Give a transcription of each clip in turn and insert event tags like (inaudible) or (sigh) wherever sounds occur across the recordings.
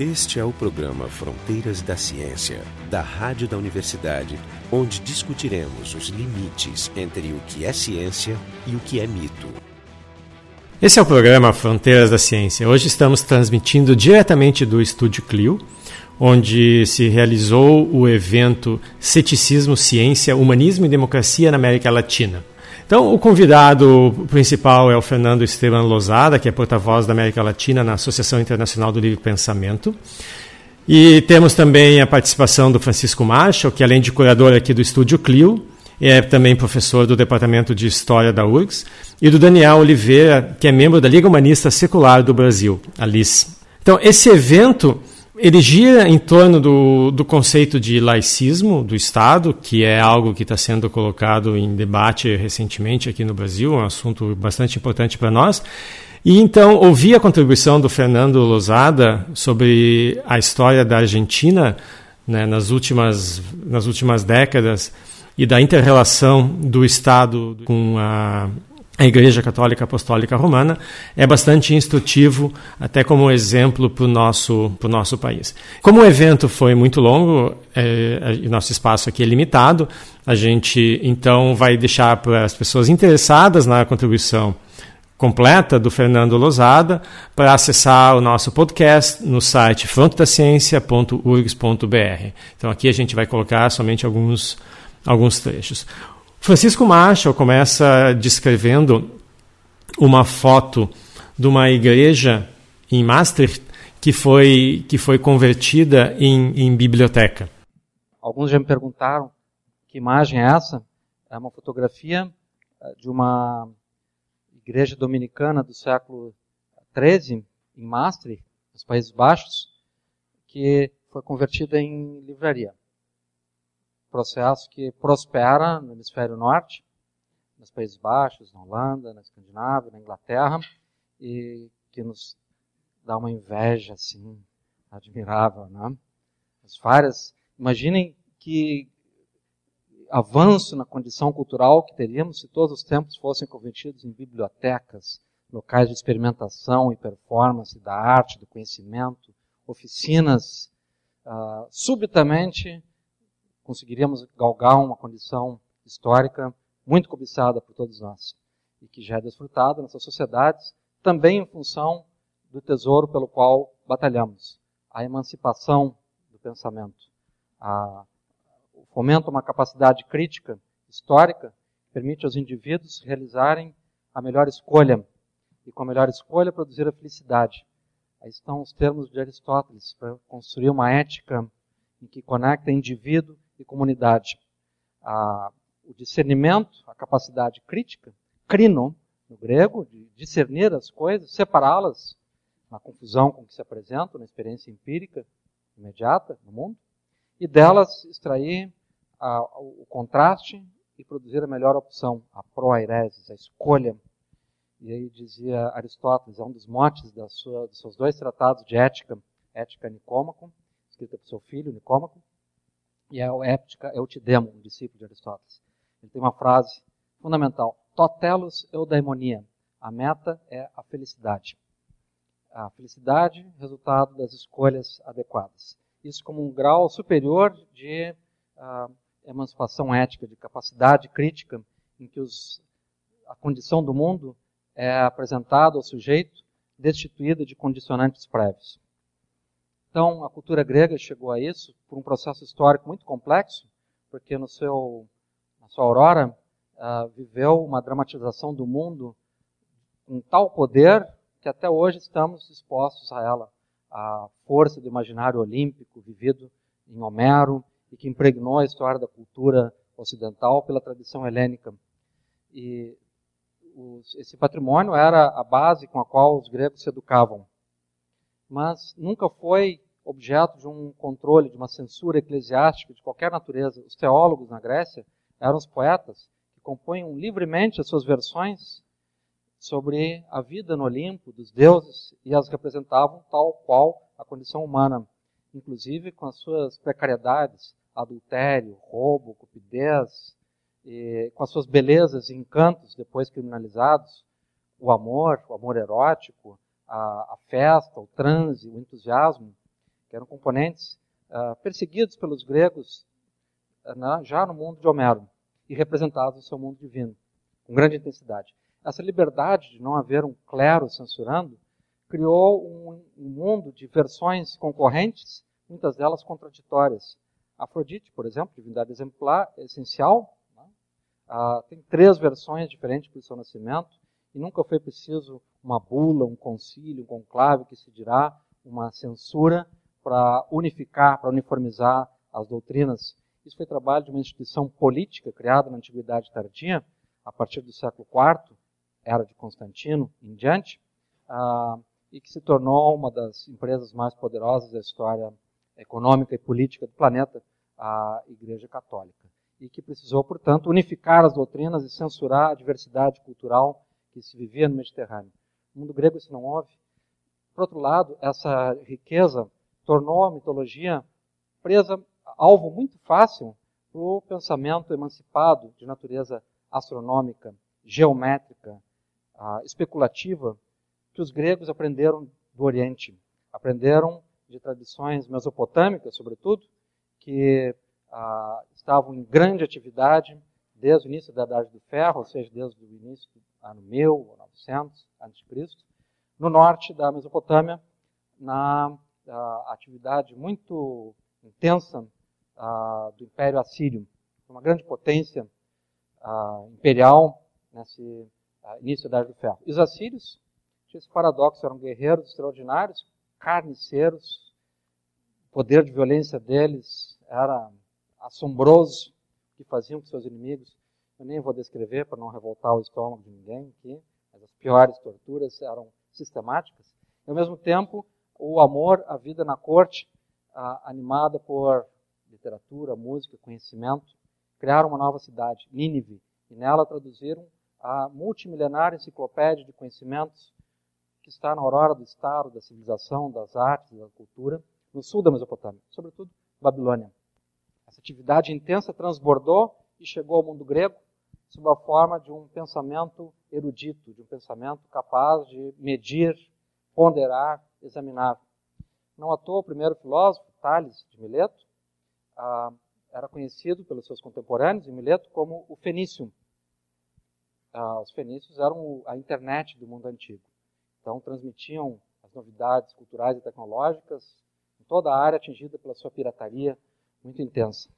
Este é o programa Fronteiras da Ciência, da Rádio da Universidade, onde discutiremos os limites entre o que é ciência e o que é mito. Esse é o programa Fronteiras da Ciência. Hoje estamos transmitindo diretamente do Estúdio Clio, onde se realizou o evento Ceticismo, Ciência, Humanismo e Democracia na América Latina. Então, o convidado principal é o Fernando Esteban Lozada, que é porta-voz da América Latina na Associação Internacional do Livre Pensamento. E temos também a participação do Francisco Marshall, que além de curador aqui do Estúdio Clio, é também professor do Departamento de História da URGS, e do Daniel Oliveira, que é membro da Liga Humanista Secular do Brasil, a LIS. Então, esse evento ele gira em torno do, do conceito de laicismo do Estado, que é algo que está sendo colocado em debate recentemente aqui no Brasil, um assunto bastante importante para nós. E então ouvi a contribuição do Fernando Lozada sobre a história da Argentina né, nas, últimas, nas últimas décadas e da interrelação do Estado com a a Igreja Católica Apostólica Romana é bastante instrutivo, até como exemplo para o nosso, nosso país. Como o evento foi muito longo é, e nosso espaço aqui é limitado, a gente então vai deixar para as pessoas interessadas na contribuição completa do Fernando Lozada para acessar o nosso podcast no site frontedaciencia.urgs.br. Então aqui a gente vai colocar somente alguns, alguns trechos. Francisco Marshall começa descrevendo uma foto de uma igreja em Maastricht que foi, que foi convertida em, em biblioteca. Alguns já me perguntaram que imagem é essa. É uma fotografia eh, de uma igreja dominicana do século XIII, em Maastricht, nos Países Baixos, que foi convertida em livraria processo que prospera no hemisfério norte, nos Países Baixos, na Holanda, na Escandinávia, na Inglaterra, e que nos dá uma inveja assim admirável, né? As várias, imaginem que avanço na condição cultural que teríamos se todos os tempos fossem convertidos em bibliotecas, locais de experimentação e performance da arte, do conhecimento, oficinas, uh, subitamente conseguiríamos galgar uma condição histórica muito cobiçada por todos nós e que já é desfrutada nessas sociedades, também em função do tesouro pelo qual batalhamos, a emancipação do pensamento, a, o fomento a uma capacidade crítica histórica que permite aos indivíduos realizarem a melhor escolha e com a melhor escolha produzir a felicidade. Aí estão os termos de Aristóteles para construir uma ética em que conecta indivíduo e comunidade. O discernimento, a capacidade crítica, crino, no grego, de discernir as coisas, separá-las na confusão com que se apresentam, na experiência empírica imediata no mundo, e delas extrair o contraste e produzir a melhor opção, a proairesis, a escolha. E aí dizia Aristóteles, é um dos motes da sua, dos seus dois tratados de ética, Ética Nicômaco, escrita por seu filho Nicômaco, e é o Éptica Eutidemo, um discípulo de Aristóteles. Ele tem uma frase fundamental: Totelos eudaimonia. A meta é a felicidade. A felicidade, resultado das escolhas adequadas. Isso como um grau superior de uh, emancipação ética, de capacidade crítica, em que os, a condição do mundo é apresentada ao sujeito destituída de condicionantes prévios. Então, a cultura grega chegou a isso por um processo histórico muito complexo, porque no seu, na sua aurora uh, viveu uma dramatização do mundo com tal poder que até hoje estamos expostos a ela, a força do imaginário olímpico vivido em Homero e que impregnou a história da cultura ocidental pela tradição helênica. E os, esse patrimônio era a base com a qual os gregos se educavam mas nunca foi objeto de um controle, de uma censura eclesiástica de qualquer natureza. Os teólogos na Grécia eram os poetas que compunham livremente as suas versões sobre a vida no Olimpo dos deuses e as representavam tal qual a condição humana, inclusive com as suas precariedades, adultério, roubo, cupidez, com as suas belezas e encantos depois criminalizados, o amor, o amor erótico, a, a festa, o transe, o entusiasmo, que eram componentes uh, perseguidos pelos gregos uh, na, já no mundo de Homero e representados no seu mundo divino, com grande intensidade. Essa liberdade de não haver um clero censurando criou um, um mundo de versões concorrentes, muitas delas contraditórias. Afrodite, por exemplo, divindade exemplar, essencial, uh, tem três versões diferentes para o seu nascimento, e nunca foi preciso uma bula, um concílio, um conclave que se dirá, uma censura para unificar, para uniformizar as doutrinas. Isso foi trabalho de uma instituição política criada na Antiguidade Tardia, a partir do século IV, era de Constantino em diante, uh, e que se tornou uma das empresas mais poderosas da história econômica e política do planeta, a Igreja Católica. E que precisou, portanto, unificar as doutrinas e censurar a diversidade cultural que se vivia no Mediterrâneo. No mundo grego isso não houve. Por outro lado, essa riqueza tornou a mitologia presa, alvo muito fácil para o pensamento emancipado de natureza astronômica, geométrica, uh, especulativa, que os gregos aprenderam do Oriente. Aprenderam de tradições mesopotâmicas, sobretudo, que uh, estavam em grande atividade desde o início da Idade do Ferro, ou seja, desde o início do ano 1000 ou 900 a.C., no norte da Mesopotâmia, na atividade muito intensa do Império Assírio, uma grande potência imperial nesse início da Idade do Ferro. E os assírios, esse paradoxo, eram guerreiros extraordinários, carniceiros, o poder de violência deles era assombroso, que faziam com seus inimigos. Eu nem vou descrever para não revoltar o estômago de ninguém aqui, mas as piores torturas eram sistemáticas. E, ao mesmo tempo, o amor à vida na corte, animada por literatura, música, conhecimento, criaram uma nova cidade, Nínive, e nela traduziram a multimilenária enciclopédia de conhecimentos que está na aurora do Estado, da civilização, das artes, da cultura, no sul da Mesopotâmia, sobretudo Babilônia. Essa atividade intensa transbordou e chegou ao mundo grego sob a forma de um pensamento erudito, de um pensamento capaz de medir, ponderar, examinar. Não à toa, o primeiro filósofo, Tales de Mileto, ah, era conhecido pelos seus contemporâneos em Mileto como o fenício. Ah, os fenícios eram a internet do mundo antigo. Então, transmitiam as novidades culturais e tecnológicas em toda a área atingida pela sua pirataria, muito intensa.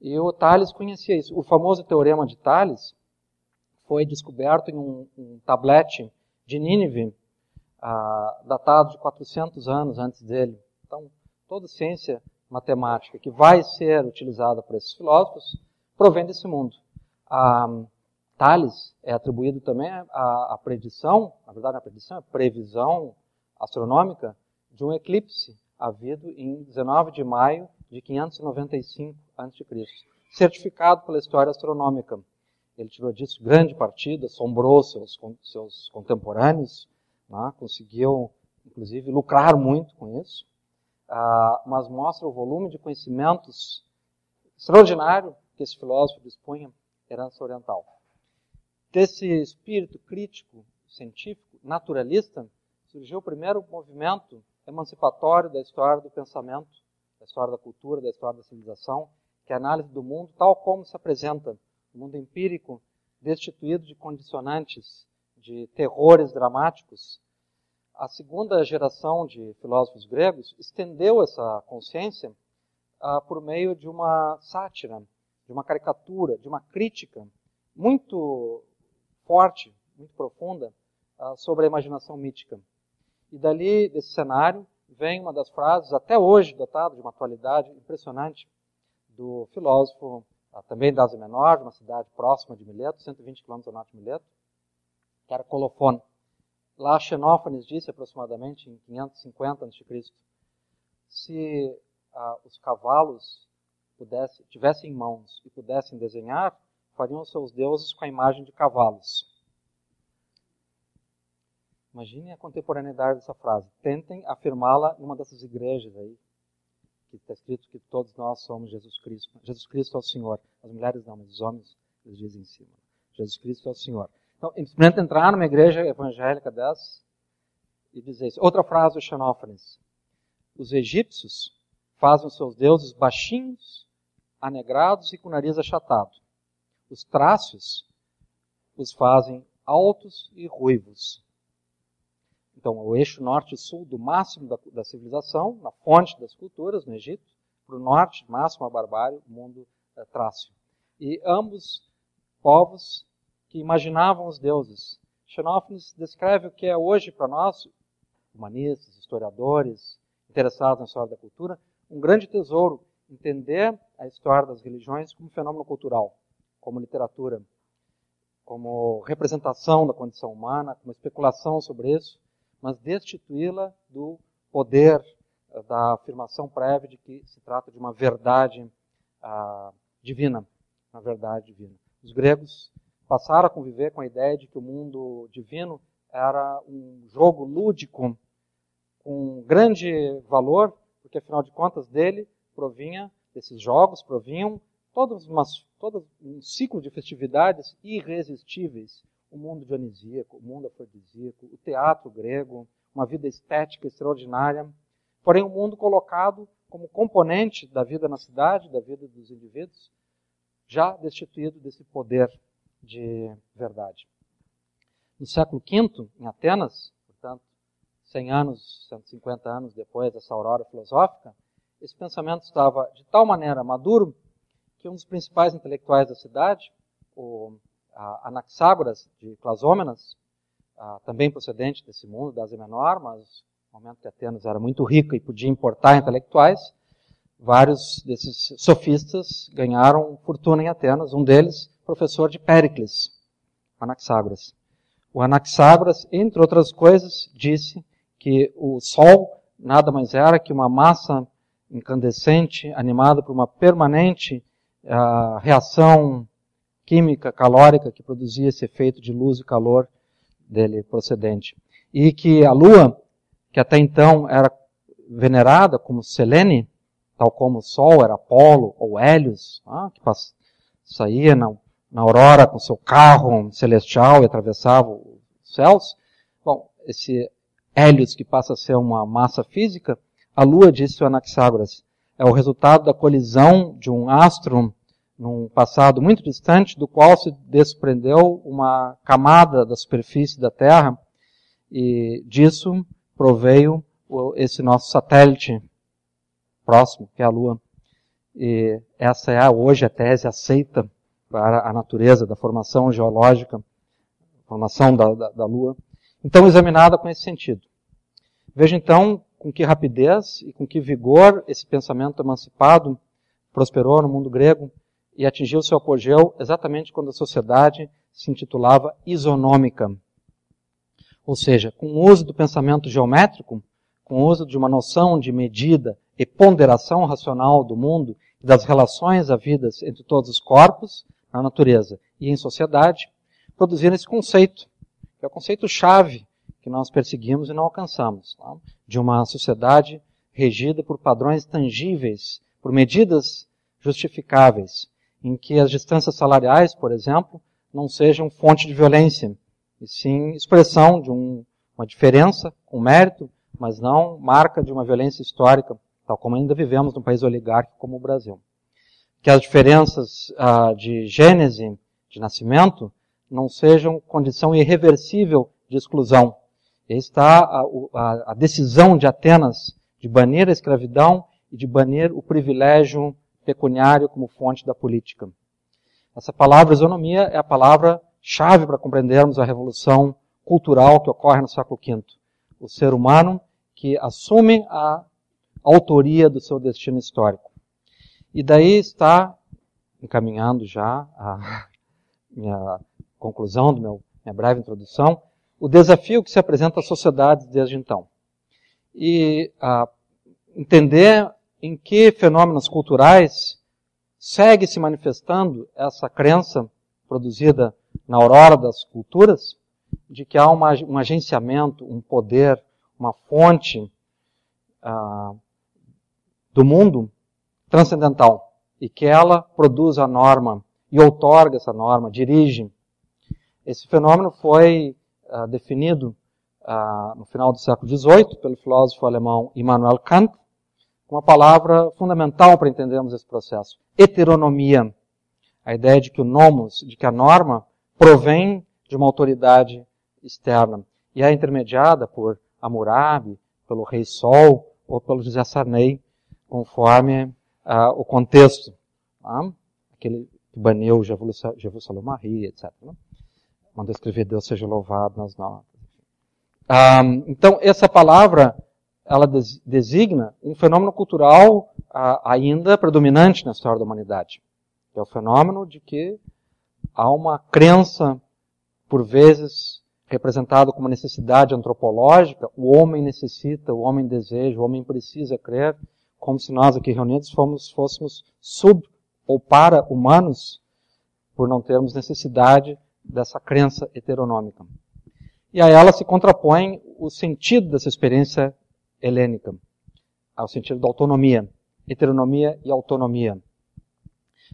E o Tales conhecia isso. O famoso teorema de Tales foi descoberto em um, um tablete de Nínive, ah, datado de 400 anos antes dele. Então, toda ciência matemática que vai ser utilizada por esses filósofos provém desse mundo. Ah, Tales é atribuído também à, predição, na verdade, a predição, a previsão astronômica de um eclipse havido em 19 de maio de 595 a.C., certificado pela história astronômica. Ele tirou disso grande partido, assombrou seus, seus contemporâneos, né? conseguiu, inclusive, lucrar muito com isso, ah, mas mostra o volume de conhecimentos extraordinário que esse filósofo dispunha herança oriental. Desse espírito crítico, científico, naturalista, surgiu o primeiro movimento emancipatório da história do pensamento da história da cultura, da história da civilização, que é a análise do mundo tal como se apresenta, o mundo empírico, destituído de condicionantes, de terrores dramáticos. A segunda geração de filósofos gregos estendeu essa consciência ah, por meio de uma sátira, de uma caricatura, de uma crítica muito forte, muito profunda ah, sobre a imaginação mítica. E dali, desse cenário, vem uma das frases, até hoje dotada de uma atualidade impressionante, do filósofo, ah, também da Ásia Menor, de uma cidade próxima de Mileto, 120 quilômetros ao norte de Mileto, que era Colofone. Lá Xenófanes disse, aproximadamente em 550 a.C., se ah, os cavalos pudessem, tivessem mãos e pudessem desenhar, fariam seus deuses com a imagem de cavalos. Imagine a contemporaneidade dessa frase. Tentem afirmá-la numa dessas igrejas aí, que está escrito que todos nós somos Jesus Cristo. Jesus Cristo é o Senhor. As mulheres não, mas os homens, eles dizem em cima. Jesus Cristo é o Senhor. Então, experimenta entrar numa igreja evangélica dessa e dizer isso. Outra frase do Xenófanes. os egípcios fazem seus deuses baixinhos, anegrados e com o nariz achatado. Os trácios os fazem altos e ruivos. Então, o eixo norte e sul do máximo da, da civilização, na fonte das culturas no Egito, para o norte, máximo a barbárie, o mundo é, trácio. E ambos povos que imaginavam os deuses. Xenófanes descreve o que é hoje para nós, humanistas, historiadores, interessados na história da cultura, um grande tesouro entender a história das religiões como fenômeno cultural, como literatura, como representação da condição humana, como especulação sobre isso, mas destituí-la do poder eh, da afirmação prévia de que se trata de uma verdade ah, divina, uma verdade divina. Os gregos passaram a conviver com a ideia de que o mundo divino era um jogo lúdico com grande valor, porque afinal de contas dele provinha desses jogos provinham todos, umas, todo um ciclo de festividades irresistíveis. O mundo dionisíaco, o mundo afrodisíaco, o teatro grego, uma vida estética extraordinária. Porém, o um mundo colocado como componente da vida na cidade, da vida dos indivíduos, já destituído desse poder de verdade. No século V, em Atenas, portanto, 100 anos, 150 anos depois dessa aurora filosófica, esse pensamento estava de tal maneira maduro que um dos principais intelectuais da cidade, o Anaxágoras de Clasômenas, também procedente desse mundo da Ásia Menor, mas no momento que Atenas era muito rica e podia importar intelectuais, vários desses sofistas ganharam fortuna em Atenas. Um deles, professor de Péricles, Anaxágoras. O Anaxágoras, entre outras coisas, disse que o Sol nada mais era que uma massa incandescente animada por uma permanente uh, reação química calórica que produzia esse efeito de luz e calor dele procedente. E que a Lua, que até então era venerada como Selene, tal como o Sol era Apolo ou Hélios, ah, que saía na, na aurora com seu carro celestial e atravessava os céus. Bom, esse Hélios que passa a ser uma massa física, a Lua, disse o Anaxágoras, é o resultado da colisão de um astro num passado muito distante, do qual se desprendeu uma camada da superfície da Terra, e disso proveio esse nosso satélite próximo, que é a Lua. E essa é hoje a tese aceita para a natureza da formação geológica, formação da, da, da Lua. Então, examinada com esse sentido. Veja então com que rapidez e com que vigor esse pensamento emancipado prosperou no mundo grego e atingiu seu apogeu exatamente quando a sociedade se intitulava isonômica. Ou seja, com o uso do pensamento geométrico, com o uso de uma noção de medida e ponderação racional do mundo e das relações havidas entre todos os corpos, na natureza e em sociedade, produziram esse conceito, que é o conceito-chave que nós perseguimos e não alcançamos, tá? de uma sociedade regida por padrões tangíveis, por medidas justificáveis, em que as distâncias salariais, por exemplo, não sejam fonte de violência, e sim expressão de um, uma diferença com mérito, mas não marca de uma violência histórica, tal como ainda vivemos num país oligárquico como o Brasil. Que as diferenças ah, de gênese, de nascimento, não sejam condição irreversível de exclusão, está a, a, a decisão de Atenas de banir a escravidão e de banir o privilégio pecuniário como fonte da política. Essa palavra isonomia é a palavra chave para compreendermos a revolução cultural que ocorre no século V. O ser humano que assume a autoria do seu destino histórico. E daí está encaminhando já a (laughs) minha conclusão do meu minha breve introdução, o desafio que se apresenta às sociedades desde então. E entender em que fenômenos culturais segue se manifestando essa crença produzida na aurora das culturas, de que há uma, um agenciamento, um poder, uma fonte ah, do mundo transcendental, e que ela produz a norma e outorga essa norma, dirige. Esse fenômeno foi uh, definido ah, no final do século XVIII, pelo filósofo alemão Immanuel Kant, uma palavra fundamental para entendermos esse processo. Heteronomia. A ideia de que o nomos, de que a norma, provém de uma autoridade externa e é intermediada por Hammurabi, pelo Rei Sol ou pelo José Sarney, conforme uh, o contexto. Tá? Aquele que baniu Jerusalém Maria, etc. Né? Escrever Deus seja louvado nas notas. Um, então, essa palavra, ela designa um fenômeno cultural ainda predominante na história da humanidade. É o fenômeno de que há uma crença, por vezes, representado como necessidade antropológica, o homem necessita, o homem deseja, o homem precisa crer, como se nós aqui reunidos fomos, fôssemos sub ou para humanos por não termos necessidade dessa crença heteronômica. E a ela se contrapõe o sentido dessa experiência helênica, ao sentido da autonomia, heteronomia e autonomia.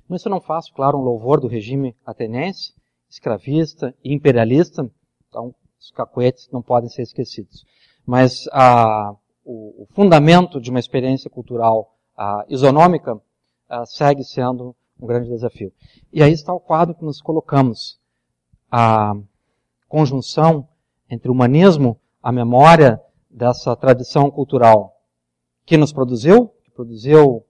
Com isso não faço, claro, um louvor do regime ateniense, escravista e imperialista, então, os cacuetes não podem ser esquecidos. Mas a, o, o, fundamento de uma experiência cultural a, isonômica a, segue sendo um grande desafio. E aí está o quadro que nos colocamos. A conjunção entre o humanismo, a memória dessa tradição cultural que nos produziu, que produziu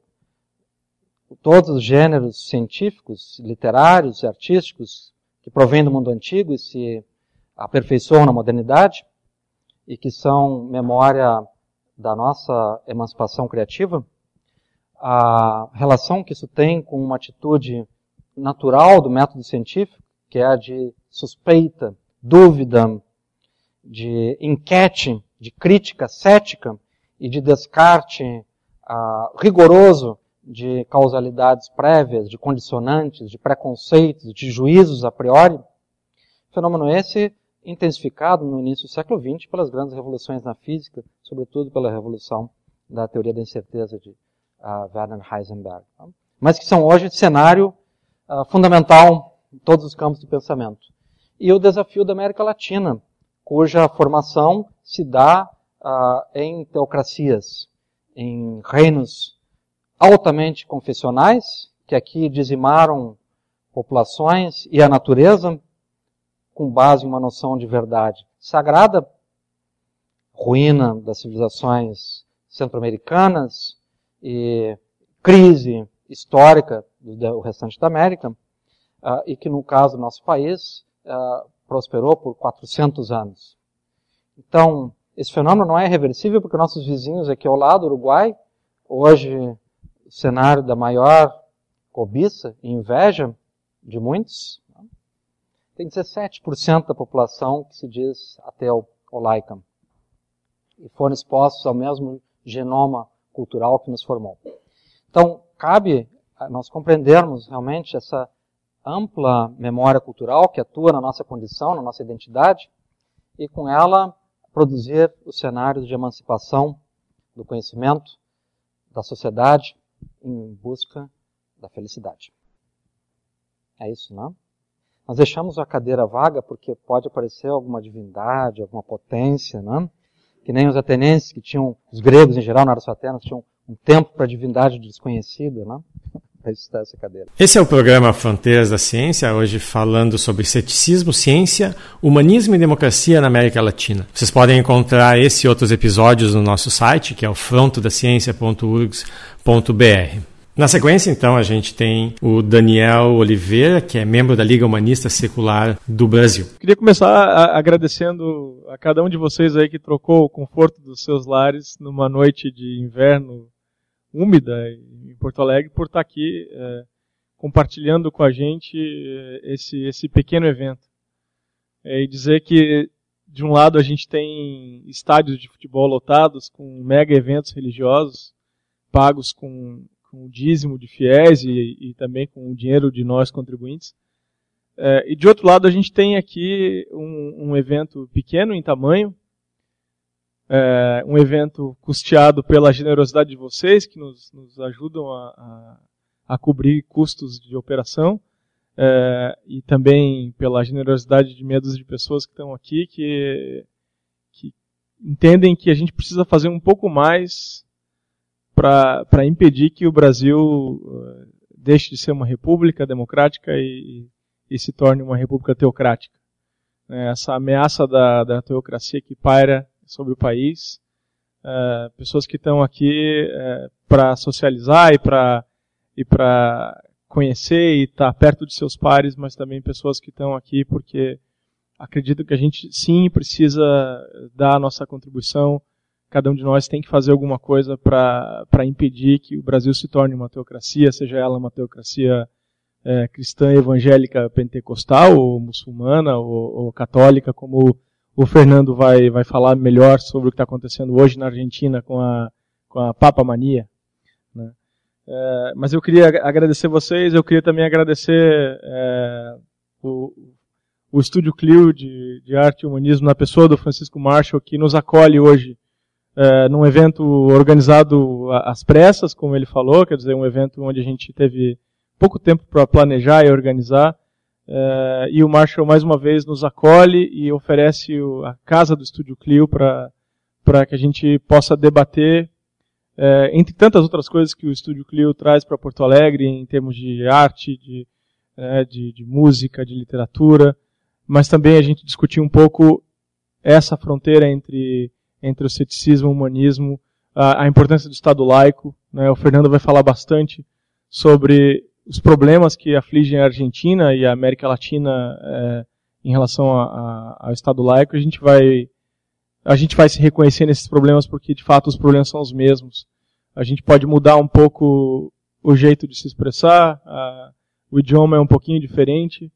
todos os gêneros científicos, literários e artísticos que provêm do mundo antigo e se aperfeiçoam na modernidade e que são memória da nossa emancipação criativa, a relação que isso tem com uma atitude natural do método científico, que é a de suspeita, dúvida, de enquete, de crítica cética e de descarte uh, rigoroso de causalidades prévias, de condicionantes, de preconceitos, de juízos a priori. Fenômeno esse intensificado no início do século XX pelas grandes revoluções na física, sobretudo pela revolução da teoria da incerteza de uh, Werner Heisenberg, tá? mas que são hoje cenário uh, fundamental em todos os campos do pensamento. E o desafio da América Latina, cuja formação se dá uh, em teocracias, em reinos altamente confessionais, que aqui dizimaram populações e a natureza, com base em uma noção de verdade sagrada, ruína das civilizações centro-americanas e crise histórica do restante da América, uh, e que no caso do nosso país uh, prosperou por 400 anos. Então, esse fenômeno não é reversível porque nossos vizinhos aqui ao lado, Uruguai, hoje cenário da maior cobiça e inveja de muitos, tem 17% da população que se diz ateu ou laica. E foram expostos ao mesmo genoma cultural que nos formou. Então, cabe nós compreendermos realmente essa ampla memória cultural que atua na nossa condição, na nossa identidade, e com ela produzir os cenários de emancipação do conhecimento, da sociedade, em busca da felicidade. É isso, não? Nós deixamos a cadeira vaga porque pode aparecer alguma divindade, alguma potência, né? que nem os atenienses, que tinham, os gregos em geral, na era Atenas, tinham um tempo para divindade desconhecida, né? (laughs) para essa cadeira. Esse é o programa Fronteiras da Ciência, hoje falando sobre ceticismo, ciência, humanismo e democracia na América Latina. Vocês podem encontrar esse e outros episódios no nosso site, que é o frontodaciencia.urgs.br. Na sequência, então, a gente tem o Daniel Oliveira, que é membro da Liga Humanista Secular do Brasil. Queria começar agradecendo a cada um de vocês aí que trocou o conforto dos seus lares numa noite de inverno úmida em Porto Alegre por estar aqui é, compartilhando com a gente é, esse, esse pequeno evento. É, e dizer que, de um lado, a gente tem estádios de futebol lotados com mega eventos religiosos pagos com com o dízimo de fiéis e, e também com o dinheiro de nós contribuintes. É, e de outro lado, a gente tem aqui um, um evento pequeno em tamanho, é, um evento custeado pela generosidade de vocês, que nos, nos ajudam a, a, a, cobrir custos de operação, é, e também pela generosidade de medos de pessoas que estão aqui, que, que entendem que a gente precisa fazer um pouco mais para impedir que o Brasil deixe de ser uma república democrática e, e se torne uma república teocrática. Essa ameaça da, da teocracia que paira sobre o país, é, pessoas que estão aqui é, para socializar e para e para conhecer e estar tá perto de seus pares, mas também pessoas que estão aqui porque acreditam que a gente sim precisa dar a nossa contribuição. Cada um de nós tem que fazer alguma coisa para impedir que o Brasil se torne uma teocracia, seja ela uma teocracia é, cristã, evangélica, pentecostal, ou muçulmana, ou, ou, católica, como o Fernando vai, vai falar melhor sobre o que está acontecendo hoje na Argentina com a, com a Papa Mania. Né? É, mas eu queria agradecer vocês, eu queria também agradecer é, o, o Estúdio Clio de, de Arte e Humanismo na pessoa do Francisco Marshall, que nos acolhe hoje é, num evento organizado às pressas, como ele falou, quer dizer, um evento onde a gente teve pouco tempo para planejar e organizar. É, e o Marshall mais uma vez nos acolhe e oferece o, a casa do Estúdio Clio para que a gente possa debater é, entre tantas outras coisas que o Estúdio Clio traz para Porto Alegre, em termos de arte, de, de, de, música, de literatura, mas também a gente discutir um pouco essa fronteira entre, entre o ceticismo o humanismo, a, a importância do Estado laico. Né? O Fernando vai falar bastante sobre os problemas que afligem a Argentina e a América Latina é, em relação a, a, ao Estado laico. A gente vai a gente vai se reconhecer nesses problemas porque de fato os problemas são os mesmos. A gente pode mudar um pouco o jeito de se expressar, a, o idioma é um pouquinho diferente,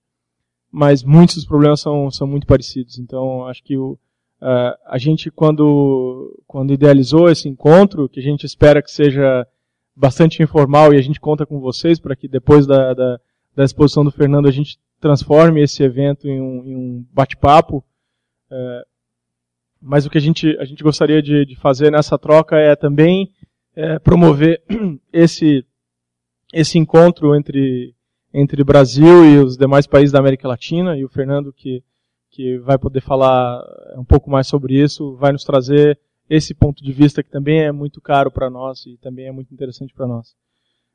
mas muitos dos problemas são, são muito parecidos. Então acho que o, a, a gente quando quando idealizou esse encontro, que a gente espera que seja bastante informal e a gente conta com vocês para que depois da, da, da, exposição do Fernando a gente transforme esse evento em um, um bate-papo. É, mas o que a gente, a gente gostaria de, de fazer nessa troca é também é, promover (clears throat) esse, esse encontro entre, entre Brasil e os demais países da América Latina, e o Fernando, que, que vai poder falar um pouco mais sobre isso, vai nos trazer esse ponto de vista que também é muito caro para nós e também é muito interessante para nós.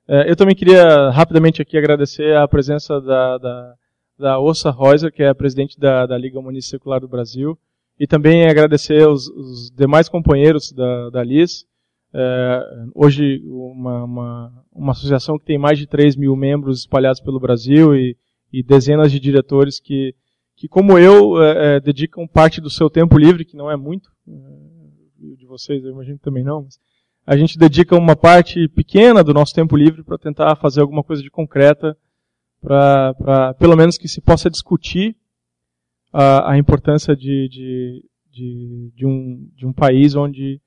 É, eu também queria rapidamente aqui agradecer a presença da, da, da Ossa Reuser, que é a presidente da, da Liga Humanista Secular do Brasil, e também agradecer os, os demais companheiros da, da LIS. É, hoje, uma, uma, uma, associação que tem mais de 3 mil membros espalhados pelo Brasil e, e dezenas de diretores que, que como eu, é, é, dedicam parte do seu tempo livre, que não é muito, é, de vocês eu imagino também não, mas a gente dedica uma parte pequena do nosso tempo livre para tentar fazer alguma coisa de concreta, para pelo menos que se possa discutir a, a importância de, de, de, de, um, de um país onde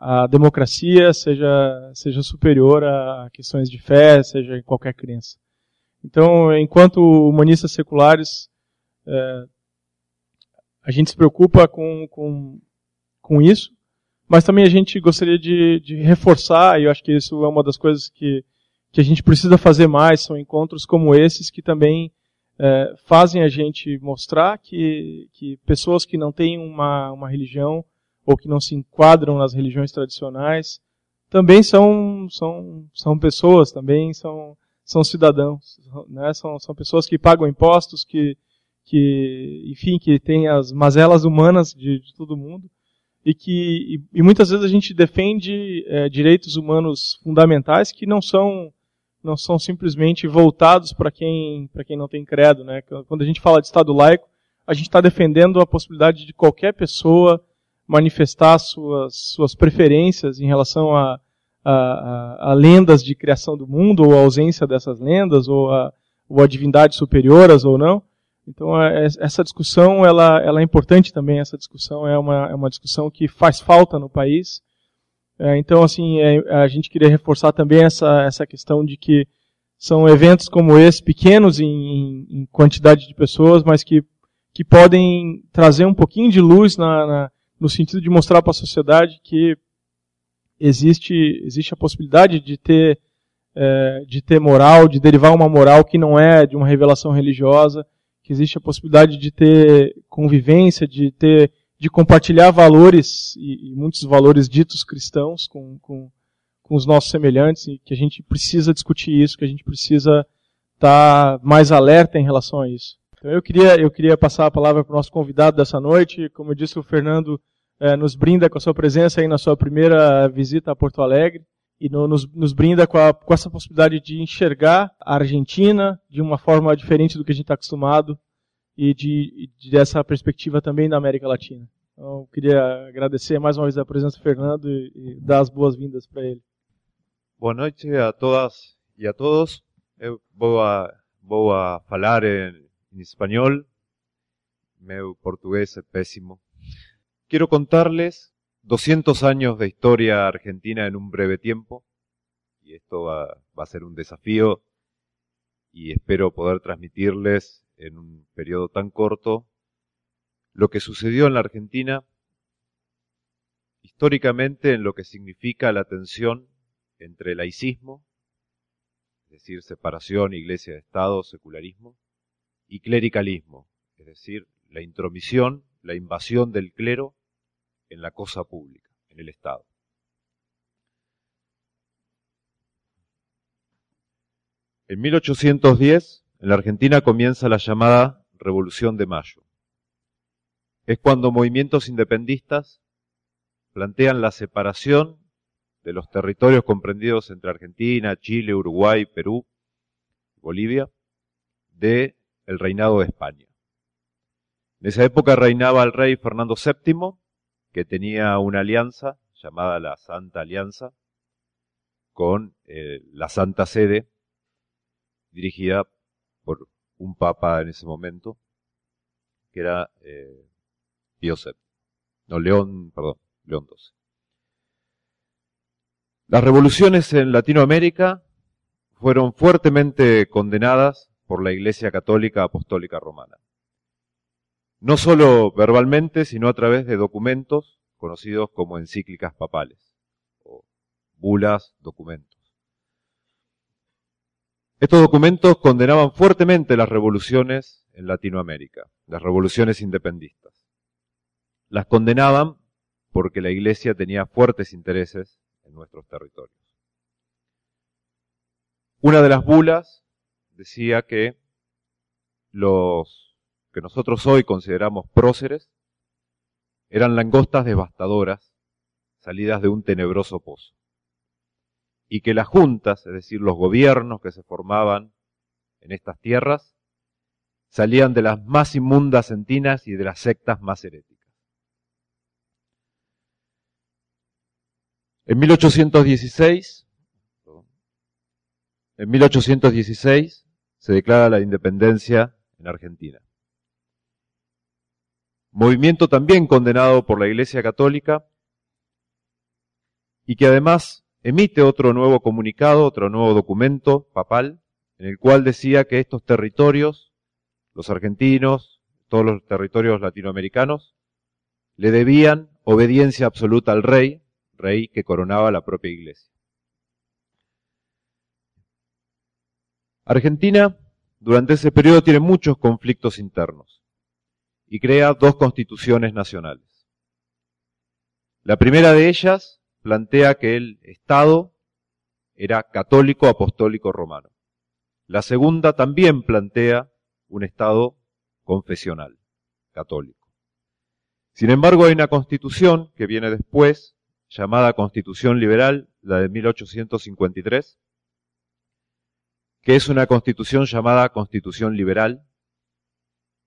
a democracia seja, seja superior a questões de fé, seja em qualquer crença. Então, enquanto humanistas seculares, é, a gente se preocupa com, com, com isso, mas também a gente gostaria de, de reforçar, e eu acho que isso é uma das coisas que, que a gente precisa fazer mais, são encontros como esses que também é, fazem a gente mostrar que, que pessoas que não têm uma, uma religião ou que não se enquadram nas religiões tradicionais também são, são, são pessoas, também são, são cidadãos, né? são, são pessoas que pagam impostos, que, que enfim, que têm as mazelas humanas de, de todo mundo e que e, e, muitas vezes a gente defende é, direitos humanos fundamentais que não são não são simplesmente voltados para quem, para quem não tem credo. Né? Quando a gente fala de Estado laico, a gente está defendendo a possibilidade de qualquer pessoa manifestar suas, suas preferências em relação a, a, a, a lendas de criação do mundo, ou a ausência dessas lendas, ou a, ou a divindades superiores ou não. Então é, essa discussão ela, ela é importante também. Essa discussão é uma, é uma discussão que faz falta no país é, então, assim, é, a gente queria reforçar também essa, essa questão de que são eventos como esse, pequenos em, em quantidade de pessoas, mas que, que podem trazer um pouquinho de luz na, na no sentido de mostrar para a sociedade que existe, existe a possibilidade de ter, é, de ter moral, de derivar uma moral que não é de uma revelação religiosa, que existe a possibilidade de ter convivência, de ter de compartilhar valores e, e muitos valores ditos cristãos com, com, com, os nossos semelhantes e que a gente precisa discutir isso, que a gente precisa estar tá mais alerta em relação a isso. Então eu queria, eu queria passar a palavra para o nosso convidado dessa noite. Como eu disse, o Fernando é, nos brinda com a sua presença aí na sua primeira visita a Porto Alegre e no, nos, nos, brinda com, a, com, essa possibilidade de enxergar a Argentina de uma forma diferente do que a gente está acostumado e de, de, dessa perspectiva também da América Latina. Então, eu queria agradecer mais uma vez a presença do Fernando e, e dar as boas-vindas para ele. Boa noite a todas e a todos. Eu vou a, vou a falar em, em espanhol. Meu português é péssimo. Quiero contarles 200 años de historia argentina en un breve tiempo, y esto va, a ser un desafío, y espero poder transmitirles en un periodo tan corto lo que sucedió en la Argentina históricamente en lo que significa la tensión entre laicismo, es decir, separación iglesia-estado, secularismo, y clericalismo, es decir, la intromisión, la invasión del clero en la cosa pública, en el Estado. En 1810, en la Argentina comienza la llamada Revolución de Mayo. Es cuando movimientos independistas plantean la separación de los territorios comprendidos entre Argentina, Chile, Uruguay, Perú, Bolivia, de el reinado de España. En esa época reinaba el rey Fernando VII que tenía una alianza llamada la Santa Alianza con eh, la Santa Sede, dirigida por un papa en ese momento, que era eh, Pío VII. No, León, perdón, León XII. Las revoluciones en Latinoamérica fueron fuertemente condenadas por la Iglesia Católica Apostólica Romana no solo verbalmente, sino a través de documentos conocidos como encíclicas papales, o bulas, documentos. Estos documentos condenaban fuertemente las revoluciones en Latinoamérica, las revoluciones independistas. Las condenaban porque la Iglesia tenía fuertes intereses en nuestros territorios. Una de las bulas decía que los que nosotros hoy consideramos próceres, eran langostas devastadoras salidas de un tenebroso pozo. Y que las juntas, es decir, los gobiernos que se formaban en estas tierras, salían de las más inmundas entinas y de las sectas más heréticas. En 1816, en 1816 se declara la independencia en Argentina movimiento también condenado por la Iglesia Católica y que además emite otro nuevo comunicado, otro nuevo documento papal, en el cual decía que estos territorios, los argentinos, todos los territorios latinoamericanos, le debían obediencia absoluta al rey, rey que coronaba la propia iglesia. Argentina durante ese periodo tiene muchos conflictos internos y crea dos constituciones nacionales. La primera de ellas plantea que el Estado era católico apostólico romano. La segunda también plantea un Estado confesional, católico. Sin embargo, hay una constitución que viene después, llamada Constitución Liberal, la de 1853, que es una constitución llamada Constitución Liberal,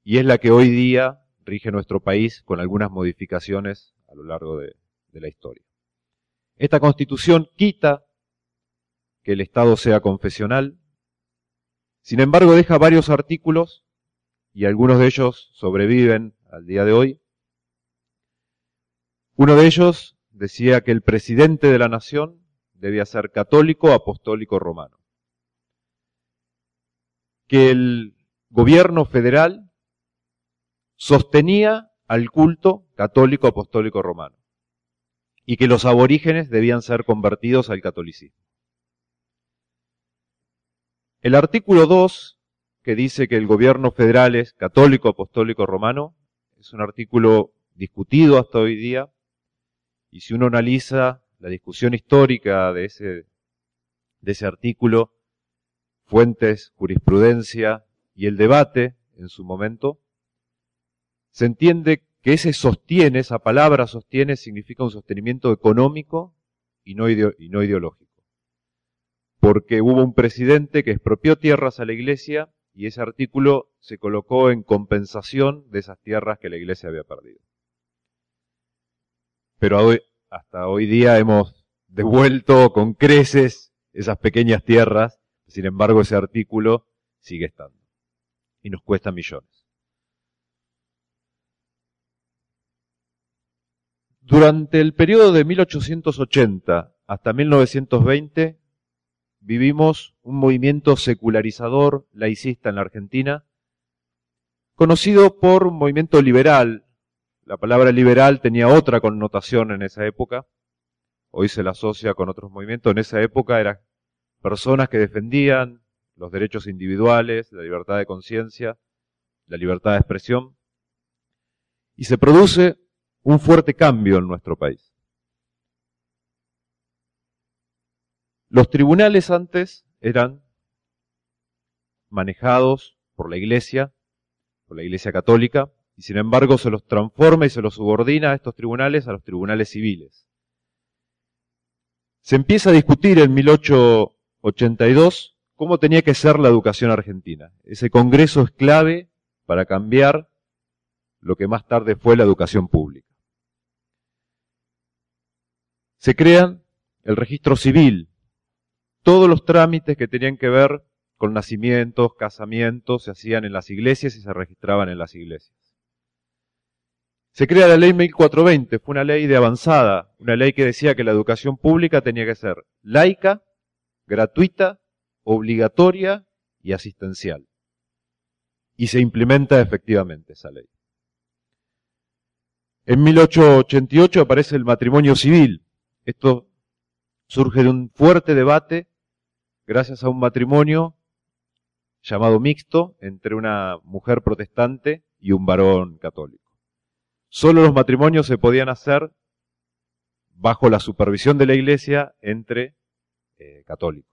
y es la que hoy día rige nuestro país con algunas modificaciones a lo largo de, la historia. Esta constitución quita que el Estado sea confesional, sin embargo deja varios artículos y algunos de ellos sobreviven al día de hoy. Uno de ellos decía que el presidente de la nación debía ser católico, apostólico, romano. Que el gobierno federal sostenía al culto católico apostólico romano y que los aborígenes debían ser convertidos al catolicismo. El artículo 2, que dice que el gobierno federal es católico apostólico romano, es un artículo discutido hasta hoy día, y si uno analiza la discusión histórica de ese, de ese artículo, fuentes, jurisprudencia y el debate en su momento, se entiende que ese sostiene, esa palabra sostiene, significa un sostenimiento económico y no, ideológico. Porque hubo un presidente que expropió tierras a la iglesia y ese artículo se colocó en compensación de esas tierras que la iglesia había perdido. Pero hasta hoy día hemos devuelto con creces esas pequeñas tierras, sin embargo ese artículo sigue estando y nos cuesta millones. Durante el periodo de 1880 hasta 1920 vivimos un movimiento secularizador laicista en la Argentina, conocido por un movimiento liberal. La palabra liberal tenía otra connotación en esa época, hoy se la asocia con otros movimientos, en esa época eran personas que defendían los derechos individuales, la libertad de conciencia, la libertad de expresión, y se produce un fuerte cambio en nuestro país. Los tribunales antes eran manejados por la Iglesia, por la Iglesia Católica, y sin embargo se los transforma y se los subordina a estos tribunales a los tribunales civiles. Se empieza a discutir en 1882 cómo tenía que ser la educación argentina. Ese congreso es clave para cambiar lo que más tarde fue la educación pública se crean el registro civil. Todos los trámites que tenían que ver con nacimientos, casamientos, se hacían en las iglesias y se registraban en las iglesias. Se crea la ley 1420, fue una ley de avanzada, una ley que decía que la educación pública tenía que ser laica, gratuita, obligatoria y asistencial. Y se implementa efectivamente esa ley. En 1888 aparece el matrimonio civil, esto surge de un fuerte debate gracias a un matrimonio llamado mixto entre una mujer protestante y un varón católico. Solo los matrimonios se podían hacer bajo la supervisión de la iglesia entre eh, católicos.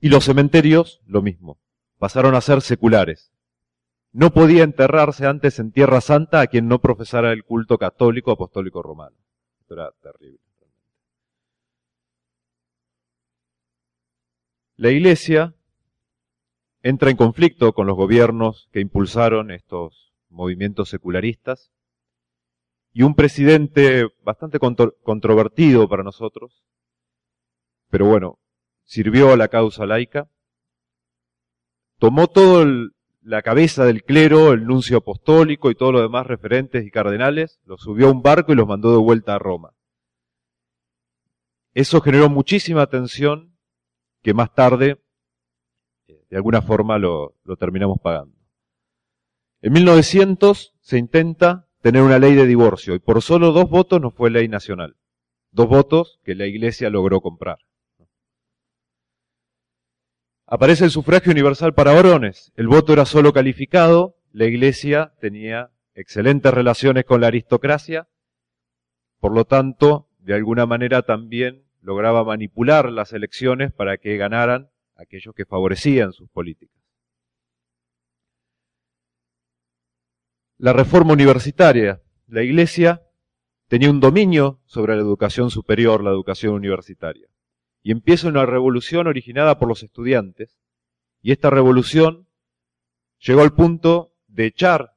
Y los cementerios, lo mismo, pasaron a ser seculares. No podía enterrarse antes en Tierra Santa a quien no profesara el culto católico apostólico romano era terrible. La Iglesia entra en conflicto con los gobiernos que impulsaron estos movimientos secularistas y un presidente bastante controvertido para nosotros, pero bueno, sirvió a la causa laica, tomó todo la cabeza del clero, el nuncio apostólico y todos los demás referentes y cardenales, los subió a un barco y los mandó de vuelta a Roma. Eso generó muchísima tensión que más tarde, de alguna forma, lo, lo terminamos pagando. En 1900 se intenta tener una ley de divorcio y por solo dos votos no fue ley nacional. Dos votos que la iglesia logró comprar. Aparece el sufragio universal para varones. El voto era solo calificado. La iglesia tenía excelentes relaciones con la aristocracia. Por lo tanto, de alguna manera también lograba manipular las elecciones para que ganaran aquellos que favorecían sus políticas. La reforma universitaria. La iglesia tenía un dominio sobre la educación superior, la educación universitaria y empieza una revolución originada por los estudiantes. Y esta revolución llegó al punto de echar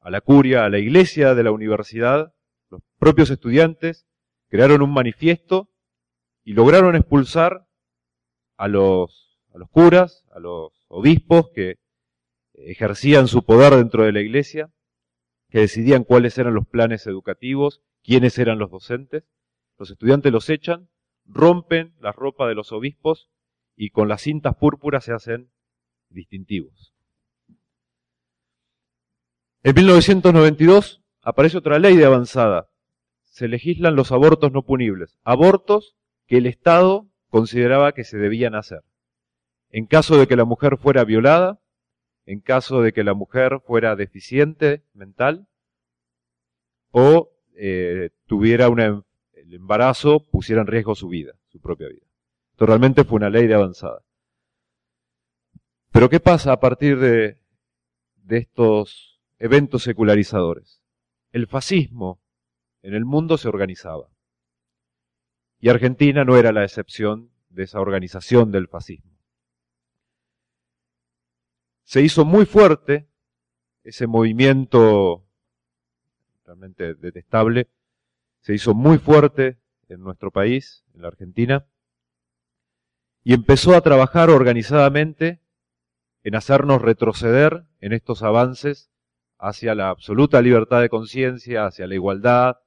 a la curia, a la iglesia de la universidad, los propios estudiantes crearon un manifiesto y lograron expulsar a los, a los curas, a los obispos que ejercían su poder dentro de la iglesia, que decidían cuáles eran los planes educativos, quiénes eran los docentes. Los estudiantes los echan rompen la ropa de los obispos y con las cintas púrpuras se hacen distintivos. En 1992 aparece otra ley de avanzada. Se legislan los abortos no punibles. Abortos que el Estado consideraba que se debían hacer. En caso de que la mujer fuera violada, en caso de que la mujer fuera deficiente mental, o eh, tuviera una, el embarazo, pusiera en riesgo su vida, su propia vida. Esto realmente fue una ley de avanzada. Pero ¿qué pasa a partir de, de estos eventos secularizadores? El fascismo en el mundo se organizaba. Y Argentina no era la excepción de esa organización del fascismo. Se hizo muy fuerte ese movimiento realmente detestable, se hizo muy fuerte en nuestro país, en la Argentina, y empezó a trabajar organizadamente en hacernos retroceder en estos avances hacia la absoluta libertad de conciencia, hacia la igualdad.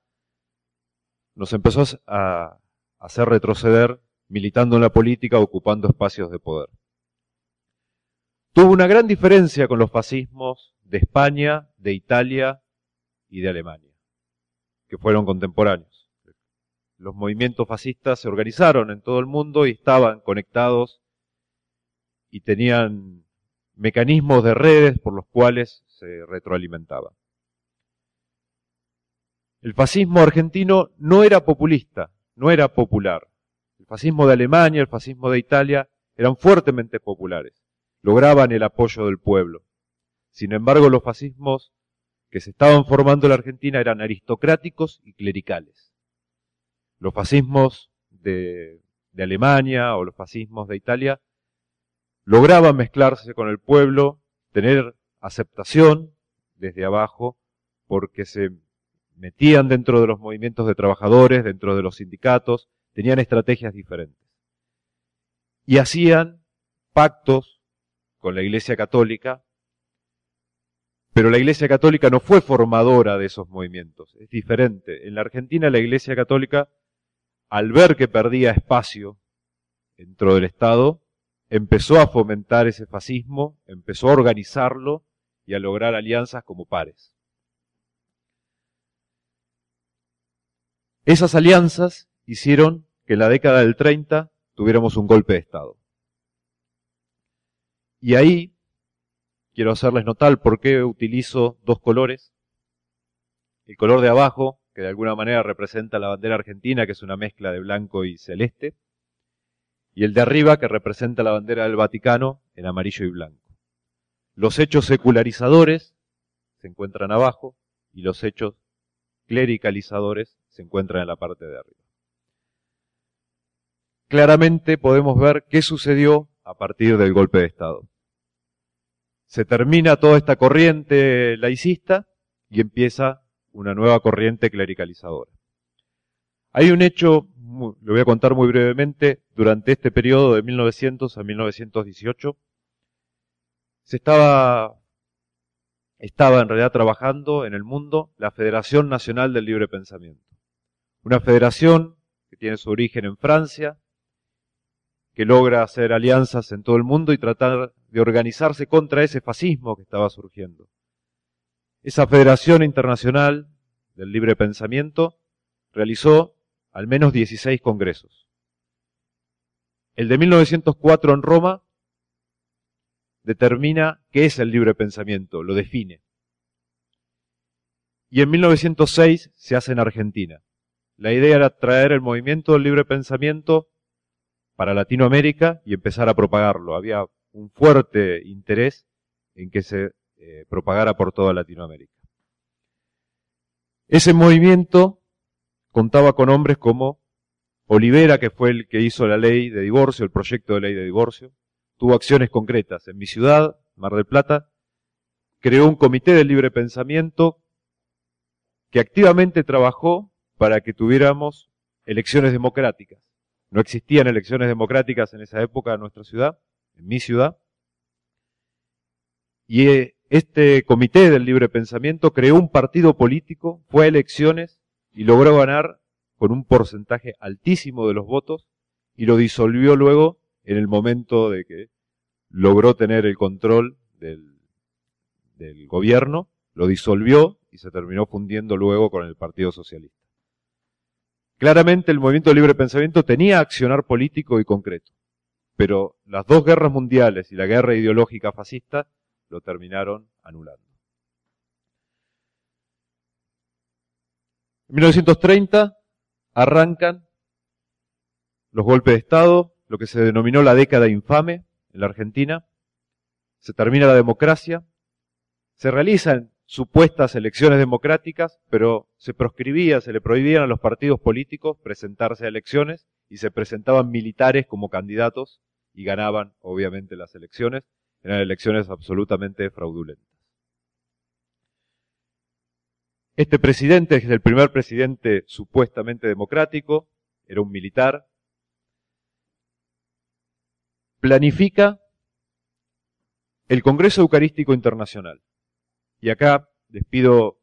Nos empezó a hacer retroceder militando en la política, ocupando espacios de poder. Tuvo una gran diferencia con los fascismos de España, de Italia y de Alemania, que fueron contemporáneos. Los movimientos fascistas se organizaron en todo el mundo y estaban conectados y tenían mecanismos de redes por los cuales se retroalimentaban. El fascismo argentino no era populista, no era popular. El fascismo de Alemania, el fascismo de Italia eran fuertemente populares, lograban el apoyo del pueblo. Sin embargo, los fascismos que se estaban formando en la Argentina eran aristocráticos y clericales. Los fascismos de, de Alemania o los fascismos de Italia lograban mezclarse con el pueblo, tener aceptación desde abajo, porque se metían dentro de los movimientos de trabajadores, dentro de los sindicatos, tenían estrategias diferentes. Y hacían pactos con la Iglesia Católica, pero la Iglesia Católica no fue formadora de esos movimientos, es diferente. En la Argentina la Iglesia Católica, al ver que perdía espacio dentro del Estado, empezó a fomentar ese fascismo, empezó a organizarlo y a lograr alianzas como pares. Esas alianzas hicieron que en la década del 30 tuviéramos un golpe de Estado. Y ahí quiero hacerles notar por qué utilizo dos colores. El color de abajo, que de alguna manera representa la bandera argentina, que es una mezcla de blanco y celeste, y el de arriba, que representa la bandera del Vaticano, en amarillo y blanco. Los hechos secularizadores se encuentran abajo y los hechos clericalizadores se encuentran en la parte de arriba. Claramente podemos ver qué sucedió a partir del golpe de Estado. Se termina toda esta corriente laicista y empieza una nueva corriente clericalizadora. Hay un hecho, lo voy a contar muy brevemente, durante este periodo de 1900 a 1918, se estaba estaba en realidad trabajando en el mundo la Federación Nacional del Libre Pensamiento. Una federación que tiene su origen en Francia, que logra hacer alianzas en todo el mundo y tratar de organizarse contra ese fascismo que estaba surgiendo. Esa Federación Internacional del Libre Pensamiento realizó al menos 16 congresos. El de 1904 en Roma determina qué es el libre pensamiento, lo define. Y en 1906 se hace en Argentina. La idea era traer el movimiento del libre pensamiento para Latinoamérica y empezar a propagarlo. Había un fuerte interés en que se eh, propagara por toda Latinoamérica. Ese movimiento contaba con hombres como Olivera, que fue el que hizo la ley de divorcio, el proyecto de ley de divorcio, tuvo acciones concretas. En mi ciudad, Mar del Plata, creó un comité de libre pensamiento que activamente trabajó para que tuviéramos elecciones democráticas. No existían elecciones democráticas en esa época en nuestra ciudad, en mi ciudad. Y eh, este comité del libre pensamiento creó un partido político, fue a elecciones y logró ganar con un porcentaje altísimo de los votos y lo disolvió luego en el momento de que logró tener el control del, del gobierno, lo disolvió y se terminó fundiendo luego con el Partido Socialista. Claramente el movimiento libre pensamiento tenía accionar político y concreto, pero las dos guerras mundiales y la guerra ideológica fascista lo terminaron anulando. En 1930 arrancan los golpes de Estado, lo que se denominó la década infame en la Argentina, se termina la democracia, se realizan supuestas elecciones democráticas, pero se proscribía, se le prohibían a los partidos políticos presentarse a elecciones y se presentaban militares como candidatos y ganaban, obviamente, las elecciones. Eran elecciones absolutamente fraudulentas. Este presidente es el primer presidente supuestamente democrático, era un militar, planifica el Congreso Eucarístico Internacional. Y acá les pido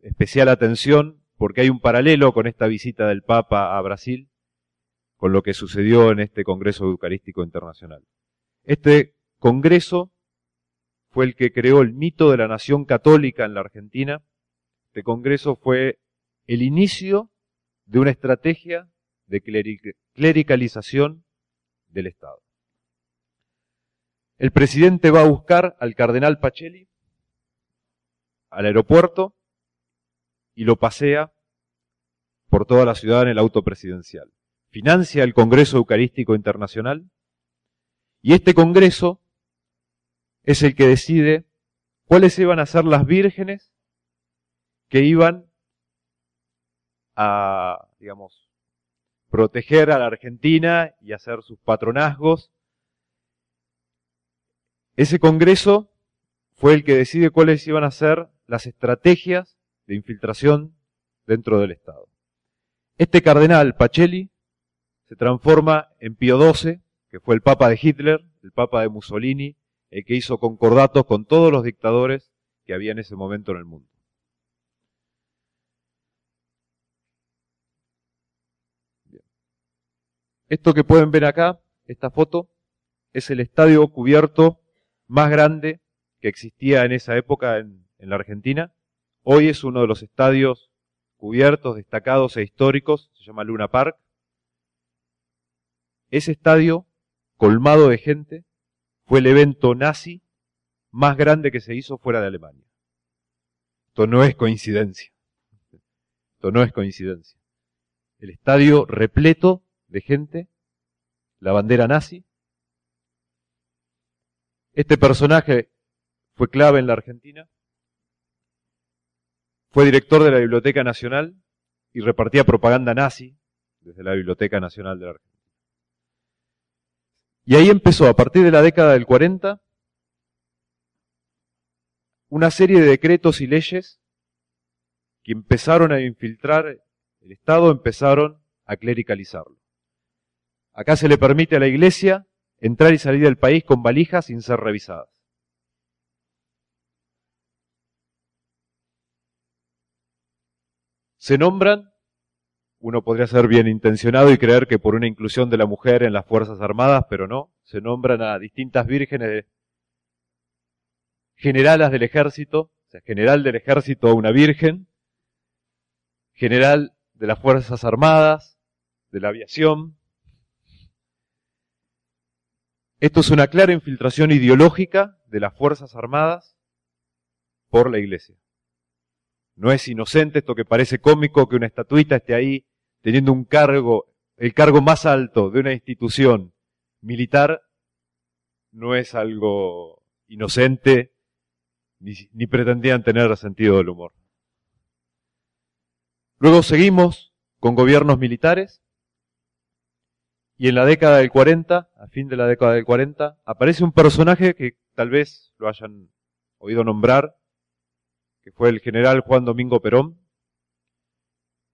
especial atención porque hay un paralelo con esta visita del Papa a Brasil, con lo que sucedió en este Congreso Eucarístico Internacional. Este Congreso fue el que creó el mito de la nación católica en la Argentina. Este Congreso fue el inicio de una estrategia de clericalización del Estado. El presidente va a buscar al cardenal Pacelli al aeropuerto y lo pasea por toda la ciudad en el auto presidencial. Financia el Congreso Eucarístico Internacional y este Congreso es el que decide cuáles iban a ser las vírgenes que iban a, digamos, proteger a la Argentina y hacer sus patronazgos. Ese Congreso fue el que decide cuáles iban a ser las estrategias de infiltración dentro del Estado. Este cardenal, Pacelli, se transforma en Pío XII, que fue el papa de Hitler, el papa de Mussolini, el que hizo concordatos con todos los dictadores que había en ese momento en el mundo. Esto que pueden ver acá, esta foto, es el estadio cubierto más grande que existía en esa época en, en la Argentina. Hoy es uno de los estadios cubiertos, destacados e históricos, se llama Luna Park. Ese estadio, colmado de gente, fue el evento nazi más grande que se hizo fuera de Alemania. Esto no es coincidencia. Esto no es coincidencia. El estadio repleto de gente, la bandera nazi. Este personaje fue clave en la Argentina. Fue director de la Biblioteca Nacional y repartía propaganda nazi desde la Biblioteca Nacional de la Argentina. Y ahí empezó, a partir de la década del 40, una serie de decretos y leyes que empezaron a infiltrar el Estado, empezaron a clericalizarlo. Acá se le permite a la Iglesia entrar y salir del país con valijas sin ser revisadas. Se nombran, uno podría ser bien intencionado y creer que por una inclusión de la mujer en las Fuerzas Armadas, pero no, se nombran a distintas vírgenes generalas del ejército, o sea, general del ejército a una virgen, general de las Fuerzas Armadas, de la aviación. Esto es una clara infiltración ideológica de las Fuerzas Armadas por la Iglesia. No es inocente esto que parece cómico que una estatuita esté ahí teniendo un cargo, el cargo más alto de una institución militar, no es algo inocente ni, ni pretendían tener sentido del humor. Luego seguimos con gobiernos militares y en la década del 40, a fin de la década del 40, aparece un personaje que tal vez lo hayan oído nombrar, que fue el general Juan Domingo Perón.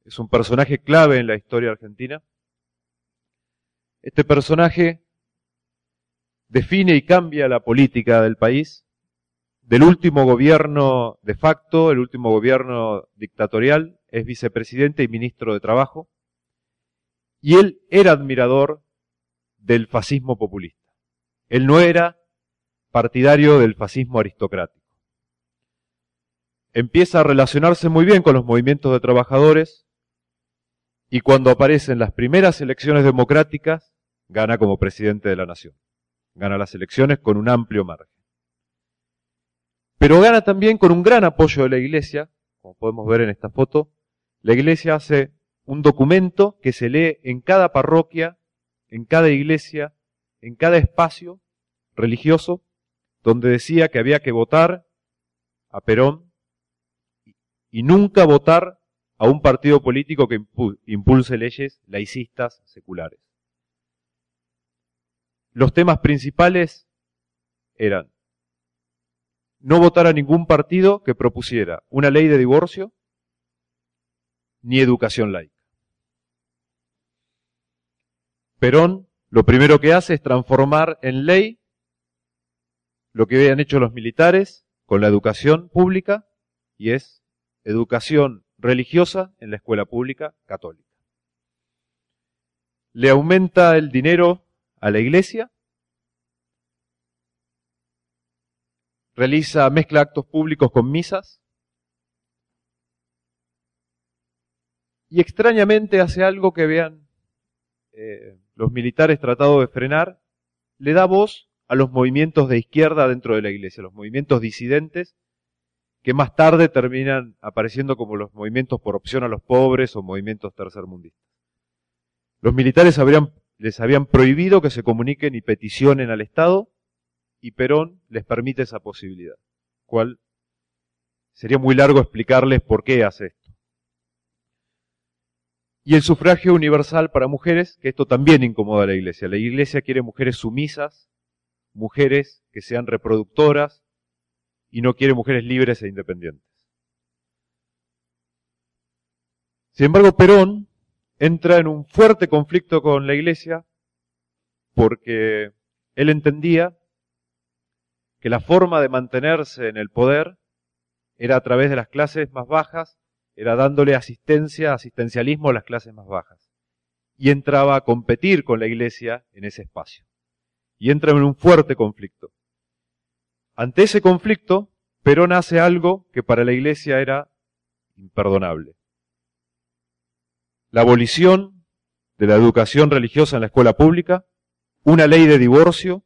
Es un personaje clave en la historia argentina. Este personaje define y cambia la política del país, del último gobierno de facto, el último gobierno dictatorial, es vicepresidente y ministro de Trabajo, y él era admirador del fascismo populista. Él no era partidario del fascismo aristocrático empieza a relacionarse muy bien con los movimientos de trabajadores y cuando aparecen las primeras elecciones democráticas, gana como presidente de la nación. Gana las elecciones con un amplio margen. Pero gana también con un gran apoyo de la Iglesia, como podemos ver en esta foto, la iglesia hace un documento que se lee en cada parroquia, en cada iglesia, en cada espacio religioso, donde decía que había que votar a Perón y nunca votar a un partido político que impulse leyes laicistas seculares. Los temas principales eran no votar a ningún partido que propusiera una ley de divorcio ni educación laica. Perón lo primero que hace es transformar en ley lo que habían hecho los militares con la educación pública y es educación religiosa en la escuela pública católica. Le aumenta el dinero a la iglesia, realiza, mezcla actos públicos con misas, y extrañamente hace algo que vean eh, los militares tratado de frenar, le da voz a los movimientos de izquierda dentro de la iglesia, los movimientos disidentes, que más tarde terminan apareciendo como los movimientos por opción a los pobres o movimientos tercermundistas. Los militares habrían les habían prohibido que se comuniquen y peticionen al Estado y Perón les permite esa posibilidad. Cual sería muy largo explicarles por qué hace esto. Y el sufragio universal para mujeres, que esto también incomoda a la Iglesia. La Iglesia quiere mujeres sumisas, mujeres que sean reproductoras y no quiere mujeres libres e independientes. Sin embargo, Perón entra en un fuerte conflicto con la iglesia porque él entendía que la forma de mantenerse en el poder era a través de las clases más bajas, era dándole asistencia, asistencialismo a las clases más bajas. Y entraba a competir con la iglesia en ese espacio. Y entra en un fuerte conflicto. Ante ese conflicto, Perón hace algo que para la iglesia era imperdonable la abolición de la educación religiosa en la escuela pública, una ley de divorcio,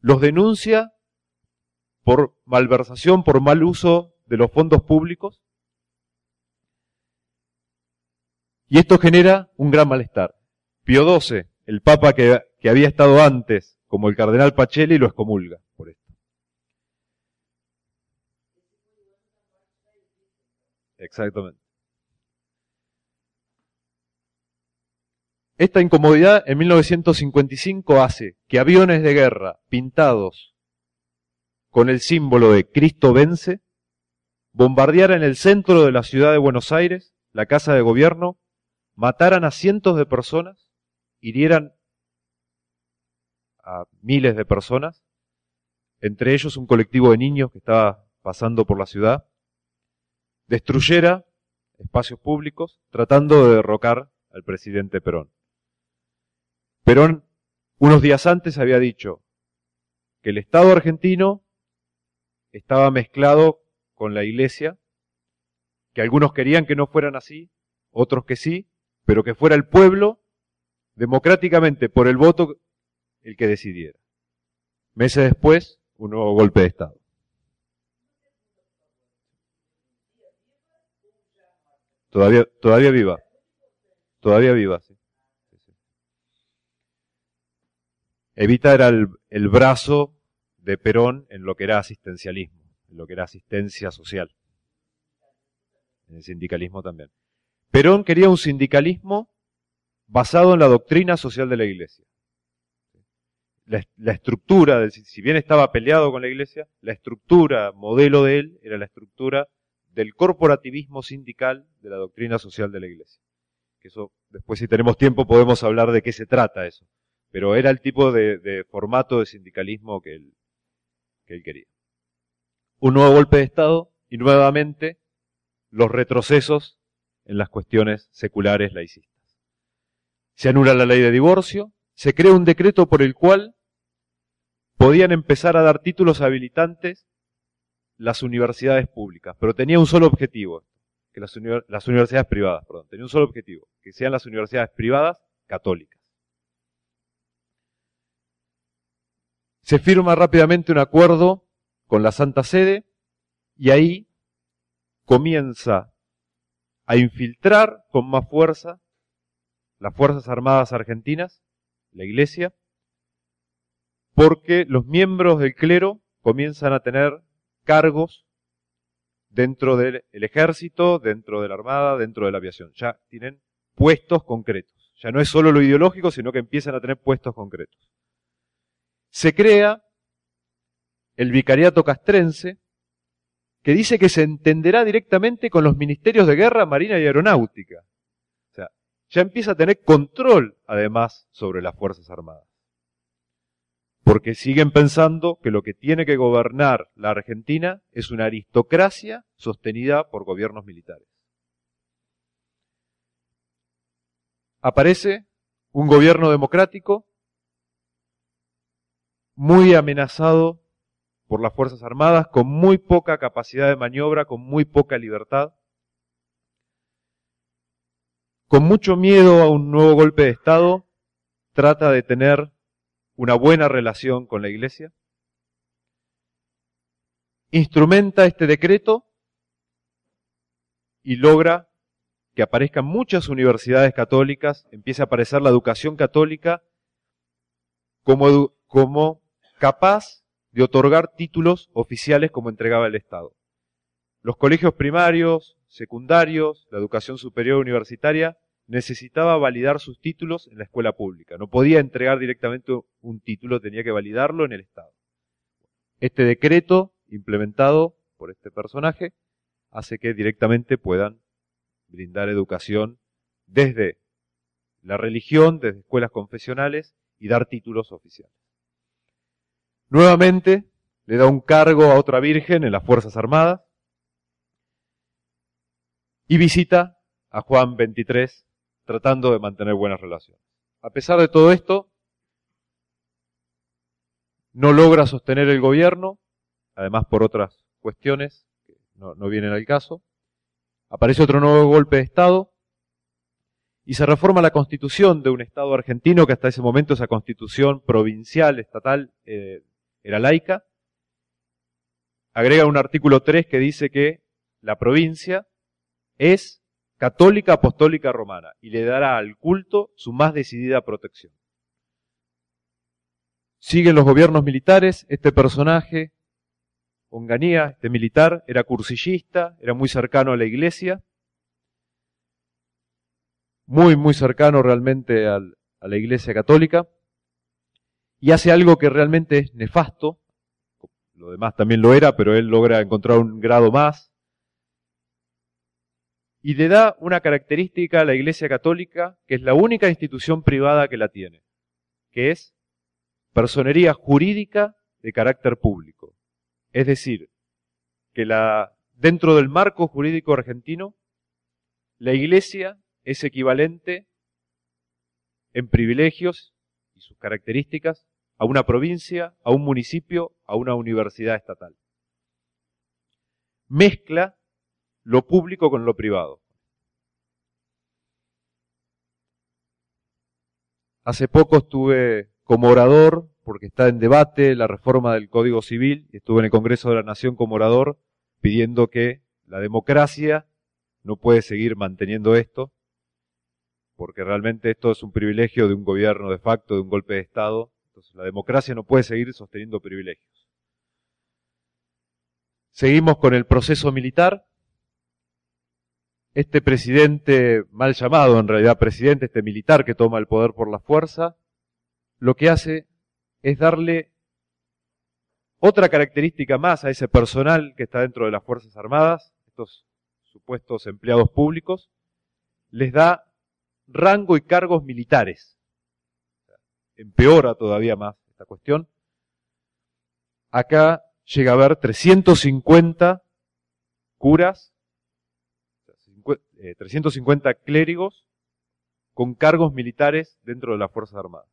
los denuncia por malversación, por mal uso de los fondos públicos, y esto genera un gran malestar. Pío XII, el papa que, había estado antes como el cardenal Pacelli, lo excomulga por esto. Exactamente. Esta incomodidad en 1955 hace que aviones de guerra pintados con el símbolo de Cristo vence bombardearan el centro de la ciudad de Buenos Aires, la casa de gobierno, mataran a cientos de personas, hirieran a miles de personas, entre ellos un colectivo de niños que estaba pasando por la ciudad, destruyera espacios públicos tratando de derrocar al presidente Perón. Perón, unos días antes, había dicho que el Estado argentino estaba mezclado con la Iglesia, que algunos querían que no fueran así, otros que sí, pero que fuera el pueblo, democráticamente por el voto, el que decidiera. Meses después, un nuevo golpe de Estado. Todavía, todavía viva. Todavía viva, sí. Evita era el, brazo de Perón en lo que era asistencialismo, en lo que era asistencia social. En el sindicalismo también. Perón quería un sindicalismo basado en la doctrina social de la Iglesia. La, la, estructura, si bien estaba peleado con la Iglesia, la estructura, modelo de él, era la estructura del corporativismo sindical de la doctrina social de la Iglesia. Que eso, después si tenemos tiempo podemos hablar de qué se trata eso pero era el tipo de, formato de sindicalismo que él, que él quería. Un nuevo golpe de Estado y nuevamente los retrocesos en las cuestiones seculares laicistas. Se anula la ley de divorcio, se crea un decreto por el cual podían empezar a dar títulos habilitantes las universidades públicas, pero tenía un solo objetivo, que las, las universidades privadas, perdón, tenía un solo objetivo, que sean las universidades privadas católicas. Se firma rápidamente un acuerdo con la Santa Sede y ahí comienza a infiltrar con más fuerza las Fuerzas Armadas Argentinas, la Iglesia, porque los miembros del clero comienzan a tener cargos dentro del ejército, dentro de la armada, dentro de la aviación. Ya tienen puestos concretos. Ya no es solo lo ideológico, sino que empiezan a tener puestos concretos. Se crea el vicariato castrense, que dice que se entenderá directamente con los ministerios de guerra, marina y aeronáutica. O sea, ya empieza a tener control, además, sobre las Fuerzas Armadas. Porque siguen pensando que lo que tiene que gobernar la Argentina es una aristocracia sostenida por gobiernos militares. Aparece un gobierno democrático muy amenazado por las Fuerzas Armadas, con muy poca capacidad de maniobra, con muy poca libertad, con mucho miedo a un nuevo golpe de Estado, trata de tener una buena relación con la Iglesia, instrumenta este decreto y logra que aparezcan muchas universidades católicas, empiece a aparecer la educación católica como, como capaz de otorgar títulos oficiales como entregaba el Estado. Los colegios primarios, secundarios, la educación superior universitaria necesitaba validar sus títulos en la escuela pública. No podía entregar directamente un título, tenía que validarlo en el Estado. Este decreto, implementado por este personaje, hace que directamente puedan brindar educación desde la religión, desde escuelas confesionales y dar títulos oficiales. Nuevamente le da un cargo a otra virgen en las Fuerzas Armadas y visita a Juan 23 tratando de mantener buenas relaciones. A pesar de todo esto, no logra sostener el gobierno, además por otras cuestiones que no, vienen al caso. Aparece otro nuevo golpe de Estado y se reforma la constitución de un Estado argentino que hasta ese momento esa constitución provincial, estatal, eh, era laica, agrega un artículo 3 que dice que la provincia es católica apostólica romana y le dará al culto su más decidida protección. Siguen los gobiernos militares, este personaje, Onganía, este militar, era cursillista, era muy cercano a la iglesia, muy, muy cercano realmente a la iglesia católica, y hace algo que realmente es nefasto, lo demás también lo era, pero él logra encontrar un grado más, y le da una característica a la Iglesia Católica, que es la única institución privada que la tiene, que es personería jurídica de carácter público. Es decir, que la, dentro del marco jurídico argentino, la Iglesia es equivalente en privilegios y sus características a una provincia, a un municipio, a una universidad estatal. Mezcla lo público con lo privado. Hace poco estuve como orador, porque está en debate la reforma del Código Civil, y estuve en el Congreso de la Nación como orador, pidiendo que la democracia no puede seguir manteniendo esto, porque realmente esto es un privilegio de un gobierno de facto, de un golpe de Estado, entonces la democracia no puede seguir sosteniendo privilegios. Seguimos con el proceso militar. Este presidente, mal llamado en realidad presidente, este militar que toma el poder por la fuerza, lo que hace es darle otra característica más a ese personal que está dentro de las Fuerzas Armadas, estos supuestos empleados públicos, les da rango y cargos militares empeora todavía más esta cuestión. Acá llega a haber 350 curas, 350 eh, clérigos con cargos militares dentro de las Fuerzas Armadas.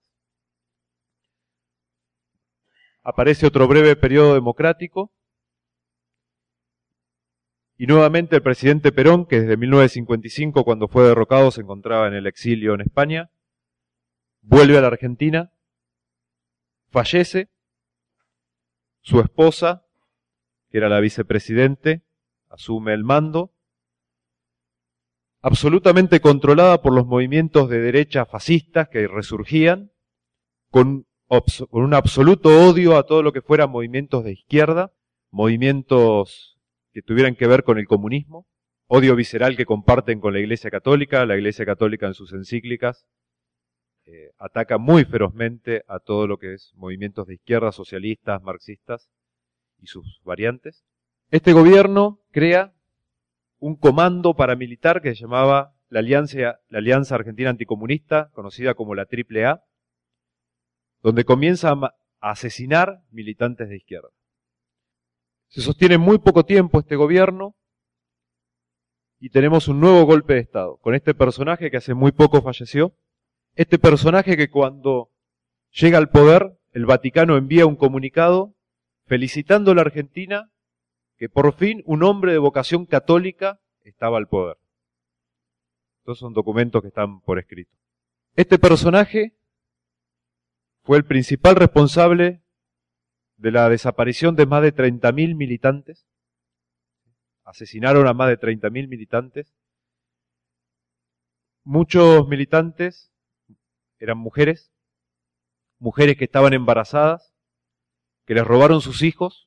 Aparece otro breve periodo democrático. Y nuevamente el presidente Perón, que desde 1955, cuando fue derrocado, se encontraba en el exilio en España, vuelve a la Argentina, fallece, su esposa, que era la vicepresidente, asume el mando, absolutamente controlada por los movimientos de derecha fascistas que resurgían, con, con un absoluto odio a todo lo que fueran movimientos de izquierda, movimientos que tuvieran que ver con el comunismo, odio visceral que comparten con la Iglesia Católica, la Iglesia Católica en sus encíclicas eh, ataca muy ferozmente a todo lo que es movimientos de izquierda, socialistas, marxistas y sus variantes. Este gobierno crea un comando paramilitar que se llamaba la Alianza, la Alianza Argentina Anticomunista, conocida como la AAA, donde comienza a asesinar militantes de izquierda. Se sostiene muy poco tiempo este gobierno y tenemos un nuevo golpe de Estado con este personaje que hace muy poco falleció, este personaje que cuando llega al poder, el Vaticano envía un comunicado felicitando a la Argentina que por fin un hombre de vocación católica estaba al poder. Estos son documentos que están por escrito. Este personaje fue el principal responsable de la desaparición de más de 30.000 militantes. Asesinaron a más de 30.000 militantes. Muchos militantes eran mujeres, mujeres que estaban embarazadas, que les robaron sus hijos,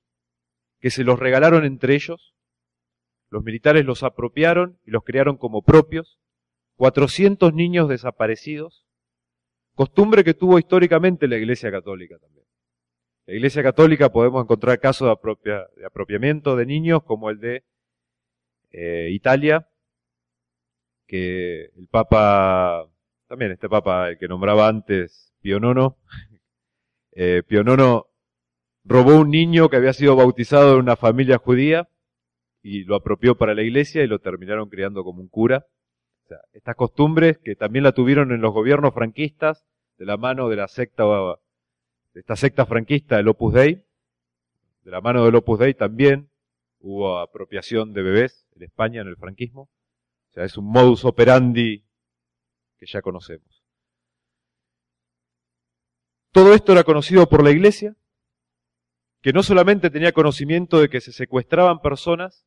que se los regalaron entre ellos. Los militares los apropiaron y los criaron como propios. 400 niños desaparecidos. Costumbre que tuvo históricamente la Iglesia Católica también. La Iglesia Católica podemos encontrar casos de, apropiamiento de niños como el de eh, Italia, que el Papa, también este Papa, el que nombraba antes, Pío IX, (laughs) eh, Pío robó un niño que había sido bautizado en una familia judía y lo apropió para la iglesia y lo terminaron criando como un cura. O sea, estas costumbres que también la tuvieron en los gobiernos franquistas, de la mano de la secta esta secta franquista del Opus Dei, de la mano del Opus Dei también hubo apropiación de bebés en España en el franquismo. O sea, es un modus operandi que ya conocemos. Todo esto era conocido por la iglesia, que no solamente tenía conocimiento de que se secuestraban personas,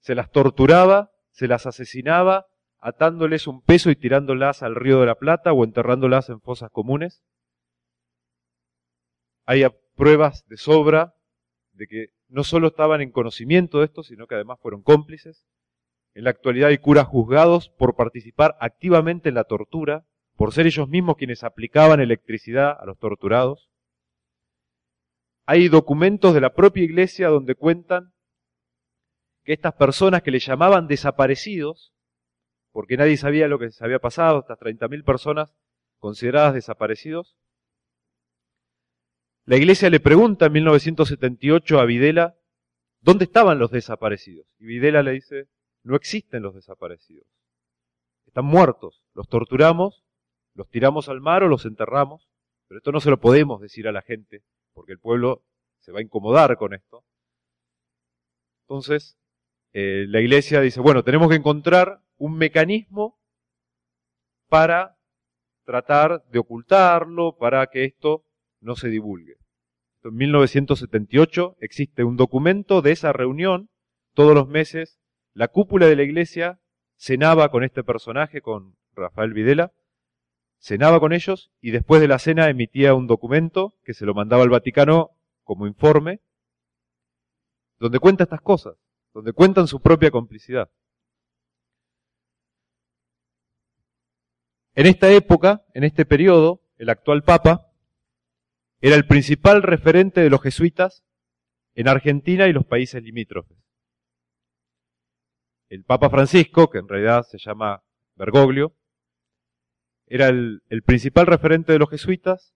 se las torturaba, se las asesinaba, atándoles un peso y tirándolas al río de la Plata o enterrándolas en fosas comunes, hay pruebas de sobra de que no solo estaban en conocimiento de esto, sino que además fueron cómplices. En la actualidad hay curas juzgados por participar activamente en la tortura, por ser ellos mismos quienes aplicaban electricidad a los torturados. Hay documentos de la propia iglesia donde cuentan que estas personas que le llamaban desaparecidos, porque nadie sabía lo que les había pasado, estas 30.000 personas consideradas desaparecidos, la iglesia le pregunta en 1978 a Videla, ¿dónde estaban los desaparecidos? Y Videla le dice, no existen los desaparecidos. Están muertos. Los torturamos, los tiramos al mar o los enterramos, pero esto no se lo podemos decir a la gente, porque el pueblo se va a incomodar con esto. Entonces, eh, la iglesia dice, bueno, tenemos que encontrar un mecanismo para tratar de ocultarlo, para que esto no se divulgue. En 1978 existe un documento de esa reunión. Todos los meses la cúpula de la iglesia cenaba con este personaje, con Rafael Videla, cenaba con ellos y después de la cena emitía un documento que se lo mandaba al Vaticano como informe, donde cuenta estas cosas, donde cuentan su propia complicidad. En esta época, en este periodo, el actual Papa era el principal referente de los jesuitas en Argentina y los países limítrofes. El Papa Francisco, que en realidad se llama Bergoglio, era el, principal referente de los jesuitas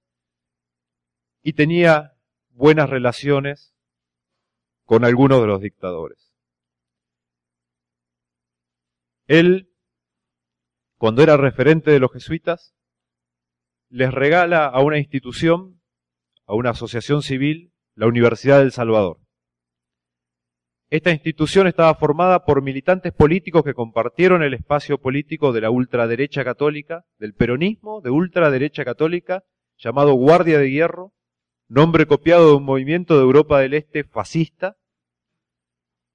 y tenía buenas relaciones con algunos de los dictadores. Él, cuando era referente de los jesuitas, les regala a una institución a una asociación civil, la Universidad del Salvador. Esta institución estaba formada por militantes políticos que compartieron el espacio político de la ultraderecha católica, del peronismo de ultraderecha católica, llamado Guardia de Hierro, nombre copiado de un movimiento de Europa del Este fascista,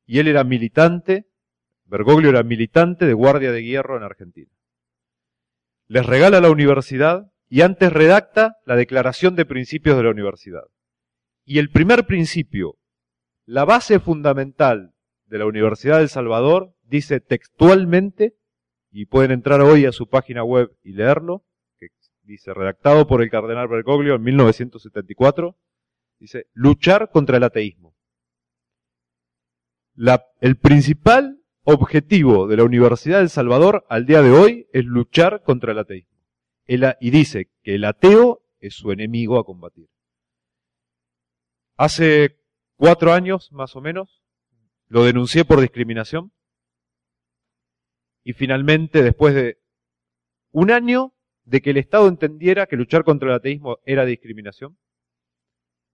y él era militante Bergoglio era militante de Guardia de Hierro en Argentina. Les regala la universidad y antes redacta la Declaración de Principios de la Universidad. Y el primer principio, la base fundamental de la Universidad del Salvador, dice textualmente, y pueden entrar hoy a su página web y leerlo, que dice redactado por el cardenal Bergoglio en 1974, dice luchar contra el ateísmo. El principal objetivo de la Universidad del Salvador al día de hoy es luchar contra el ateísmo. y dice que el ateo es su enemigo a combatir. Hace cuatro años, más o menos, lo denuncié por discriminación. Y finalmente, después de un año de que el Estado entendiera que luchar contra el ateísmo era discriminación,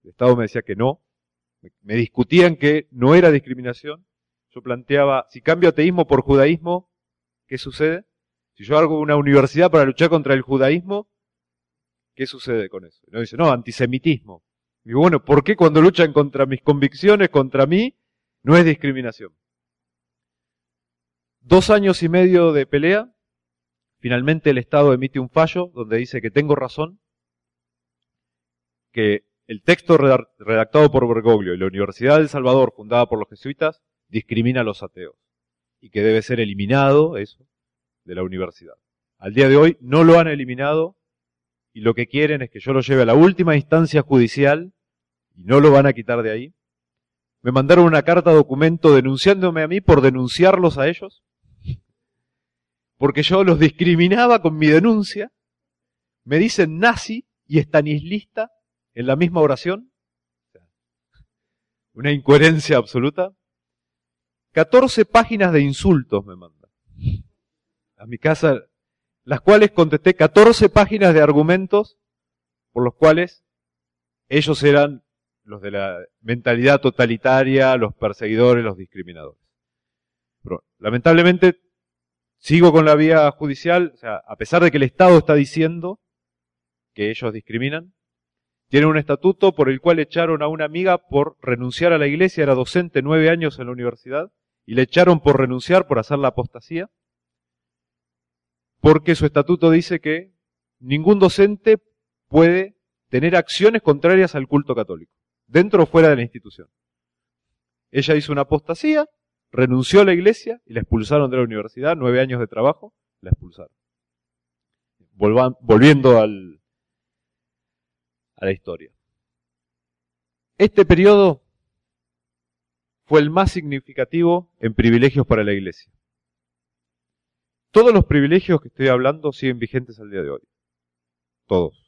el Estado me decía que no, me discutían que no era discriminación, yo planteaba, si cambio ateísmo por judaísmo, ¿qué sucede? Si yo hago una universidad para luchar contra el judaísmo, ¿qué sucede con eso? no dice, no, antisemitismo. Digo, bueno, ¿por qué cuando luchan contra mis convicciones, contra mí, no es discriminación? Dos años y medio de pelea, finalmente el Estado emite un fallo donde dice que tengo razón, que el texto redactado por Bergoglio y la Universidad del Salvador, fundada por los jesuitas, discrimina a los ateos y que debe ser eliminado eso de la universidad. Al día de hoy no lo han eliminado y lo que quieren es que yo lo lleve a la última instancia judicial y no lo van a quitar de ahí. Me mandaron una carta documento denunciándome a mí por denunciarlos a ellos, porque yo los discriminaba con mi denuncia. Me dicen nazi y estanislista en la misma oración. Una incoherencia absoluta. 14 páginas de insultos me mandan. A mi casa, las cuales contesté 14 páginas de argumentos por los cuales ellos eran los de la mentalidad totalitaria, los perseguidores, los discriminadores. Pero, lamentablemente, sigo con la vía judicial, o sea, a pesar de que el Estado está diciendo que ellos discriminan, tienen un estatuto por el cual echaron a una amiga por renunciar a la iglesia, era docente nueve años en la universidad, y le echaron por renunciar, por hacer la apostasía, porque su estatuto dice que ningún docente puede tener acciones contrarias al culto católico, dentro o fuera de la institución. Ella hizo una apostasía, renunció a la iglesia y la expulsaron de la universidad, nueve años de trabajo, la expulsaron. volviendo al, a la historia. Este periodo fue el más significativo en privilegios para la iglesia. Todos los privilegios que estoy hablando siguen vigentes al día de hoy. Todos.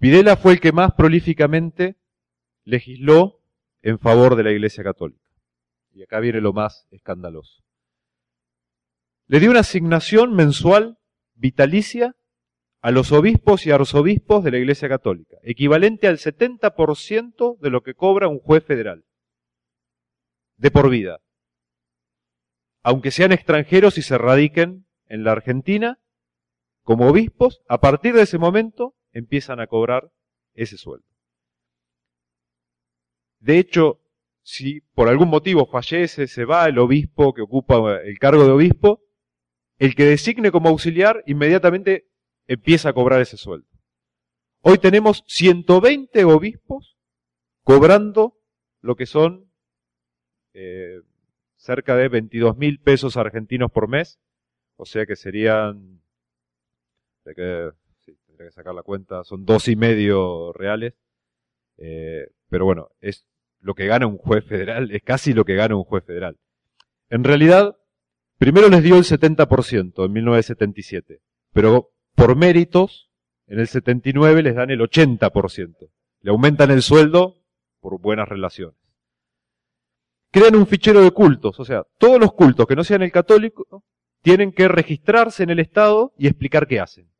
Videla fue el que más prolíficamente legisló en favor de la Iglesia Católica. Y acá viene lo más escandaloso. Le dio una asignación mensual vitalicia a los obispos y arzobispos de la Iglesia Católica, equivalente al 70% de lo que cobra un juez federal, de por vida. Aunque sean extranjeros y se radiquen en la Argentina, como obispos, a partir de ese momento empiezan a cobrar ese sueldo. De hecho, si por algún motivo fallece, se va el obispo que ocupa el cargo de obispo, el que designe como auxiliar inmediatamente empieza a cobrar ese sueldo. Hoy tenemos 120 obispos cobrando lo que son eh, cerca de 22 mil pesos argentinos por mes, o sea que serían, que sacar la cuenta, son dos y medio reales, eh, pero bueno, es lo que gana un juez federal, es casi lo que gana un juez federal. En realidad, primero les dio el 70% en 1977, pero por méritos, en el 79 les dan el 80%. Le aumentan el sueldo por buenas relaciones. Crean un fichero de cultos, o sea, todos los cultos que no sean el católico tienen que registrarse en el Estado y explicar qué hacen.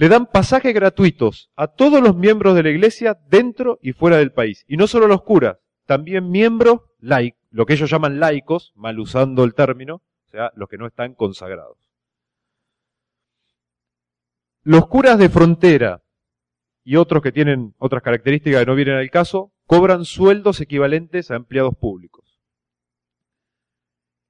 Le dan pasajes gratuitos a todos los miembros de la iglesia dentro y fuera del país. Y no solo los curas, también miembros laicos, lo que ellos llaman laicos, mal usando el término, o sea, los que no están consagrados. Los curas de frontera y otros que tienen otras características que no vienen al caso, cobran sueldos equivalentes a empleados públicos.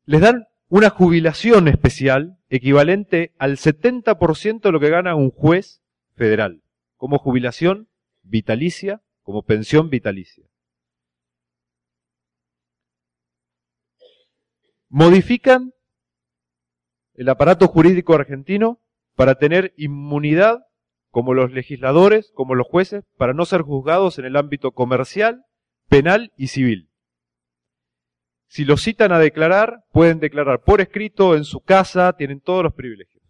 Les dan una jubilación especial equivalente al 70% de lo que gana un juez federal, como jubilación vitalicia, como pensión vitalicia. Modifican el aparato jurídico argentino para tener inmunidad como los legisladores, como los jueces, para no ser juzgados en el ámbito comercial, penal y civil. Si los citan a declarar, pueden declarar por escrito, en su casa, tienen todos los privilegios.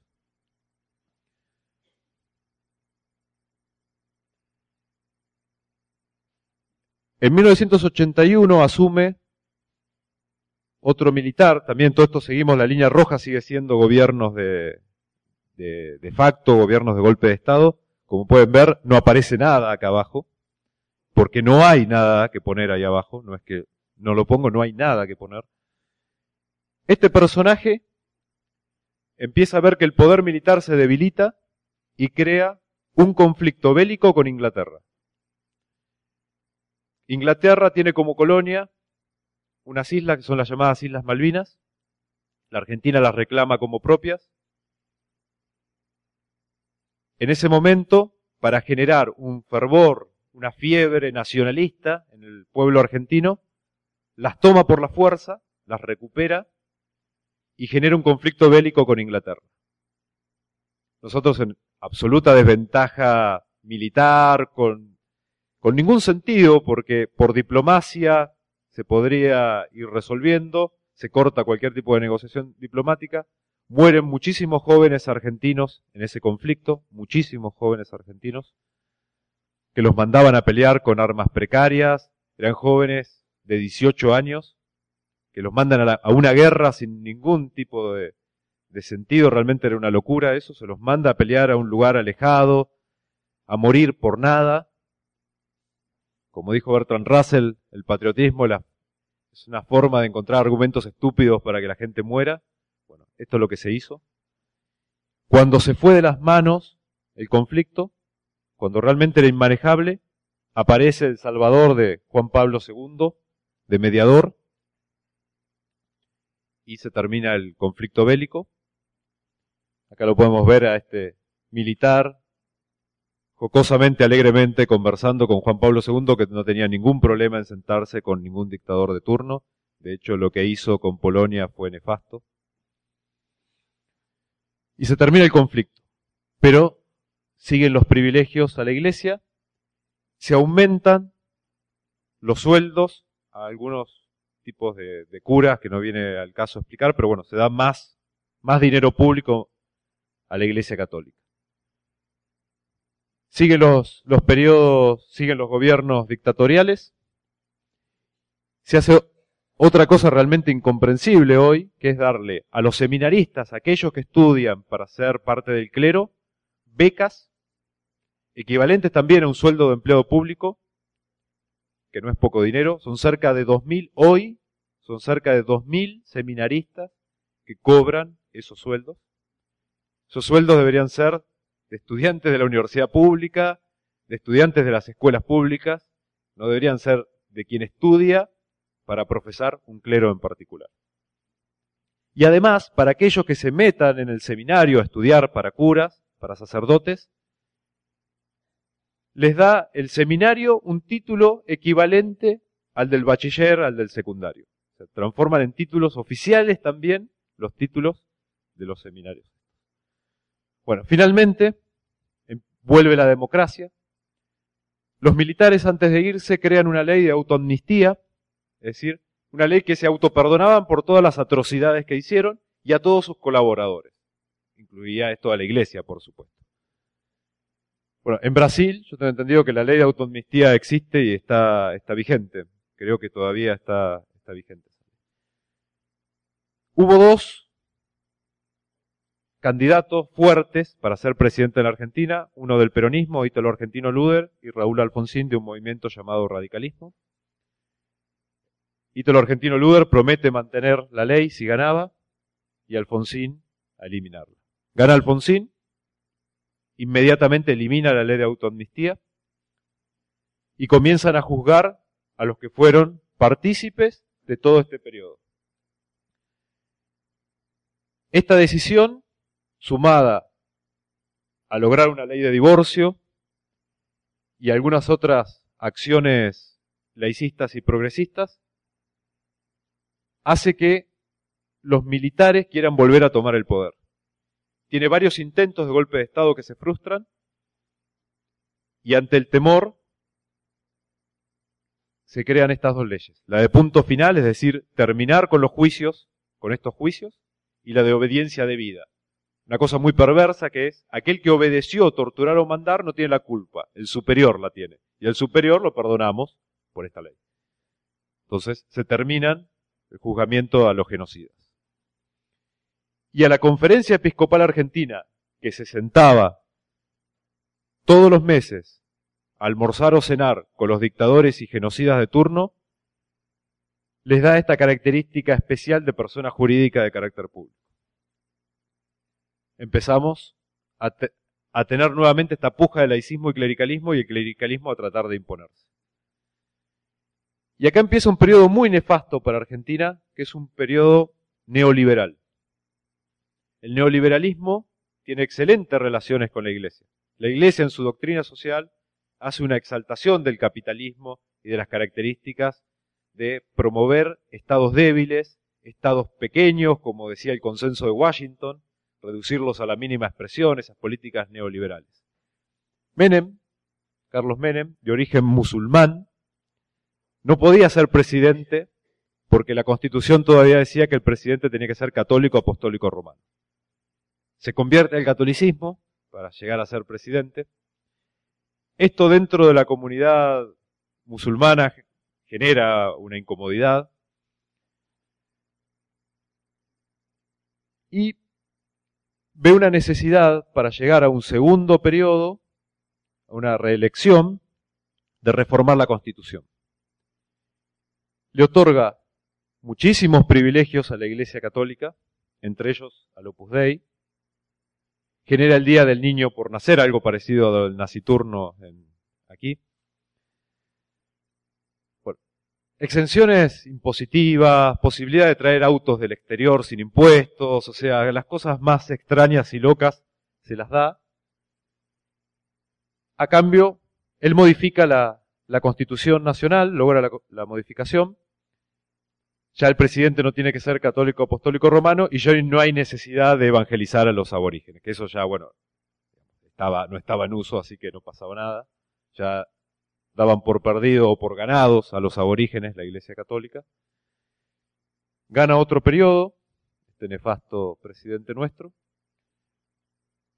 En 1981 asume otro militar, también todo esto seguimos la línea roja, sigue siendo gobiernos de, de, facto, gobiernos de golpe de Estado. Como pueden ver, no aparece nada acá abajo, porque no hay nada que poner ahí abajo, no es que no lo pongo, no hay nada que poner. Este personaje empieza a ver que el poder militar se debilita y crea un conflicto bélico con Inglaterra. Inglaterra tiene como colonia unas islas que son las llamadas Islas Malvinas. La Argentina las reclama como propias. En ese momento, para generar un fervor, una fiebre nacionalista en el pueblo argentino, las toma por la fuerza, las recupera y genera un conflicto bélico con Inglaterra. Nosotros en absoluta desventaja militar, con, con ningún sentido, porque por diplomacia se podría ir resolviendo, se corta cualquier tipo de negociación diplomática, mueren muchísimos jóvenes argentinos en ese conflicto, muchísimos jóvenes argentinos, que los mandaban a pelear con armas precarias, eran jóvenes de 18 años, que los mandan a, una guerra sin ningún tipo de, de sentido, realmente era una locura eso, se los manda a pelear a un lugar alejado, a morir por nada, como dijo Bertrand Russell, el patriotismo es una forma de encontrar argumentos estúpidos para que la gente muera. Bueno, esto es lo que se hizo. Cuando se fue de las manos el conflicto, cuando realmente era inmanejable, aparece el Salvador de Juan Pablo II, de mediador, y se termina el conflicto bélico. Acá lo podemos ver a este militar jocosamente, alegremente, conversando con Juan Pablo II, que no tenía ningún problema en sentarse con ningún dictador de turno. De hecho, lo que hizo con Polonia fue nefasto. Y se termina el conflicto. Pero siguen los privilegios a la iglesia, se aumentan los sueldos a algunos tipos de, curas que no viene al caso explicar, pero bueno, se da más, más dinero público a la iglesia católica. Siguen los, los periodos, siguen los gobiernos dictatoriales. Se hace otra cosa realmente incomprensible hoy, que es darle a los seminaristas, aquellos que estudian para ser parte del clero, becas, equivalentes también a un sueldo de empleo público, que no es poco dinero, son cerca de 2.000 hoy, son cerca de 2.000 seminaristas que cobran esos sueldos. Esos sueldos deberían ser de estudiantes de la universidad pública, de estudiantes de las escuelas públicas, no deberían ser de quien estudia para profesar un clero en particular. Y además, para aquellos que se metan en el seminario a estudiar para curas, para sacerdotes, les da el seminario un título equivalente al del bachiller, al del secundario. Se transforman en títulos oficiales también los títulos de los seminarios. Bueno, finalmente, em, vuelve la democracia. Los militares antes de irse crean una ley de autoamnistía, es decir, una ley que se autoperdonaban por todas las atrocidades que hicieron y a todos sus colaboradores. Incluía esto a la iglesia, por supuesto. Bueno, en Brasil yo tengo entendido que la ley de autoamnistía existe y está, está vigente. Creo que todavía está, está vigente. Hubo dos candidatos fuertes para ser presidente de la Argentina, uno del peronismo, Ítalo Argentino Luder, y Raúl Alfonsín de un movimiento llamado radicalismo. Ítalo Argentino Luder promete mantener la ley si ganaba y Alfonsín a eliminarla. Gana Alfonsín, inmediatamente elimina la ley de autoamnistía y comienzan a juzgar a los que fueron partícipes de todo este periodo. Esta decisión, sumada a lograr una ley de divorcio y algunas otras acciones laicistas y progresistas, hace que los militares quieran volver a tomar el poder. Tiene varios intentos de golpe de Estado que se frustran y ante el temor se crean estas dos leyes. La de punto final, es decir, terminar con los juicios, con estos juicios, y la de obediencia debida. Una cosa muy perversa que es, aquel que obedeció, torturar o mandar no tiene la culpa, el superior la tiene. Y el superior lo perdonamos por esta ley. Entonces se terminan el juzgamiento a los genocidas. Y a la conferencia episcopal argentina, que se sentaba todos los meses a almorzar o cenar con los dictadores y genocidas de turno, les da esta característica especial de persona jurídica de carácter público. Empezamos a, tener nuevamente esta puja de laicismo y clericalismo y el clericalismo a tratar de imponerse. Y acá empieza un periodo muy nefasto para Argentina, que es un periodo neoliberal. El neoliberalismo tiene excelentes relaciones con la Iglesia. La Iglesia en su doctrina social hace una exaltación del capitalismo y de las características de promover estados débiles, estados pequeños, como decía el consenso de Washington, reducirlos a la mínima expresión, esas políticas neoliberales. Menem, Carlos Menem, de origen musulmán, no podía ser presidente porque la constitución todavía decía que el presidente tenía que ser católico apostólico romano. Se convierte al catolicismo para llegar a ser presidente. Esto dentro de la comunidad musulmana genera una incomodidad. Y ve una necesidad para llegar a un segundo periodo, a una reelección, de reformar la constitución le otorga muchísimos privilegios a la Iglesia Católica, entre ellos al Opus Dei, genera el Día del Niño por Nacer, algo parecido al naciturno en, aquí. exenciones impositivas, posibilidad de traer autos del exterior sin impuestos, o sea, las cosas más extrañas y locas se las da. A cambio, él modifica la, la Constitución Nacional, logra la, modificación. Ya el presidente no tiene que ser católico apostólico romano y ya no hay necesidad de evangelizar a los aborígenes, que eso ya, bueno, estaba, no estaba en uso, así que no pasaba nada. Ya daban por perdido o por ganados a los aborígenes la Iglesia Católica. Gana otro periodo, este nefasto presidente nuestro.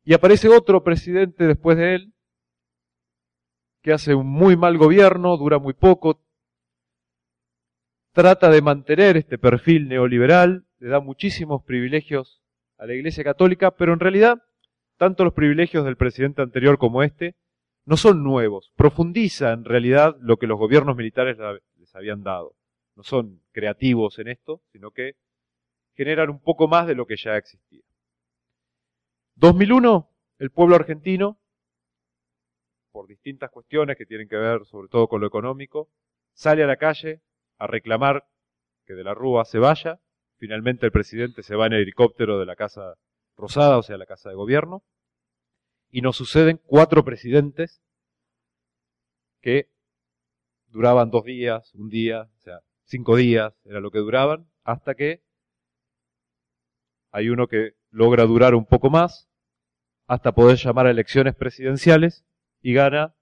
Y aparece otro presidente después de él, que hace un muy mal gobierno, dura muy poco, trata de mantener este perfil neoliberal, le da muchísimos privilegios a la Iglesia Católica, pero en realidad, tanto los privilegios del presidente anterior como este, no son nuevos, profundiza en realidad lo que los gobiernos militares les habían dado. No son creativos en esto, sino que generan un poco más de lo que ya existía. 2001, el pueblo argentino por distintas cuestiones que tienen que ver sobre todo con lo económico, sale a la calle a reclamar que de la Rúa se vaya. Finalmente el presidente se va en helicóptero de la Casa Rosada, o sea, la Casa de Gobierno. Y nos suceden cuatro presidentes que duraban dos días, un día, o sea, cinco días era lo que duraban, hasta que hay uno que logra durar un poco más, hasta poder llamar a elecciones presidenciales y gana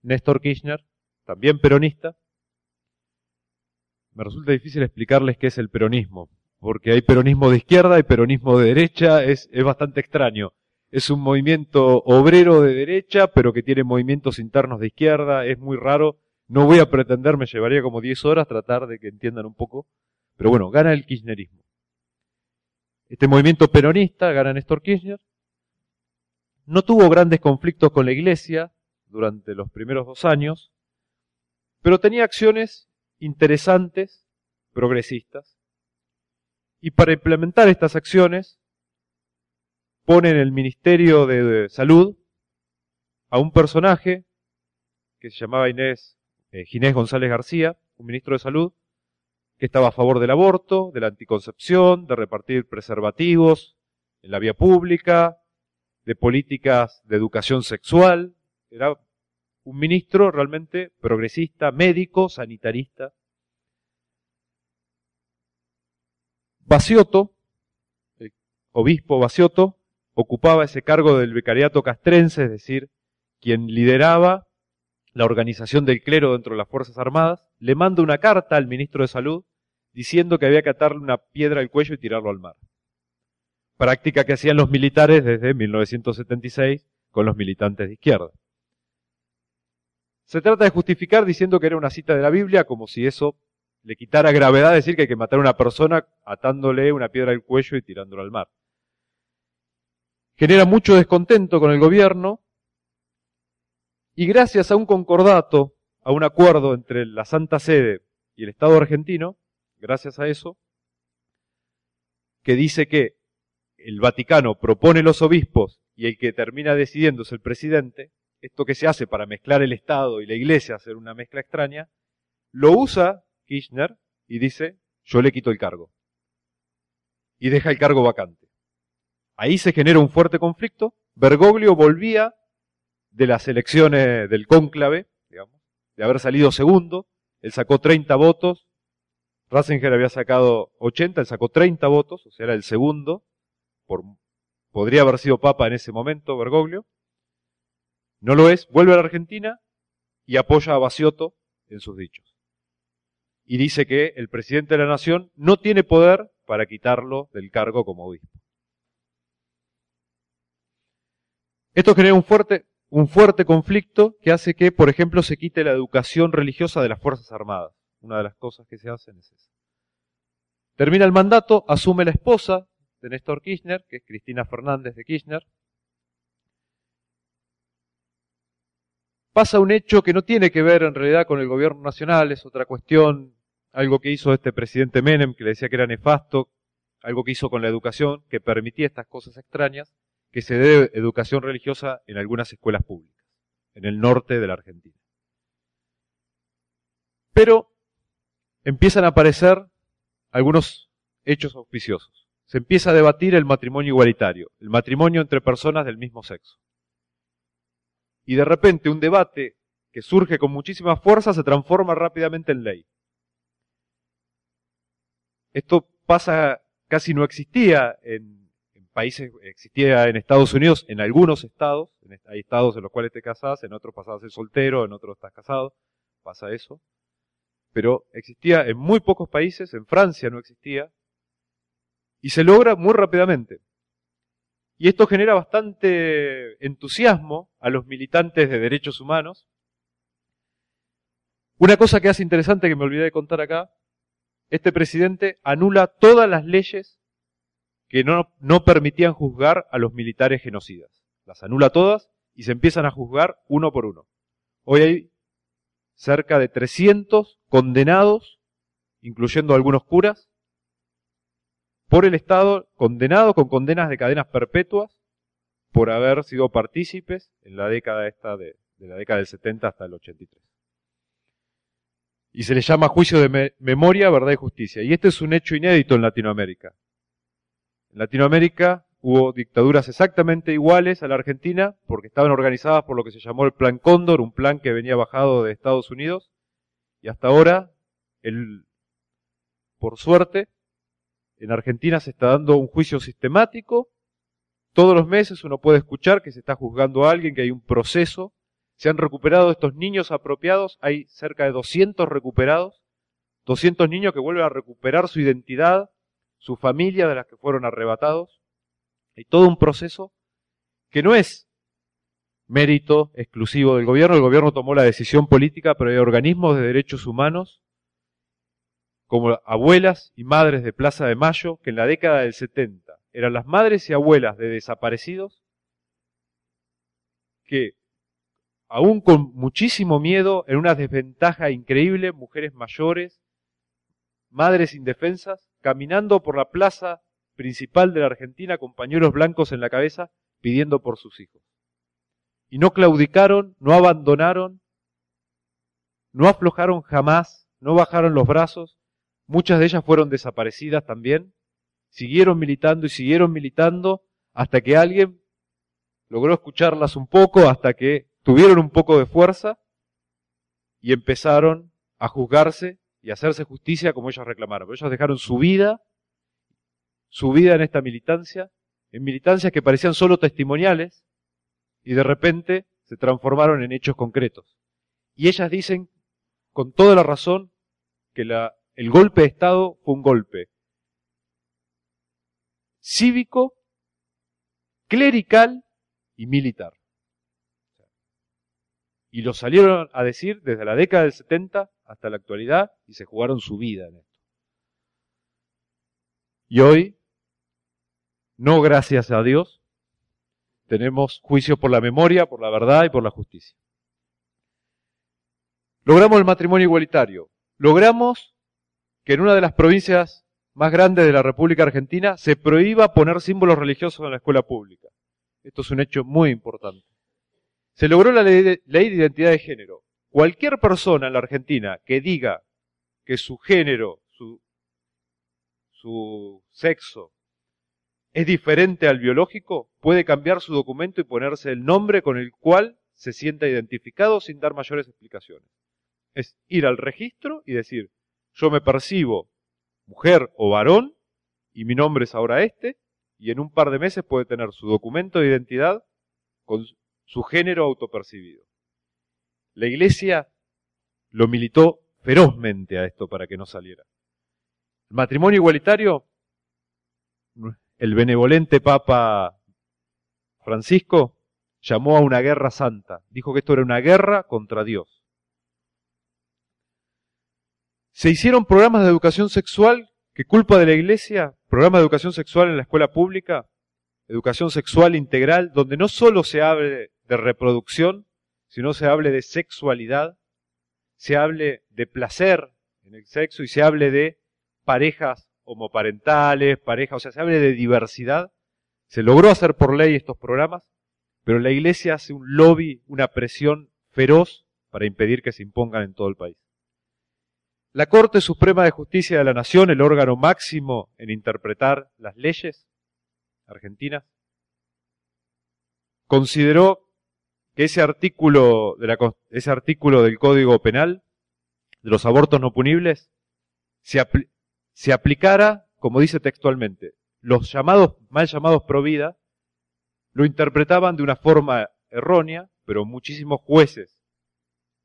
Néstor Kirchner, también peronista. Me resulta difícil explicarles qué es el peronismo, porque hay peronismo de izquierda y peronismo de derecha, es, es bastante extraño. Es un movimiento obrero de derecha, pero que tiene movimientos internos de izquierda, es muy raro. No voy a pretender, me llevaría como 10 horas tratar de que entiendan un poco. Pero bueno, gana el kirchnerismo. Este movimiento peronista gana Néstor Kirchner. No tuvo grandes conflictos con la iglesia, durante los primeros dos años, pero tenía acciones interesantes, progresistas, y para implementar estas acciones pone en el Ministerio de Salud a un personaje que se llamaba Inés, eh, Ginés González García, un ministro de salud que estaba a favor del aborto, de la anticoncepción, de repartir preservativos en la vía pública, de políticas de educación sexual. Era un ministro realmente progresista, médico, sanitarista. Bacioto, el obispo Bacioto, ocupaba ese cargo del vicariato castrense, es decir, quien lideraba la organización del clero dentro de las Fuerzas Armadas, le manda una carta al ministro de Salud diciendo que había que atarle una piedra al cuello y tirarlo al mar. Práctica que hacían los militares desde 1976 con los militantes de izquierda. Se trata de justificar diciendo que era una cita de la Biblia, como si eso le quitara gravedad decir que hay que matar a una persona atándole una piedra al cuello y tirándolo al mar. Genera mucho descontento con el gobierno y gracias a un concordato, a un acuerdo entre la Santa Sede y el Estado argentino, gracias a eso, que dice que el Vaticano propone los obispos y el que termina decidiendo es el presidente, esto que se hace para mezclar el Estado y la Iglesia, hacer una mezcla extraña, lo usa Kirchner y dice, yo le quito el cargo. Y deja el cargo vacante. Ahí se genera un fuerte conflicto. Bergoglio volvía de las elecciones del cónclave, digamos, de haber salido segundo. Él sacó 30 votos. Ratzinger había sacado 80, él sacó 30 votos, o sea, era el segundo. Por, podría haber sido papa en ese momento, Bergoglio. No lo es, vuelve a la Argentina y apoya a Bacioto en sus dichos. Y dice que el presidente de la nación no tiene poder para quitarlo del cargo como obispo. Esto genera un fuerte, un fuerte conflicto que hace que, por ejemplo, se quite la educación religiosa de las Fuerzas Armadas. Una de las cosas que se hacen es esa. Termina el mandato, asume la esposa de Néstor Kirchner, que es Cristina Fernández de Kirchner. Pasa un hecho que no tiene que ver en realidad con el gobierno nacional, es otra cuestión, algo que hizo este presidente Menem, que le decía que era nefasto, algo que hizo con la educación, que permitía estas cosas extrañas, que se dé educación religiosa en algunas escuelas públicas, en el norte de la Argentina. Pero empiezan a aparecer algunos hechos auspiciosos. Se empieza a debatir el matrimonio igualitario, el matrimonio entre personas del mismo sexo. Y de repente un debate que surge con muchísima fuerza se transforma rápidamente en ley. Esto pasa, casi no existía en países, existía en Estados Unidos, en algunos estados, hay estados en los cuales te casas, en otros pasas a soltero, en otros estás casado, pasa eso. Pero existía en muy pocos países, en Francia no existía, y se logra muy rápidamente. Y esto genera bastante entusiasmo a los militantes de derechos humanos. Una cosa que hace interesante que me olvidé de contar acá, este presidente anula todas las leyes que no, no permitían juzgar a los militares genocidas. Las anula todas y se empiezan a juzgar uno por uno. Hoy hay cerca de 300 condenados, incluyendo algunos curas, por el Estado, condenados con condenas de cadenas perpetuas por haber sido partícipes en la década esta de, de la década del 70 hasta el 83. Y se le llama juicio de memoria, verdad y justicia. Y este es un hecho inédito en Latinoamérica. En Latinoamérica hubo dictaduras exactamente iguales a la Argentina porque estaban organizadas por lo que se llamó el Plan Cóndor, un plan que venía bajado de Estados Unidos. Y hasta ahora, el, por suerte, en Argentina se está dando un juicio sistemático. Todos los meses uno puede escuchar que se está juzgando a alguien, que hay un proceso. Se han recuperado estos niños apropiados. Hay cerca de 200 recuperados. 200 niños que vuelven a recuperar su identidad, su familia de las que fueron arrebatados. Hay todo un proceso que no es mérito exclusivo del gobierno. El gobierno tomó la decisión política, pero hay organismos de derechos humanos como abuelas y madres de Plaza de Mayo, que en la década del 70 eran las madres y abuelas de desaparecidos, que aún con muchísimo miedo, en una desventaja increíble, mujeres mayores, madres indefensas, caminando por la plaza principal de la Argentina con pañuelos blancos en la cabeza pidiendo por sus hijos. Y no claudicaron, no abandonaron, no aflojaron jamás, no bajaron los brazos, muchas de ellas fueron desaparecidas también, siguieron militando y siguieron militando hasta que alguien logró escucharlas un poco, hasta que tuvieron un poco de fuerza y empezaron a juzgarse y a hacerse justicia como ellos reclamaron. ellos dejaron su vida, su vida en esta militancia, en militancias que parecían solo testimoniales, y de repente se transformaron en hechos concretos. Y ellas dicen, con toda la razón, que la, el golpe de Estado fue un golpe cívico, clerical y militar. Y lo salieron a decir desde la década del 70 hasta la actualidad y se jugaron su vida en esto. Y hoy, no gracias a Dios, tenemos juicio por la memoria, por la verdad y por la justicia. Logramos el matrimonio igualitario. Logramos que en una de las provincias más grandes de la República Argentina se prohíba poner símbolos religiosos en la escuela pública. Esto es un hecho muy importante. Se logró la ley de, identidad de género. Cualquier persona en la Argentina que diga que su género, su, su sexo, es diferente al biológico, puede cambiar su documento y ponerse el nombre con el cual se sienta identificado sin dar mayores explicaciones. Es ir al registro y decir, yo me percibo mujer o varón y mi nombre es ahora este, y en un par de meses puede tener su documento de identidad con su género autopercibido. La iglesia lo militó ferozmente a esto para que no saliera. El matrimonio igualitario, el benevolente Papa Francisco llamó a una guerra santa. Dijo que esto era una guerra contra Dios. Se hicieron programas de educación sexual que culpa de la iglesia, programa de educación sexual en la escuela pública, educación sexual integral, donde no solo se hable de reproducción, sino se hable de sexualidad, se hable de placer en el sexo y se hable de parejas homoparentales, parejas, o sea, se hable de diversidad. Se logró hacer por ley estos programas, pero la iglesia hace un lobby, una presión feroz para impedir que se impongan en todo el país. La Corte Suprema de Justicia de la Nación, el órgano máximo en interpretar las leyes argentinas, consideró que ese artículo, de la, ese artículo del Código Penal de los abortos no punibles se, se aplicara, como dice textualmente, los llamados, mal llamados pro vida, lo interpretaban de una forma errónea, pero muchísimos jueces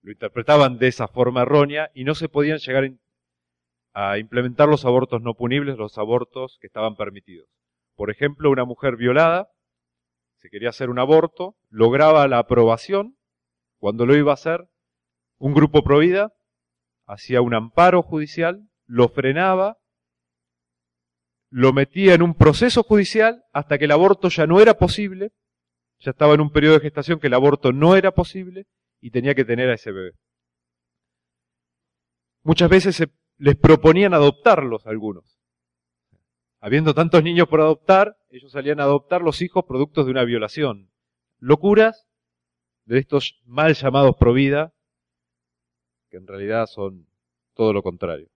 lo interpretaban de esa forma errónea y no se podían llegar a implementar los abortos no punibles, los abortos que estaban permitidos. Por ejemplo, una mujer violada, se quería hacer un aborto, lograba la aprobación, cuando lo iba a hacer, un grupo provida hacía un amparo judicial, lo frenaba, lo metía en un proceso judicial hasta que el aborto ya no era posible, ya estaba en un periodo de gestación que el aborto no era posible, y tenía que tener a ese bebé. Muchas veces se les proponían adoptarlos algunos. Habiendo tantos niños por adoptar, ellos salían a adoptar los hijos productos de una violación. Locuras de estos mal llamados pro vida, que en realidad son todo lo contrario.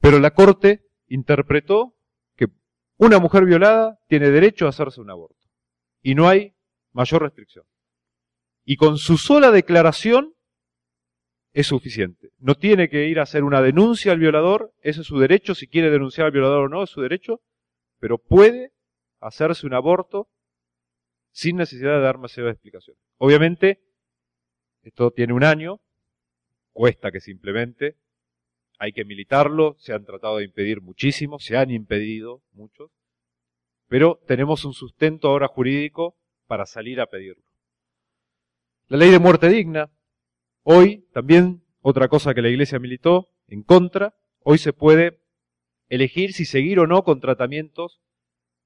Pero la Corte interpretó que una mujer violada tiene derecho a hacerse un aborto. Y no hay mayor restricción. Y con su sola declaración es suficiente. No tiene que ir a hacer una denuncia al violador, ese es su derecho, si quiere denunciar al violador o no, es su derecho, pero puede hacerse un aborto sin necesidad de dar más explicación. Obviamente, esto tiene un año, cuesta que se implemente, hay que militarlo, se han tratado de impedir muchísimo, se han impedido muchos, pero tenemos un sustento ahora jurídico para salir a pedirlo. La ley de muerte digna. Hoy también otra cosa que la Iglesia militó en contra. Hoy se puede elegir si seguir o no con tratamientos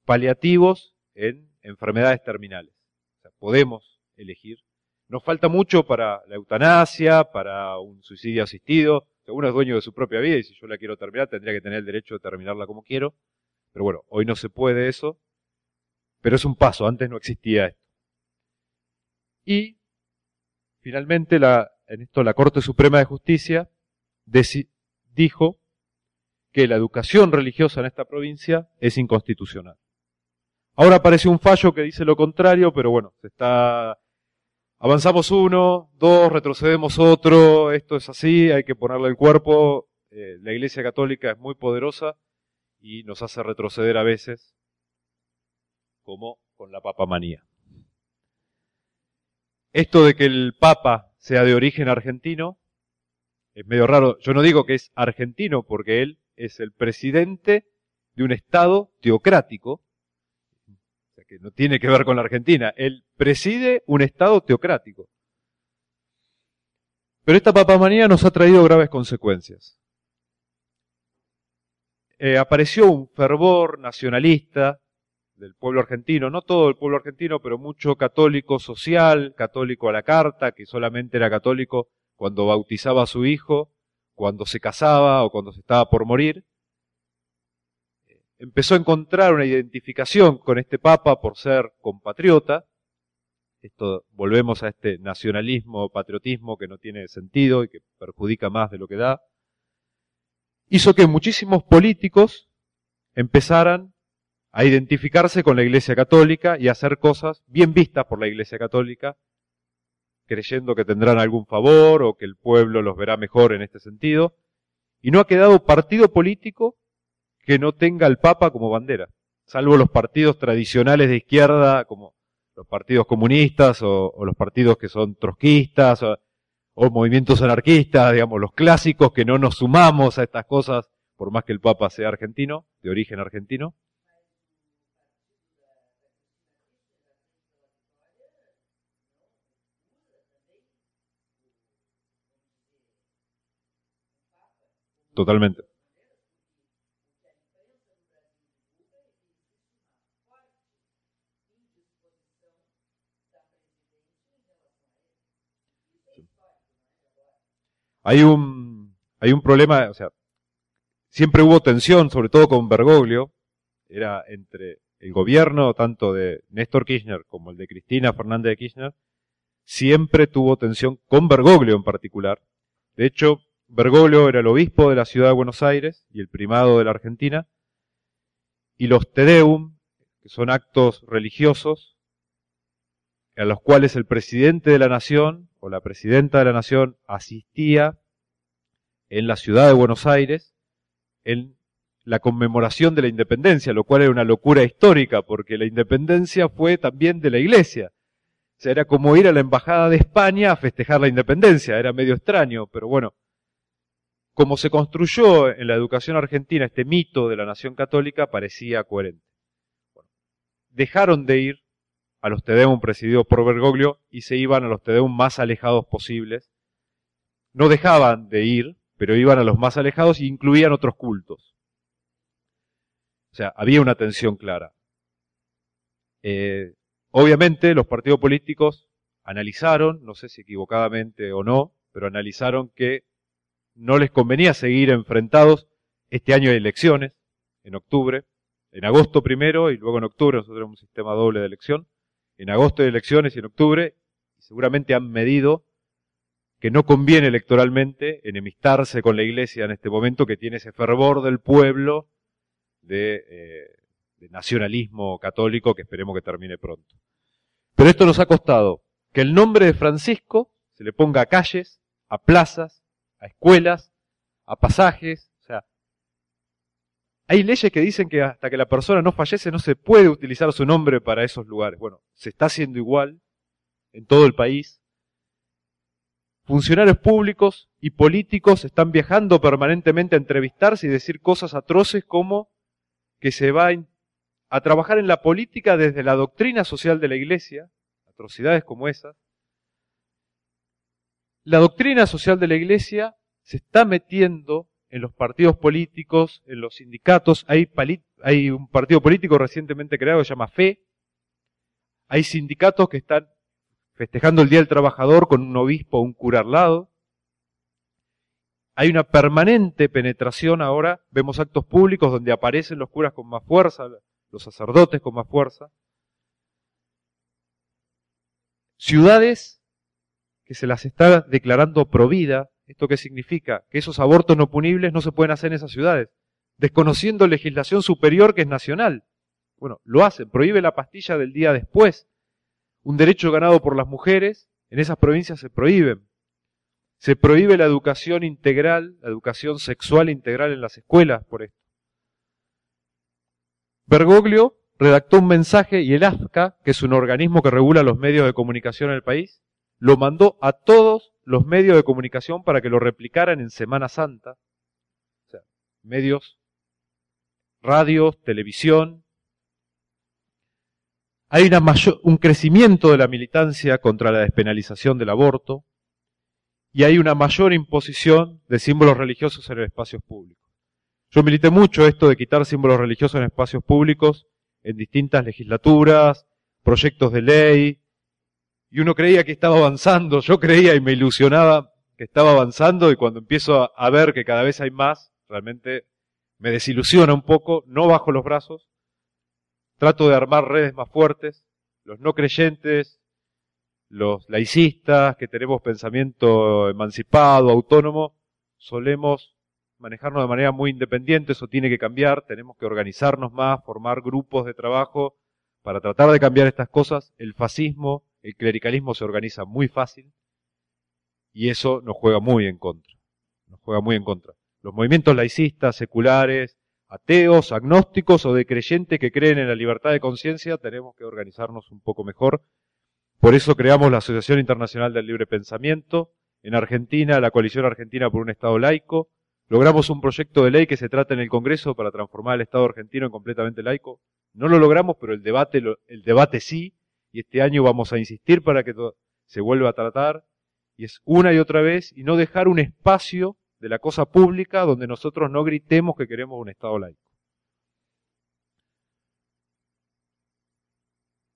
paliativos en enfermedades terminales. O sea, podemos elegir. Nos falta mucho para la eutanasia, para un suicidio asistido. uno es dueño de su propia vida y si yo la quiero terminar tendría que tener el derecho de terminarla como quiero. Pero bueno, hoy no se puede eso. Pero es un paso, antes no existía esto. Y Finalmente, la, en esto la Corte Suprema de Justicia dijo que la educación religiosa en esta provincia es inconstitucional. Ahora aparece un fallo que dice lo contrario, pero bueno, se está avanzamos uno, dos, retrocedemos otro, esto es así, hay que ponerle el cuerpo. Eh, la Iglesia Católica es muy poderosa y nos hace retroceder a veces, como con la papamanía. Esto de que el Papa sea de origen argentino es medio raro. Yo no digo que es argentino porque él es el presidente de un Estado teocrático, o sea que no tiene que ver con la Argentina. Él preside un Estado teocrático. Pero esta papamanía nos ha traído graves consecuencias. Eh, apareció un fervor nacionalista del pueblo argentino, no todo el pueblo argentino, pero mucho católico social, católico a la carta, que solamente era católico cuando bautizaba a su hijo, cuando se casaba o cuando se estaba por morir. Empezó a encontrar una identificación con este papa por ser compatriota. Esto, volvemos a este nacionalismo, patriotismo que no tiene sentido y que perjudica más de lo que da. Hizo que muchísimos políticos empezaran a identificarse con la Iglesia Católica y hacer cosas bien vistas por la Iglesia Católica, creyendo que tendrán algún favor o que el pueblo los verá mejor en este sentido. Y no ha quedado partido político que no tenga al Papa como bandera, salvo los partidos tradicionales de izquierda, como los partidos comunistas o, los partidos que son trotskistas o movimientos anarquistas, digamos, los clásicos que no nos sumamos a estas cosas, por más que el Papa sea argentino, de origen argentino. Totalmente. Hay un, hay un problema, o sea, siempre hubo tensión, sobre todo con Bergoglio, era entre el gobierno tanto de Néstor Kirchner como el de Cristina Fernández de Kirchner, siempre tuvo tensión con Bergoglio en particular. De hecho, Bergoglio era el obispo de la ciudad de Buenos Aires y el primado de la Argentina, y los Tedeum, que son actos religiosos, a los cuales el presidente de la nación o la presidenta de la nación asistía en la ciudad de Buenos Aires en la conmemoración de la independencia, lo cual era una locura histórica, porque la independencia fue también de la iglesia. O sea, era como ir a la embajada de España a festejar la independencia, era medio extraño, pero bueno, como se construyó en la educación argentina este mito de la nación católica, parecía coherente. dejaron de ir a los Tedeum presididos por Bergoglio y se iban a los Tedeum más alejados posibles. No dejaban de ir, pero iban a los más alejados y incluían otros cultos. O sea, había una tensión clara. Eh, obviamente los partidos políticos analizaron, no sé si equivocadamente o no, pero analizaron que no les convenía seguir enfrentados. Este año hay elecciones, en octubre, en agosto primero y luego en octubre, nosotros tenemos un sistema doble de elección. En agosto hay elecciones y en octubre, seguramente han medido que no conviene electoralmente enemistarse con la iglesia en este momento que tiene ese fervor del pueblo de, eh, de nacionalismo católico que esperemos que termine pronto. Pero esto nos ha costado que el nombre de Francisco se le ponga a calles, a plazas, a escuelas, a pasajes. O sea, hay leyes que dicen que hasta que la persona no fallece no se puede utilizar su nombre para esos lugares. Bueno, se está haciendo igual en todo el país. Funcionarios públicos y políticos están viajando permanentemente a entrevistarse y decir cosas atroces como que se va a trabajar en la política desde la doctrina social de la Iglesia, atrocidades como esas, la doctrina social de la Iglesia se está metiendo en los partidos políticos, en los sindicatos. Hay, un partido político recientemente creado que se llama FE. Hay sindicatos que están festejando el Día del Trabajador con un obispo o un cura al lado. Hay una permanente penetración ahora, vemos actos públicos donde aparecen los curas con más fuerza, los sacerdotes con más fuerza. Ciudades que se las está declarando provida. ¿Esto qué significa? Que esos abortos no punibles no se pueden hacer en esas ciudades, desconociendo legislación superior que es nacional. Bueno, lo hacen, prohíbe la pastilla del día después. Un derecho ganado por las mujeres, en esas provincias se prohíben. Se prohíbe la educación integral, la educación sexual integral en las escuelas por esto. Bergoglio redactó un mensaje y el AFCA, que es un organismo que regula los medios de comunicación en el país, lo mandó a todos los medios de comunicación para que lo replicaran en Semana Santa. O sea, medios, radios, televisión. Hay una mayor, un crecimiento de la militancia contra la despenalización del aborto y hay una mayor imposición de símbolos religiosos en espacios públicos. Yo milité mucho esto de quitar símbolos religiosos en espacios públicos en distintas legislaturas, proyectos de ley, y uno creía que estaba avanzando, yo creía y me ilusionaba que estaba avanzando y cuando empiezo a, ver que cada vez hay más, realmente me desilusiona un poco, no bajo los brazos, trato de armar redes más fuertes, los no creyentes, los laicistas que tenemos pensamiento emancipado, autónomo, solemos manejarnos de manera muy independiente, eso tiene que cambiar, tenemos que organizarnos más, formar grupos de trabajo para tratar de cambiar estas cosas. El fascismo el clericalismo se organiza muy fácil y eso nos juega muy en contra. Nos juega muy en contra. Los movimientos laicistas, seculares, ateos, agnósticos o de creyentes que creen en la libertad de conciencia, tenemos que organizarnos un poco mejor. Por eso creamos la Asociación Internacional del Libre Pensamiento. En Argentina, la Coalición Argentina por un Estado Laico. Logramos un proyecto de ley que se trata en el Congreso para transformar el Estado argentino en completamente laico. No lo logramos, pero el debate, el debate sí, y este año vamos a insistir para que se vuelva a tratar, y es una y otra vez, y no dejar un espacio de la cosa pública donde nosotros no gritemos que queremos un Estado laico.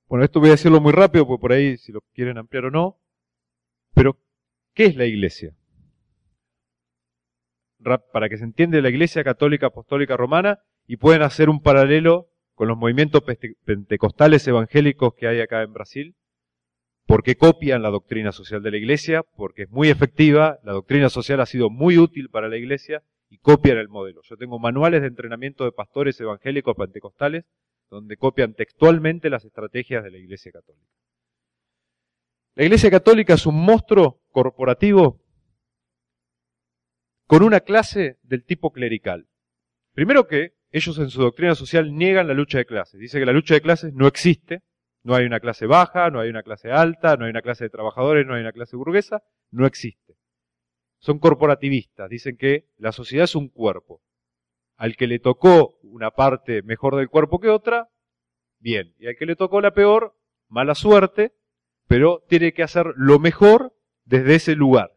Bueno, esto voy a decirlo muy rápido, porque por ahí si lo quieren ampliar o no, pero ¿qué es la Iglesia? Para que se entienda la Iglesia Católica Apostólica Romana y pueden hacer un paralelo con los movimientos pentecostales evangélicos que hay acá en Brasil, porque copian la doctrina social de la Iglesia, porque es muy efectiva, la doctrina social ha sido muy útil para la Iglesia y copian el modelo. Yo tengo manuales de entrenamiento de pastores evangélicos pentecostales donde copian textualmente las estrategias de la Iglesia Católica. La Iglesia Católica es un monstruo corporativo con una clase del tipo clerical. Primero que ellos en su doctrina social niegan la lucha de clases. Dice que la lucha de clases no existe. No hay una clase baja, no hay una clase alta, no hay una clase de trabajadores, no hay una clase burguesa. No existe. Son corporativistas. Dicen que la sociedad es un cuerpo. Al que le tocó una parte mejor del cuerpo que otra, bien. Y al que le tocó la peor, mala suerte, pero tiene que hacer lo mejor desde ese lugar.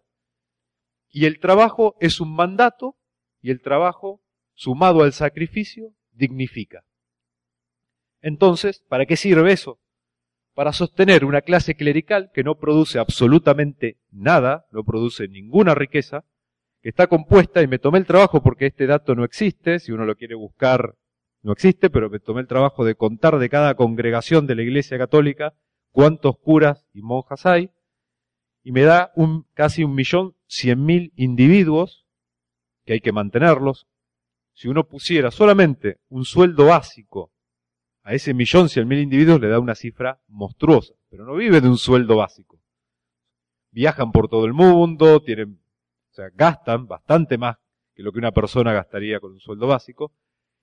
Y el trabajo es un mandato y el trabajo sumado al sacrificio, dignifica. Entonces, ¿para qué sirve eso? Para sostener una clase clerical que no produce absolutamente nada, no produce ninguna riqueza, que está compuesta, y me tomé el trabajo porque este dato no existe, si uno lo quiere buscar, no existe, pero me tomé el trabajo de contar de cada congregación de la Iglesia Católica cuántos curas y monjas hay, y me da un, casi un millón cien mil individuos que hay que mantenerlos, si uno pusiera solamente un sueldo básico a ese millón cien mil individuos, le da una cifra monstruosa. Pero no vive de un sueldo básico. Viajan por todo el mundo, tienen, o sea, gastan bastante más que lo que una persona gastaría con un sueldo básico.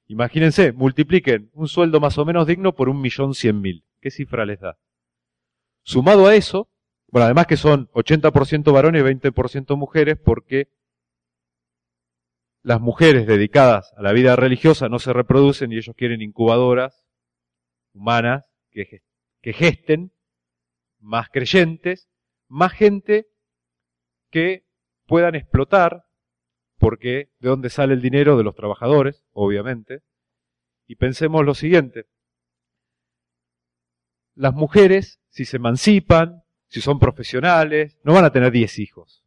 Imagínense, multipliquen un sueldo más o menos digno por un millón cien mil. ¿Qué cifra les da? Sumado a eso, bueno, además que son 80% varones y 20% mujeres, porque las mujeres dedicadas a la vida religiosa no se reproducen y ellos quieren incubadoras humanas que, gesten más creyentes, más gente que puedan explotar, porque de dónde sale el dinero de los trabajadores, obviamente. Y pensemos lo siguiente, las mujeres, si se emancipan, si son profesionales, no van a tener 10 hijos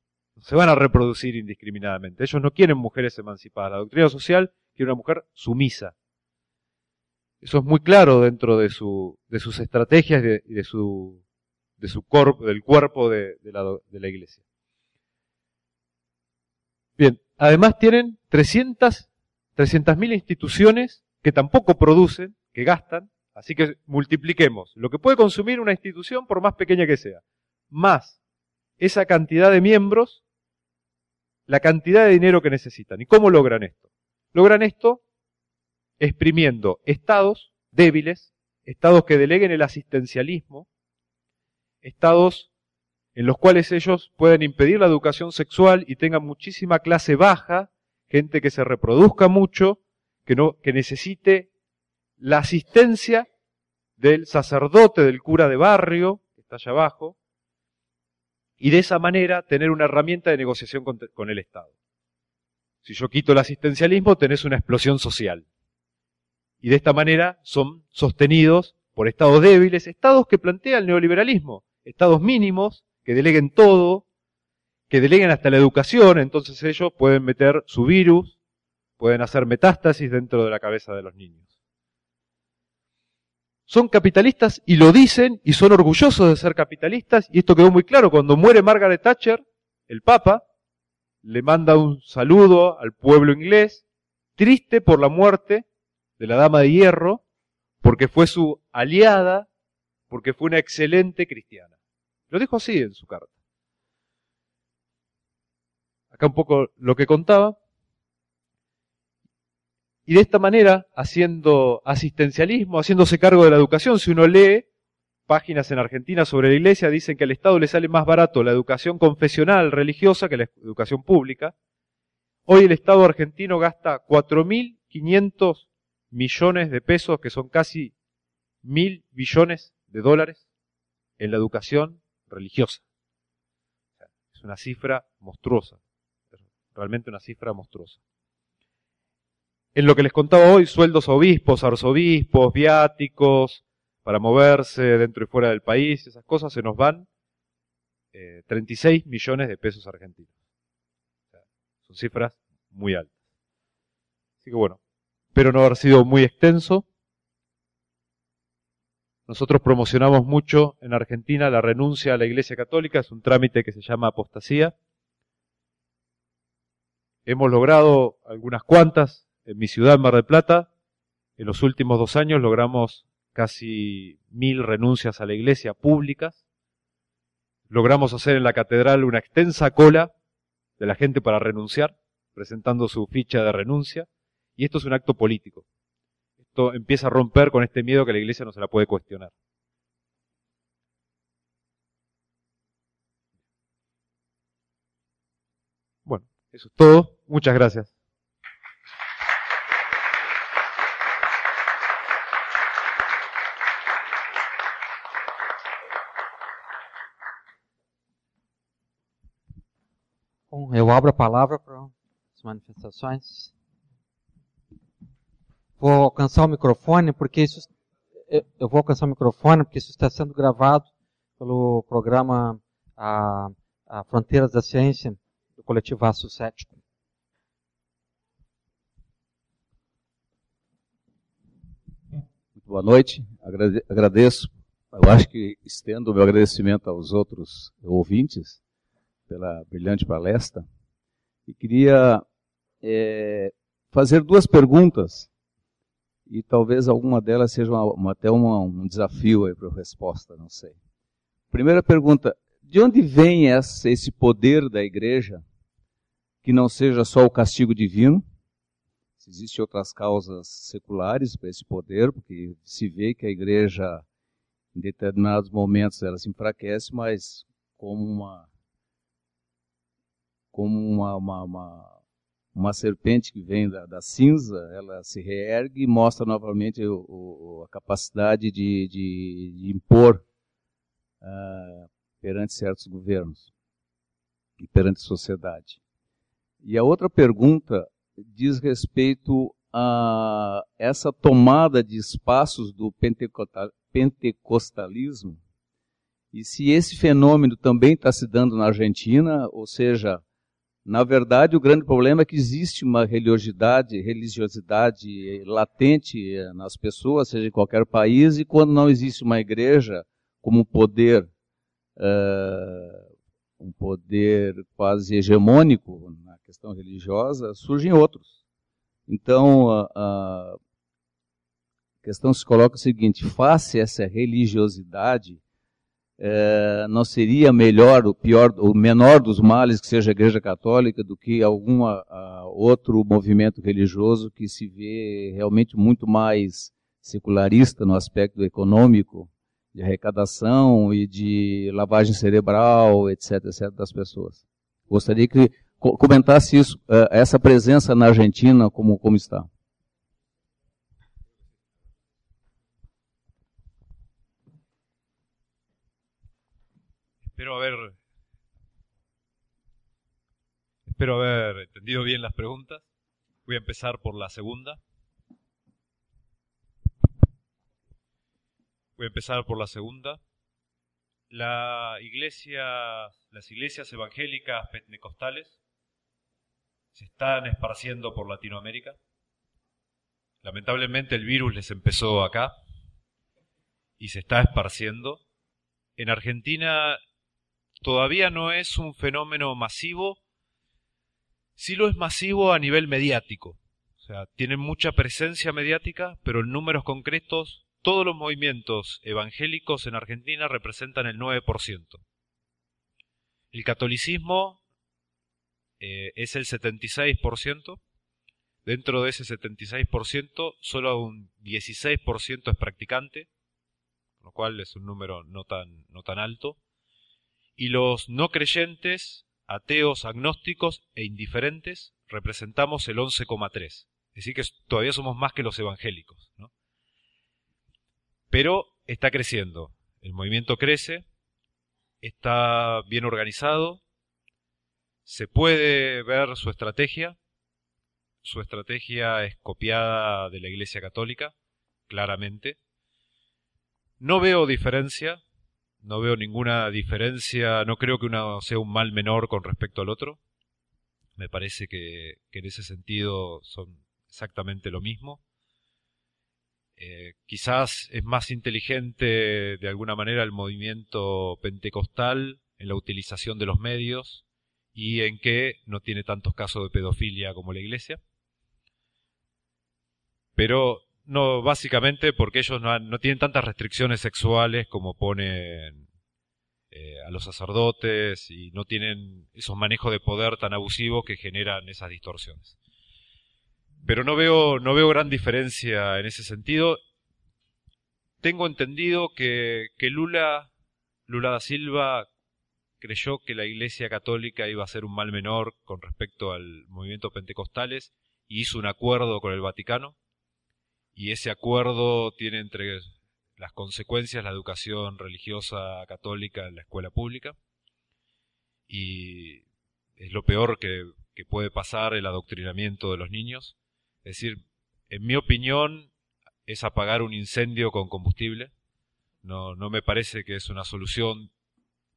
se van a reproducir indiscriminadamente. Ellos no quieren mujeres emancipadas. La doctrina social quiere una mujer sumisa. Eso es muy claro dentro de, su, de sus estrategias y de, su de su corpo, del cuerpo de, de, la, de la iglesia. Bien, además tienen 300 300.000 instituciones que tampoco producen, que gastan, así que multipliquemos lo que puede consumir una institución por más pequeña que sea, más esa cantidad de miembros, la cantidad de dinero que necesitan. ¿Y cómo logran esto? Logran esto exprimiendo estados débiles, estados que deleguen el asistencialismo, estados en los cuales ellos pueden impedir la educación sexual y tengan muchísima clase baja gente que se reproduzca mucho, que, no, que necesite la asistencia del sacerdote, del cura de barrio, que está allá abajo, y de esa manera tener una herramienta de negociación con, con el Estado. Si yo quito el asistencialismo, tenés una explosión social. Y de esta manera son sostenidos por estados débiles, estados que plantea el neoliberalismo, estados mínimos, que deleguen todo, que deleguen hasta la educación, entonces ellos pueden meter su virus, pueden hacer metástasis dentro de la cabeza de los niños. Son capitalistas y lo dicen y son orgullosos de ser capitalistas y esto quedó muy claro cuando muere Margaret Thatcher, el Papa, le manda un saludo al pueblo inglés, triste por la muerte de la Dama de Hierro, porque fue su aliada, porque fue una excelente cristiana. Lo dijo así en su carta. Acá un poco lo que contaba. Y de esta manera, haciendo asistencialismo, haciéndose cargo de la educación, si uno lee páginas en Argentina sobre la iglesia, dicen que al Estado le sale más barato la educación confesional religiosa que la educación pública. Hoy el Estado argentino gasta 4.500 millones de pesos, que son casi mil billones de dólares, en la educación religiosa. Es una cifra monstruosa realmente una cifra monstruosa. En lo que les contaba hoy, sueldos obispos, arzobispos, viáticos, para moverse dentro y fuera del país, esas cosas se nos van 36 eh, millones de pesos argentinos. son cifras muy altas. Así que bueno, espero no haber sido muy extenso. Nosotros promocionamos mucho en Argentina la renuncia a la Iglesia Católica, es un trámite que se llama apostasía. Hemos logrado algunas cuantas en mi ciudad, Mar del Plata. En los últimos dos años logramos casi mil renuncias a la iglesia públicas. Logramos hacer en la catedral una extensa cola de la gente para renunciar, presentando su ficha de renuncia. Y esto es un acto político. Esto empieza a romper con este miedo que la iglesia no se la puede cuestionar. Bueno, eso es todo. Muchas gracias. Bom, eu abro a palavra para as manifestações. Vou alcançar o microfone porque isso eu vou alcançar o microfone porque isso está sendo gravado pelo programa a, a Fronteiras da Ciência do coletivo Aço Cético. boa noite. Agradeço, eu acho que estendo o meu agradecimento aos outros ouvintes pela brilhante palestra. E queria é, fazer duas perguntas, e talvez alguma delas seja uma, uma, até uma, um desafio para a resposta, não sei. Primeira pergunta: de onde vem essa, esse poder da igreja que não seja só o castigo divino? se existem outras causas seculares para esse poder, porque se vê que a igreja, em determinados momentos, ela se enfraquece, mas como uma como uma, uma, uma, uma serpente que vem da, da, cinza, ela se reergue e mostra novamente o, o, a capacidade de, de, de impor uh, perante certos governos e perante a sociedade. E a outra pergunta diz respeito a essa tomada de espaços do pentecostalismo e se esse fenômeno também está se dando na Argentina, ou seja, na verdade o grande problema é que existe uma religiosidade, religiosidade latente nas pessoas, seja em qualquer país, e quando não existe uma igreja como poder uh, um poder quase hegemônico na questão religiosa, surgem outros. Então, a, a questão se coloca o seguinte: face essa religiosidade, é, não seria melhor, o pior, o menor dos males que seja a Igreja Católica do que algum outro movimento religioso que se vê realmente muito mais secularista no aspecto econômico, de arrecadação e de lavagem cerebral, etc, etc, das pessoas. Gostaria que comentasse isso, eh, essa presença na Argentina, como, como está. Espero haber, entendido bien las preguntas. Voy a empezar por la segunda. Voy a empezar por la segunda. La iglesia, las iglesias evangélicas pentecostales se están esparciendo por Latinoamérica. Lamentablemente el virus les empezó acá y se está esparciendo. En Argentina todavía no es un fenómeno masivo, sí lo es masivo a nivel mediático. O sea, tienen mucha presencia mediática, pero en números concretos, todos los movimientos evangélicos en Argentina representan el 9%. El catolicismo eh, es el 76%. Dentro de ese 76%, solo un 16% es practicante, lo cual es un número no tan, no tan alto y los no creyentes, ateos, agnósticos e indiferentes representamos el 11,3. Es decir, que todavía somos más que los evangélicos. ¿no? Pero está creciendo. El movimiento crece, está bien organizado, se puede ver su estrategia. Su estrategia es copiada de la Iglesia Católica, claramente. No veo diferencia no veo ninguna diferencia, no creo que uno sea un mal menor con respecto al otro. Me parece que, en ese sentido son exactamente lo mismo. Eh, quizás es más inteligente de alguna manera el movimiento pentecostal en la utilización de los medios y en que no tiene tantos casos de pedofilia como la iglesia. Pero no, básicamente porque ellos no, no tienen tantas restricciones sexuales como ponen eh, a los sacerdotes y no tienen esos manejos de poder tan abusivos que generan esas distorsiones. Pero no veo, no veo gran diferencia en ese sentido. Tengo entendido que, que Lula, Lula da Silva creyó que la Iglesia Católica iba a ser un mal menor con respecto al movimiento pentecostales y hizo un acuerdo con el Vaticano y ese acuerdo tiene entre las consecuencias la educación religiosa católica en la escuela pública y es lo peor que, puede pasar el adoctrinamiento de los niños. Es decir, en mi opinión es apagar un incendio con combustible. No, no me parece que es una solución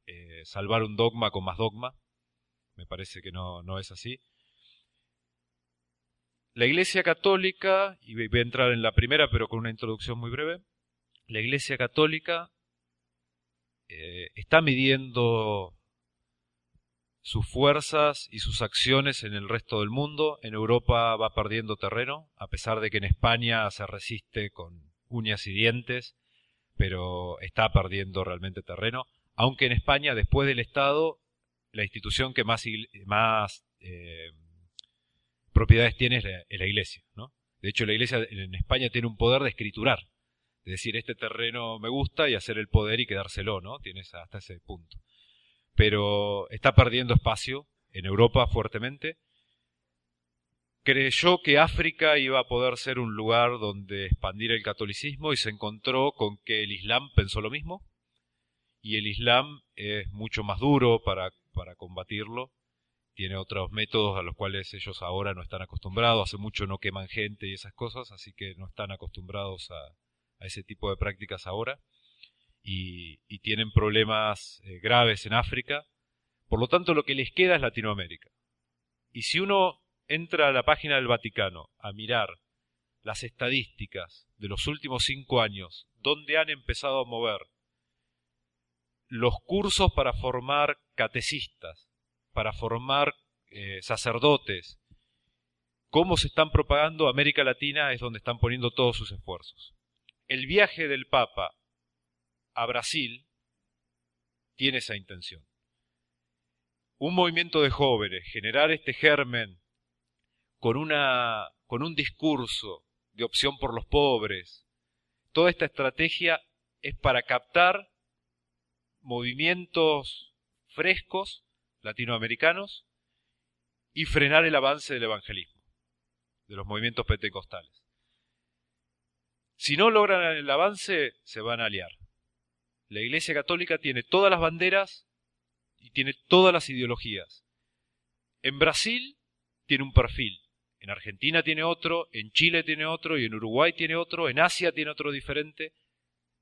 eh, salvar un dogma con más dogma. Me parece que no, no es así. La Iglesia Católica, y voy a entrar en la primera pero con una introducción muy breve, la Iglesia Católica eh, está midiendo sus fuerzas y sus acciones en el resto del mundo. En Europa va perdiendo terreno, a pesar de que en España se resiste con uñas y dientes, pero está perdiendo realmente terreno. Aunque en España, después del Estado, la institución que más, más eh, propiedades tiene es la, iglesia, ¿no? De hecho, la iglesia en España tiene un poder de escriturar. Es decir, este terreno me gusta y hacer el poder y quedárselo, ¿no? Tienes hasta ese punto. Pero está perdiendo espacio en Europa fuertemente. Creyó que África iba a poder ser un lugar donde expandir el catolicismo y se encontró con que el Islam pensó lo mismo. Y el Islam es mucho más duro para, para combatirlo tiene otros métodos a los cuales ellos ahora no están acostumbrados, hace mucho no queman gente y esas cosas, así que no están acostumbrados a, ese tipo de prácticas ahora y, tienen problemas eh, graves en África, por lo tanto lo que les queda es Latinoamérica. Y si uno entra a la página del Vaticano a mirar las estadísticas de los últimos cinco años, donde han empezado a mover los cursos para formar catecistas, para formar eh, sacerdotes, cómo se están propagando América Latina es donde están poniendo todos sus esfuerzos. El viaje del Papa a Brasil tiene esa intención. Un movimiento de jóvenes, generar este germen con, una, con un discurso de opción por los pobres, toda esta estrategia es para captar movimientos frescos latinoamericanos y frenar el avance del evangelismo, de los movimientos pentecostales. Si no logran el avance, se van a aliar. La Iglesia Católica tiene todas las banderas y tiene todas las ideologías. En Brasil tiene un perfil, en Argentina tiene otro, en Chile tiene otro y en Uruguay tiene otro, en Asia tiene otro diferente.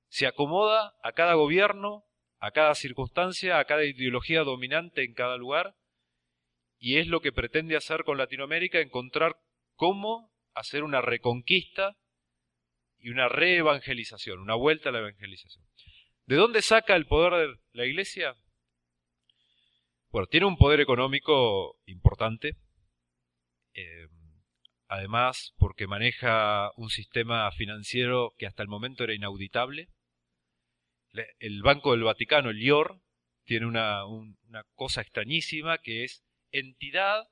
Se acomoda a cada gobierno, a cada circunstancia, a cada ideología dominante en cada lugar y es lo que pretende hacer con Latinoamérica, encontrar cómo hacer una reconquista y una reevangelización, una vuelta a la evangelización. ¿De dónde saca el poder de la Iglesia? Bueno, tiene un poder económico importante, eh, además porque maneja un sistema financiero que hasta el momento era inauditable. El Banco del Vaticano, el IOR, tiene una, cosa extrañísima que es entidad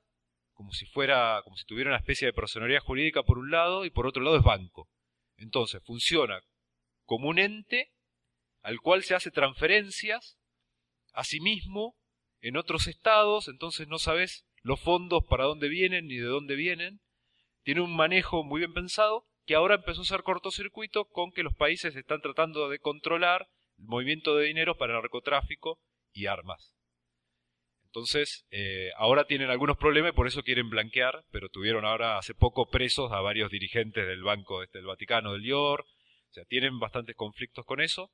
como si fuera, como si tuviera una especie de personalidad jurídica por un lado y por otro lado es banco. Entonces funciona como un ente al cual se hace transferencias a sí mismo en otros estados, entonces no sabes los fondos para dónde vienen ni de dónde vienen. Tiene un manejo muy bien pensado que ahora empezó a ser cortocircuito con que los países están tratando de controlar movimiento de dinero para narcotráfico y armas. Entonces, eh, ahora tienen algunos problemas y por eso quieren blanquear, pero tuvieron ahora hace poco presos a varios dirigentes del Banco este, del Vaticano, del IOR, o sea, tienen bastantes conflictos con eso.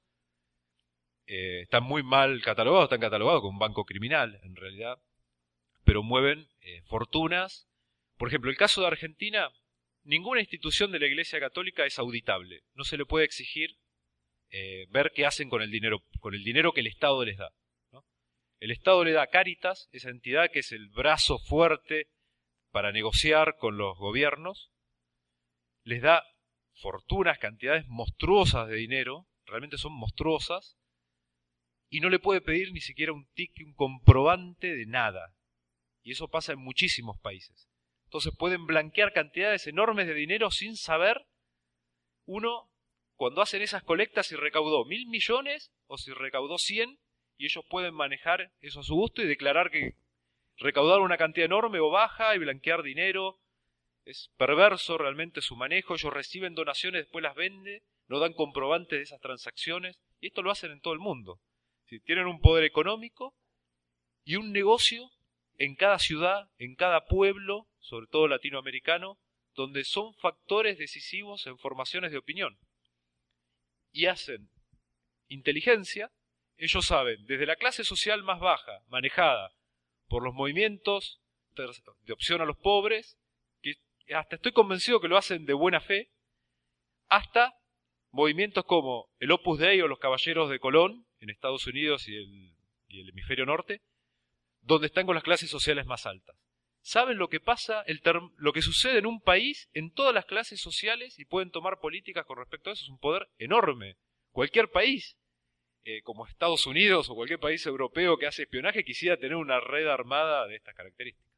Eh, están muy mal catalogados, están catalogados como un banco criminal, en realidad, pero mueven eh, fortunas. Por ejemplo, el caso de Argentina, ninguna institución de la Iglesia Católica es auditable. No se le puede exigir ver qué hacen con el dinero, con el dinero que el Estado les da. El Estado le da Caritas, esa entidad que es el brazo fuerte para negociar con los gobiernos, les da fortunas, cantidades monstruosas de dinero, realmente son monstruosas, y no le puede pedir ni siquiera un ticket, un comprobante de nada. Y eso pasa en muchísimos países. Entonces pueden blanquear cantidades enormes de dinero sin saber uno cuando hacen esas colectas si recaudó mil millones o si recaudó cien y ellos pueden manejar eso a su gusto y declarar que recaudar una cantidad enorme o baja y blanquear dinero. Es perverso realmente su manejo, ellos reciben donaciones, después las venden, no dan comprobantes de esas transacciones y esto lo hacen en todo el mundo. Si tienen un poder económico y un negocio en cada ciudad, en cada pueblo, sobre todo latinoamericano, donde son factores decisivos en formaciones de opinión. Y hacen inteligencia ellos saben, desde la clase social más baja, manejada por los movimientos de opción a los pobres, que hasta estoy convencido que lo hacen de buena fe, hasta movimientos como el Opus Dei o los Caballeros de Colón en Estados Unidos y el, y el hemisferio norte, donde están con las clases sociales más altas. Saben lo que pasa, lo que sucede en un país, en todas las clases sociales y pueden tomar políticas con respecto a eso. Es un poder enorme. Cualquier país eh, como Estados Unidos o cualquier país europeo que hace espionaje quisiera tener una red armada de estas características.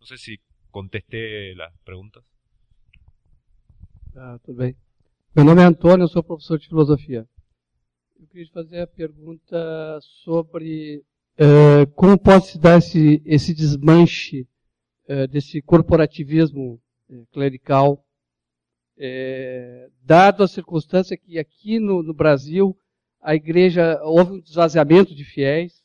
No sé si contesté las preguntas. Ah, tudo bem. Meu nome é Antônio, sou de filosofia. Eu queria te fazer a sobre uh, como pode se desmanche desse corporativismo uh, clerical, dado a circunstância que aqui no, no Brasil a igreja, houve um desvaziamento de fiéis,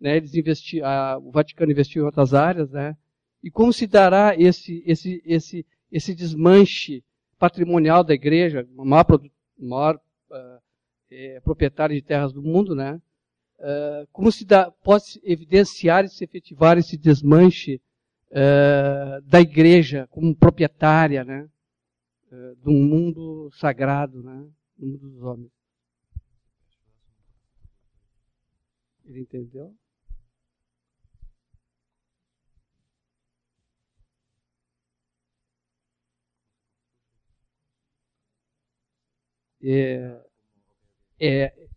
né, eles investi, a, o Vaticano investiu em outras áreas, né, e como se dará esse, esse, esse, esse desmanche patrimonial da igreja, a maior, maior uh, é, proprietária de terras do mundo, né, uh, como se dá, pode evidenciar e se efetivar esse desmanche uh, da igreja como proprietária, né, do mundo sagrado, né, do mundo dos homens. Ele entendeu? É, é,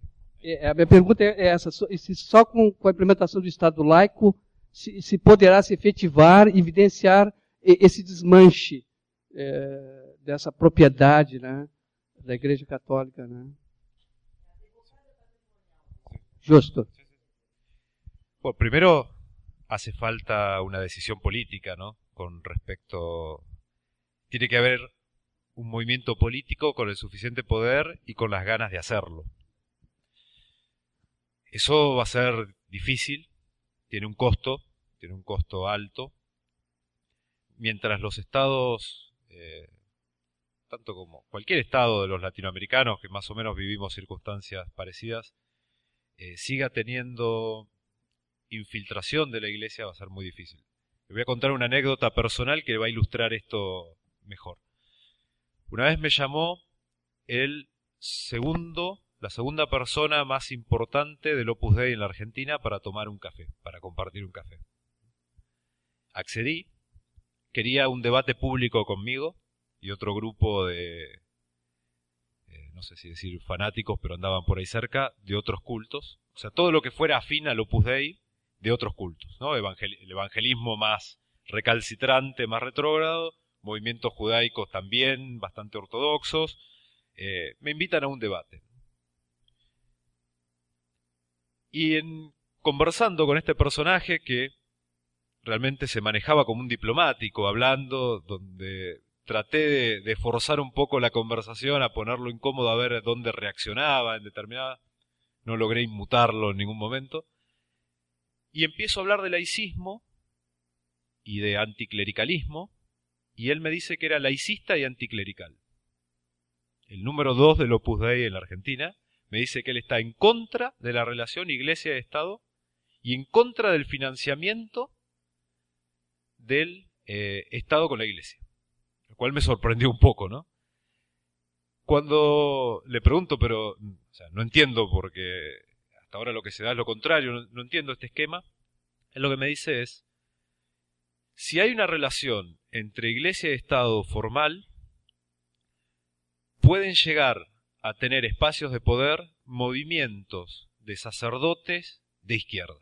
é, a minha pergunta é essa: se só com, com a implementação do Estado laico se, se poderá se efetivar, evidenciar esse desmanche é, dessa propriedade né, da Igreja Católica. Né? Justo. Bueno, primero hace falta una decisión política, ¿no? Con respecto. Tiene que haber un movimiento político con el suficiente poder y con las ganas de hacerlo. Eso va a ser difícil, tiene un costo, tiene un costo alto, mientras los estados, eh, tanto como cualquier estado de los latinoamericanos que más o menos vivimos circunstancias parecidas, eh, siga teniendo infiltración de la iglesia va a ser muy difícil. Le voy a contar una anécdota personal que va a ilustrar esto mejor. Una vez me llamó el segundo, la segunda persona más importante del Opus Dei en la Argentina para tomar un café, para compartir un café. Accedí, quería un debate público conmigo y otro grupo de, eh, no sé si decir fanáticos, pero andaban por ahí cerca, de otros cultos. O sea, todo lo que fuera afín al Opus Dei de otros cultos, ¿no? el evangelismo más recalcitrante, más retrógrado, movimientos judaicos también bastante ortodoxos, eh, me invitan a un debate. Y en conversando con este personaje que realmente se manejaba como un diplomático, hablando, donde traté de, forzar un poco la conversación, a ponerlo incómodo, a ver dónde reaccionaba en determinada, no logré inmutarlo en ningún momento, y empiezo a hablar de laicismo y de anticlericalismo, y él me dice que era laicista y anticlerical. El número dos del Opus Dei en la Argentina me dice que él está en contra de la relación iglesia-estado y en contra del financiamiento del eh, Estado con la iglesia. Lo cual me sorprendió un poco, ¿no? Cuando le pregunto, pero no entiendo porque hasta ahora lo que se da es lo contrario, no, no entiendo este esquema, él lo que me dice es, si hay una relación entre iglesia y Estado formal, pueden llegar a tener espacios de poder movimientos de sacerdotes de izquierda.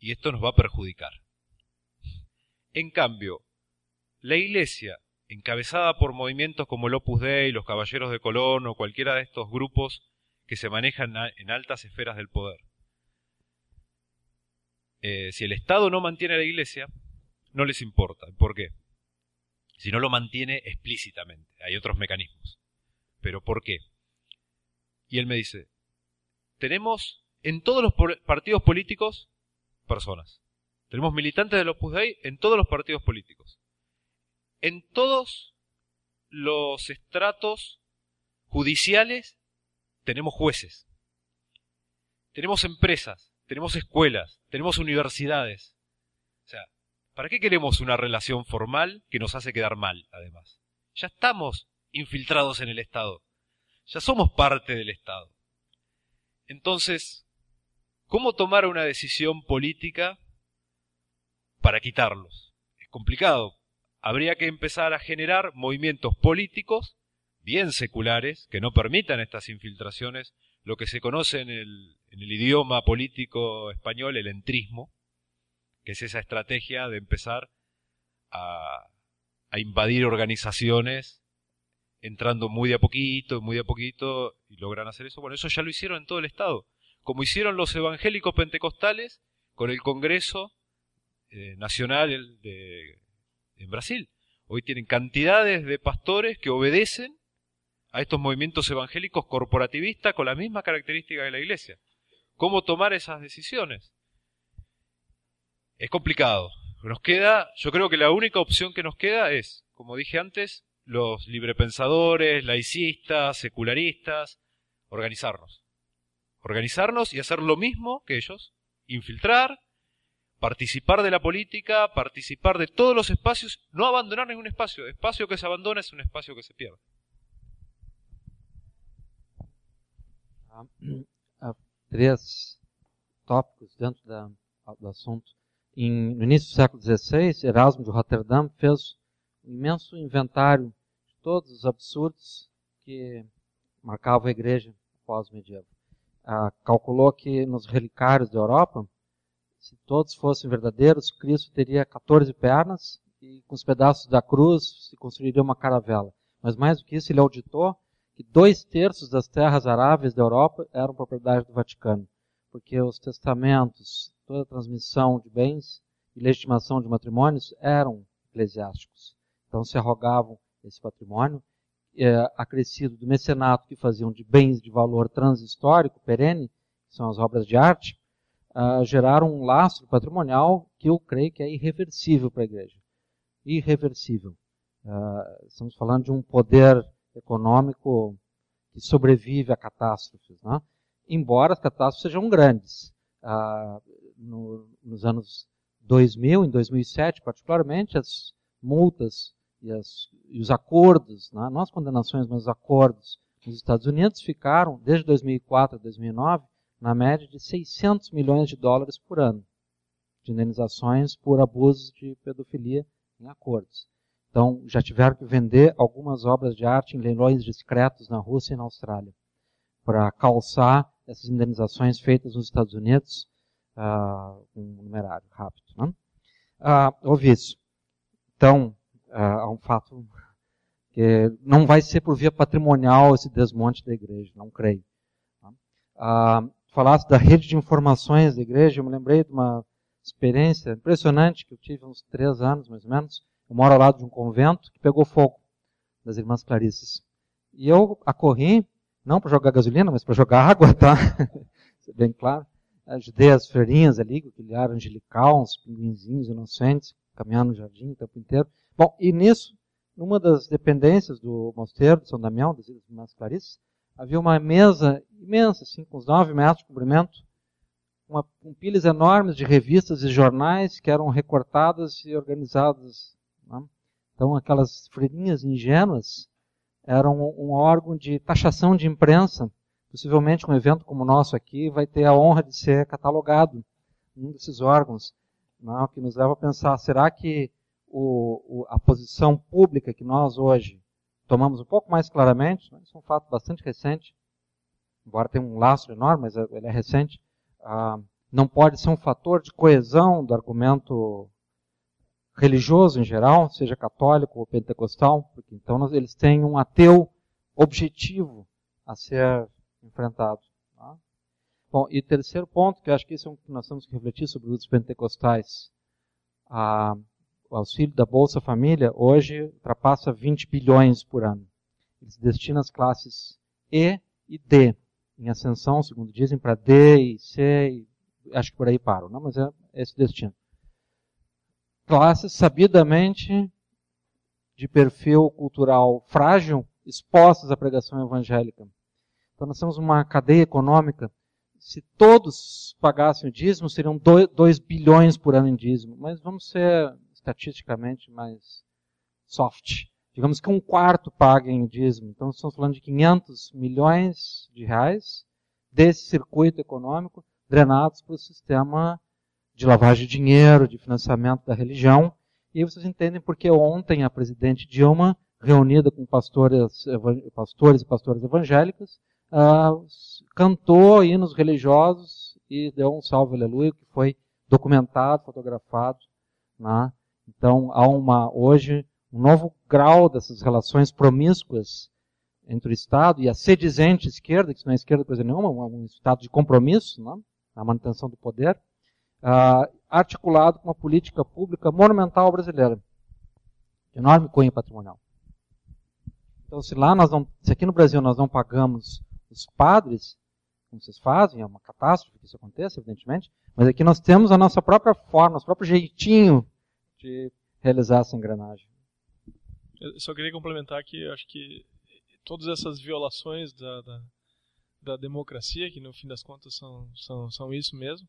Y esto nos va a perjudicar. En cambio, la iglesia, encabezada por movimientos como el Opus Dei, los Caballeros de Colón o cualquiera de estos grupos que se manejan en altas esferas del poder, eh, si el Estado no mantiene a la iglesia, no les importa. ¿Por qué? Si no lo mantiene explícitamente. Hay otros mecanismos. ¿Pero por qué? Y él me dice, tenemos en todos los partidos políticos personas. Tenemos militantes de los Dei en todos los partidos políticos. En todos los estratos judiciales tenemos jueces. Tenemos empresas, tenemos escuelas, tenemos universidades. O sea, ¿Para qué queremos una relación formal que nos hace quedar mal, además? Ya estamos infiltrados en el Estado. Ya somos parte del Estado. Entonces, ¿cómo tomar una decisión política para quitarlos? Es complicado. Habría que empezar a generar movimientos políticos bien seculares que no permitan estas infiltraciones, lo que se conoce en el, en el idioma político español el entrismo, que es esa estrategia de empezar a, invadir organizaciones entrando muy de a poquito, muy de a poquito, y logran hacer eso. Bueno, eso ya lo hicieron en todo el Estado, como hicieron los evangélicos pentecostales con el Congreso eh, Nacional de, en Brasil. Hoy tienen cantidades de pastores que obedecen a estos movimientos evangélicos corporativistas con la misma característica de la Iglesia. ¿Cómo tomar esas decisiones? es complicado. Nos queda, yo creo que la única opción que nos queda es, como dije antes, los librepensadores, laicistas, secularistas, organizarnos. Organizarnos y hacer lo mismo que ellos, infiltrar, participar de la política, participar de todos los espacios, no abandonar ningún espacio. Espacio que se abandona es un espacio que se pierde. Ah, ah, tópicos dentro da, do assunto. Em, no início século XVI, Erasmo de Rotterdam um imenso inventário de todos os absurdos que marcavam a igreja pós-medieval. Ah, calculou que nos relicários da Europa, se todos fossem verdadeiros, Cristo teria 14 pernas e com os pedaços da cruz se construiria uma caravela. Mas mais do que isso, ele auditou que dois terços das terras aráveis da Europa eram propriedade do Vaticano, porque os testamentos, toda a transmissão de bens e legitimação de matrimônios eram eclesiásticos. Então se arrogavam esse patrimônio é, acrescido do mecenato que faziam de bens de valor transhistórico, perene, que são as obras de arte, uh, geraram um lastro patrimonial que eu creio que é irreversível para a igreja. Irreversível. Uh, estamos falando de um poder econômico que sobrevive a catástrofes. Né? Embora as catástrofes sejam grandes. Uh, no, nos anos 2000, em 2007 particularmente, as multas e, as, e os acordos, né? não as condenações, mas os acordos nos Estados Unidos ficaram, desde 2004 a 2009, na média de 600 milhões de dólares por ano de indenizações por abusos de pedofilia em acordos. Então, já tiveram que vender algumas obras de arte em leilões discretos na Rússia e na Austrália para calçar essas indenizações feitas nos Estados Unidos uh, um numerário rápido. Né? Uh, houve isso. Então, há um fato que não vai ser por via patrimonial esse desmonte da igreja, não creio. Uh, falasse da rede de informações da igreja, eu me lembrei de uma experiência impressionante que eu tive uns três anos, mais ou menos, eu moro ao lado de um convento que pegou fogo das Irmãs Clarisses. E eu acorri, não para jogar gasolina, mas para jogar (laughs) água, tá? É bem claro. Ajudei as freirinhas ali, com aquele ar angelical, uns pinguinzinhos inocentes, caminhando no jardim o tempo inteiro. Bom, e nisso, numa das dependências do mosteiro de São Damião, das Irmãs Clarisses, havia uma mesa imensa, assim, com uns nove metros de comprimento, uma, com pilhas enormes de revistas e jornais que eram recortadas e organizadas né? Então, aquelas freirinhas ingênuas eram um órgão de taxação de imprensa. Possivelmente, um evento como o nosso aqui vai ter a honra de ser catalogado um desses órgãos, né? que nos leva a pensar: será que o, o, a posição pública que nós hoje tomamos um pouco mais claramente, né? isso é um fato bastante recente, embora tenha um laço enorme, mas ele é recente, ah, não pode ser um fator de coesão do argumento religioso em geral, seja católico ou pentecostal, porque então eles têm um ateu objetivo a ser enfrentado. Bom, e terceiro ponto, que eu acho que esse é um que nós temos que refletir sobre os pentecostais. O auxílio da Bolsa Família hoje ultrapassa 20 bilhões por ano. Eles destinam as classes E e D, em ascensão, segundo dizem, para D e C, e acho que por aí param, não? mas é esse destino classes sabidamente de perfil cultural frágil expostas à pregação evangélica. Então nós temos uma cadeia econômica. Se todos pagassem o dízimo, seriam 2 bilhões por ano em dízimo. Mas vamos ser estatisticamente mais soft. Digamos que um quarto paguem o dízimo. Então estamos falando de 500 milhões de reais desse circuito econômico drenados para o sistema de lavagem de dinheiro, de financiamento da religião. E aí vocês entendem porque ontem a presidente Dilma, reunida com pastores, pastores e pastoras evangélicas, uh, cantou hinos religiosos e deu um salve aleluia, que foi documentado, fotografado. Né? Então há uma, hoje um novo grau dessas relações promíscuas entre o Estado e a sedizente esquerda, que isso não é esquerda coisa nenhuma, um Estado de compromisso, né? a manutenção do poder, uh, articulado com uma política pública monumental brasileira. De enorme cunho patrimonial. Então, se lá nós não, se aqui no Brasil nós não pagamos os padres, como vocês fazem, é uma catástrofe que isso aconteça, evidentemente, mas aqui nós temos a nossa própria forma, nosso próprio jeitinho de realizar essa engrenagem. Eu só queria complementar que acho que todas essas violações da, da, da democracia, que no fim das contas são, são, são isso mesmo,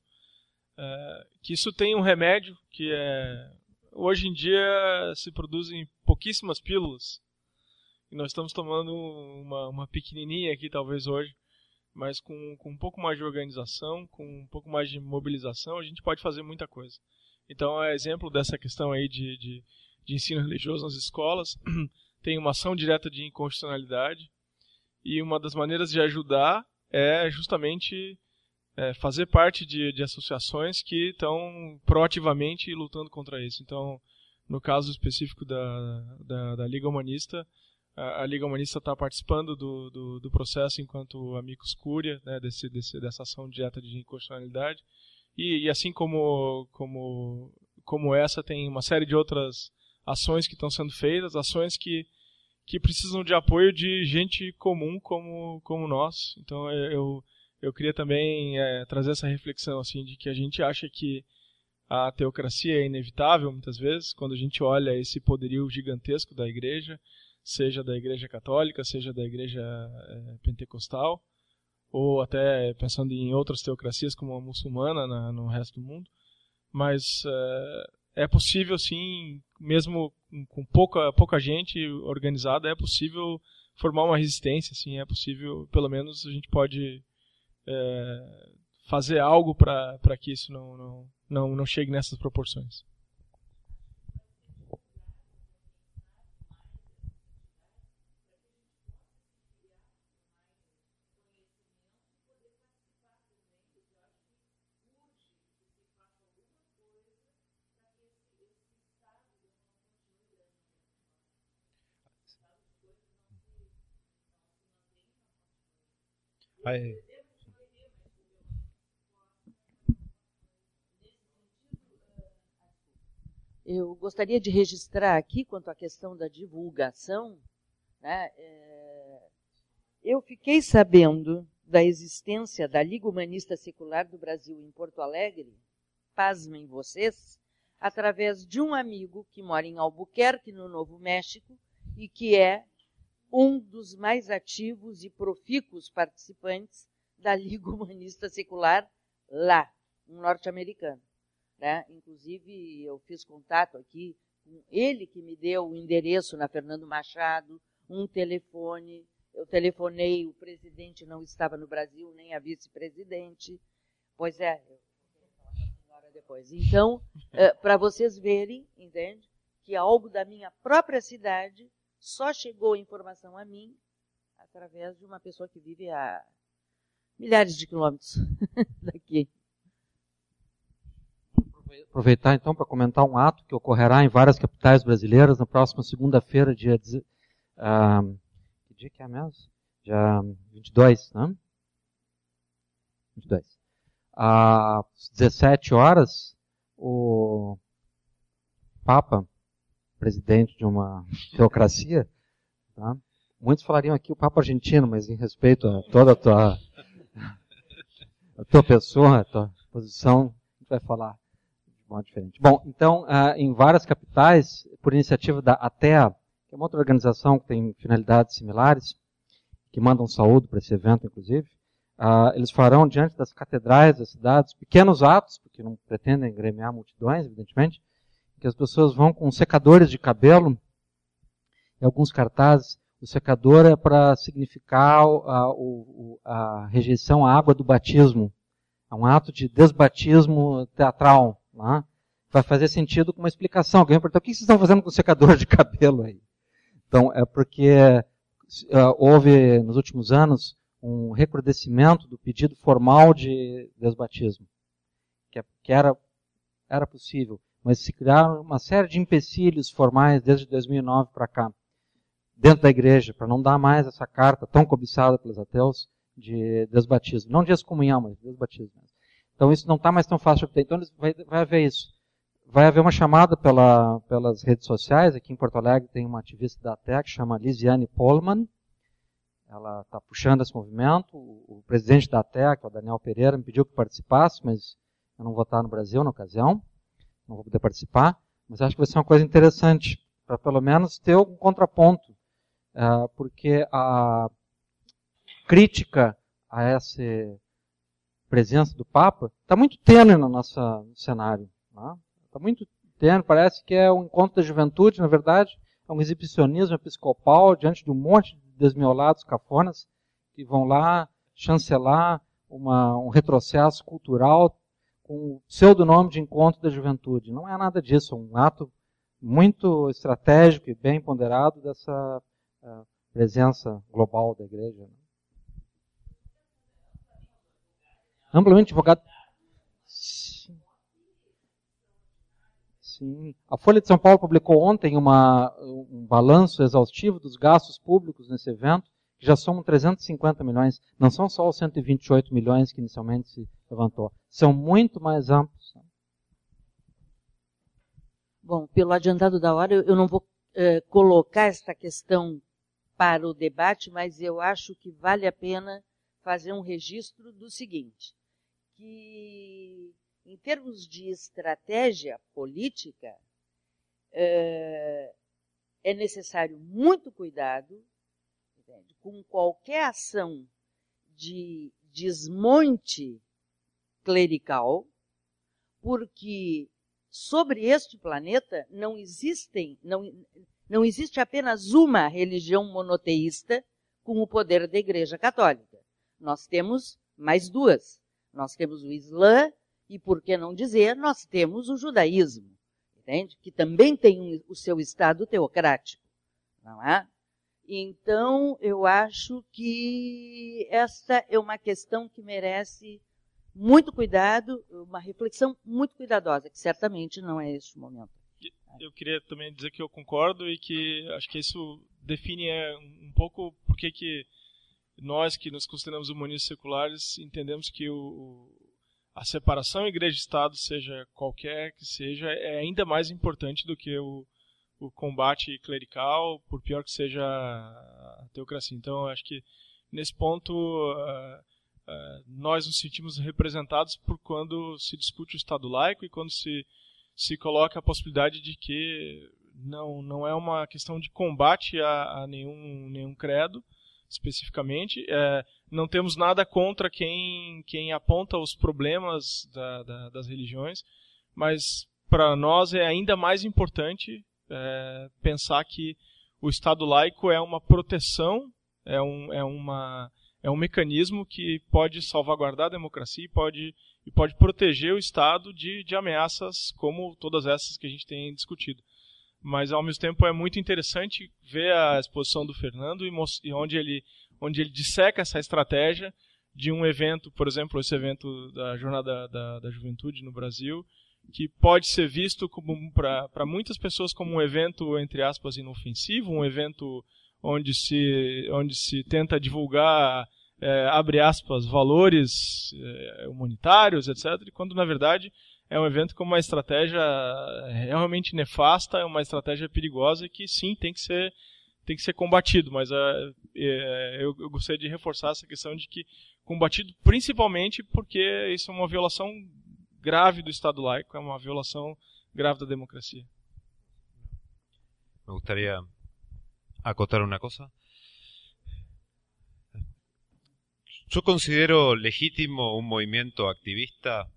é, que isso tem um remédio que é hoje em dia se produzem pouquíssimas pílulas e nós estamos tomando uma, uma pequenininha aqui talvez hoje mas com, com um pouco mais de organização, com um pouco mais de mobilização, a gente pode fazer muita coisa. Então, é exemplo dessa questão aí de, de, de ensino religioso nas escolas, (clears throat) tem uma ação direta de inconstitucionalidade, e uma das maneiras de ajudar é justamente é, fazer parte de, de associações que estão proativamente lutando contra isso. Então, no caso específico da, da, da Liga Humanista, a, Liga Humanista está participando do, do, do, processo enquanto amigos cúria, né, desse, desse, dessa ação direta de inconstitucionalidade. E, e, assim como, como, como essa, tem uma série de outras ações que estão sendo feitas, ações que, que precisam de apoio de gente comum como, como nós. Então eu, eu queria também é, trazer essa reflexão assim de que a gente acha que a teocracia é inevitável muitas vezes, quando a gente olha esse poderio gigantesco da igreja, seja da igreja católica, seja da igreja é, pentecostal, ou até pensando em outras teocracias como a muçulmana na, no resto do mundo. Mas é, é possível, sim, mesmo com pouca, pouca gente organizada, é possível formar uma resistência, sim, é possível, pelo menos a gente pode é, fazer algo para que isso não, não, não, não chegue nessas proporções. Eu gostaria de registrar aqui, quanto à questão da divulgação, né, é, eu fiquei sabendo da existência da Liga Humanista Secular do Brasil em Porto Alegre, pasmem vocês, através de um amigo que mora em Albuquerque, no Novo México, e que é um dos mais ativos e profícuos participantes da Liga Humanista Secular lá, um norte-americano. Né? Inclusive, eu fiz contato aqui com ele que me deu o endereço na Fernando Machado, um telefone. Eu telefonei, o presidente não estava no Brasil, nem a vice-presidente. Pois é, depois. Então, é, para vocês verem, entende, que algo da minha própria cidade só chegou a informação a mim através de uma pessoa que vive a milhares de quilômetros (laughs) daqui. Aproveitar então para comentar um ato que ocorrerá em várias capitais brasileiras na próxima segunda-feira, dia. Uh, que dia que é mesmo? Dia 22, né? 22. Às 17 horas, o Papa presidente de uma teocracia, tá? muitos falariam aqui o Papa argentino, mas em respeito a toda a tua, (laughs) a tua pessoa, a tua posição, a gente vai falar de modo diferente. Bom, então, uh, em várias capitais, por iniciativa da ATEA, que é uma outra organização que tem finalidades similares, que mandam saúde para esse evento, inclusive, uh, eles farão diante das catedrais das cidades pequenos atos, porque não pretendem gremiar multidões, evidentemente, que as pessoas vão com secadores de cabelo, em alguns cartazes, o secador é para significar a, a, a, rejeição à água do batismo. É um ato de desbatismo teatral. Né? Vai fazer sentido com uma explicação. Alguém perguntou, o que vocês estão fazendo com o secador de (laughs) cabelo aí? Então, é porque uh, houve, nos últimos anos, um recrudescimento do pedido formal de desbatismo. Que, é, que era, era possível mas se criaram uma série de empecilhos formais desde 2009 para cá, dentro da igreja, para não dar mais essa carta tão cobiçada pelos ateus de desbatismo. Não de excomunhão, mas de desbatismo. Então isso não está mais tão fácil de ter. Então vai, vai haver isso. Vai haver uma chamada pela, pelas redes sociais. Aqui em Porto Alegre tem uma ativista da ATEC chama Lisiane Polman. Ela está puxando esse movimento. O, o presidente da ATEC, o Daniel Pereira, me pediu que participasse, mas eu não vou estar no Brasil na ocasião não vou poder participar, mas acho que vai ser uma coisa interessante, para pelo menos ter algum contraponto, uh, porque a crítica a essa presença do Papa está muito tênue no nosso cenário. Está né? muito tênue, parece que é um encontro da juventude, na verdade, é um exibicionismo episcopal diante de um monte de desmiolados cafonas que vão lá chancelar uma, um retrocesso cultural com o pseudonome de encontro da juventude. Não é nada disso, é um ato muito estratégico e bem ponderado dessa uh, presença global da igreja. Amplamente divulgado. Sim. A Folha de São Paulo publicou ontem uma, um balanço exaustivo dos gastos públicos nesse evento, já somam 350 milhões. Não são só os 128 milhões que inicialmente se levantou. São muito mais amplos. Bom, pelo adiantado da hora, eu não vou eh, colocar esta questão para o debate, mas eu acho que vale a pena fazer um registro do seguinte que, em termos de estratégia política, é, é necessário muito cuidado entende? com qualquer ação de desmonte clerical, porque sobre este planeta não existem, não, não existe apenas uma religião monoteísta com o poder da Igreja Católica. Nós temos mais duas. Nós temos o Islã e, por que não dizer, nós temos o judaísmo, entende? Que também tem o seu Estado teocrático, não é? Então, eu acho que esta é uma questão que merece muito cuidado, uma reflexão muito cuidadosa, que certamente não é este momento. Eu queria também dizer que eu concordo e que acho que isso define é, um pouco porque que nós que nos consideramos humanistas seculares entendemos que o, a separação igreja-estado, seja qualquer que seja, é ainda mais importante do que o, o combate clerical, por pior que seja a teocracia. Então, acho que nesse ponto uh, uh, nós nos sentimos representados por quando se discute o Estado laico e quando se, se coloca a possibilidade de que não, não é uma questão de combate a, a nenhum, nenhum credo, especificamente. É, não temos nada contra quem, quem aponta os problemas da, da, das religiões, mas para nós é ainda mais importante é, pensar que o Estado laico é uma proteção, é um, é uma, é um mecanismo que pode salvaguardar a democracia e pode, e pode proteger o Estado de, de ameaças como todas essas que a gente tem discutido. Mas ao mesmo tempo é muito interessante ver a exposição do Fernando e, onde ele onde ele disseca essa estratégia de um evento, por exemplo, esse evento da Jornada da, da Juventude no Brasil, que pode ser visto para muitas pessoas como um evento entre aspas inofensivo, um evento onde se onde se tenta divulgar é, abre aspas valores é, humanitários, etc. Quando na verdade é um evento com uma estratégia realmente nefasta, é uma estratégia perigosa que sim tem que ser tem que ser combatido, mas uh, eu, eu, gostaria de reforçar essa questão de que combatido principalmente porque isso é uma violação grave do Estado laico, é uma violação grave da democracia. Me gustaría acotar una cosa. Yo considero legítimo un movimiento activista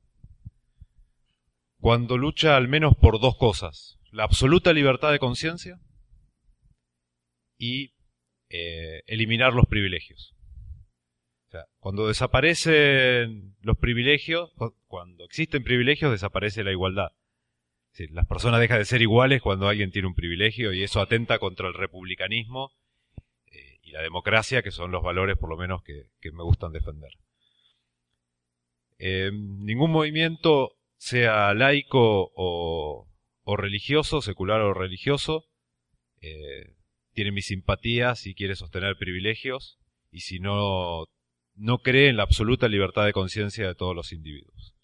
cuando lucha al menos por dos cosas. La absoluta libertad de conciencia y eh, eliminar los privilegios. O sea, cuando desaparecen los privilegios, cuando existen privilegios, desaparece la igualdad. las personas dejan de ser iguales cuando alguien tiene un privilegio y eso atenta contra el republicanismo eh, y la democracia, que son los valores por lo menos que, me gustan defender. Eh, ningún movimiento sea laico o, religioso, secular o religioso, eh, tiene mis simpatías si quiere sostener privilegios y si no, no cree en la absoluta libertad de conciencia de todos los individuos.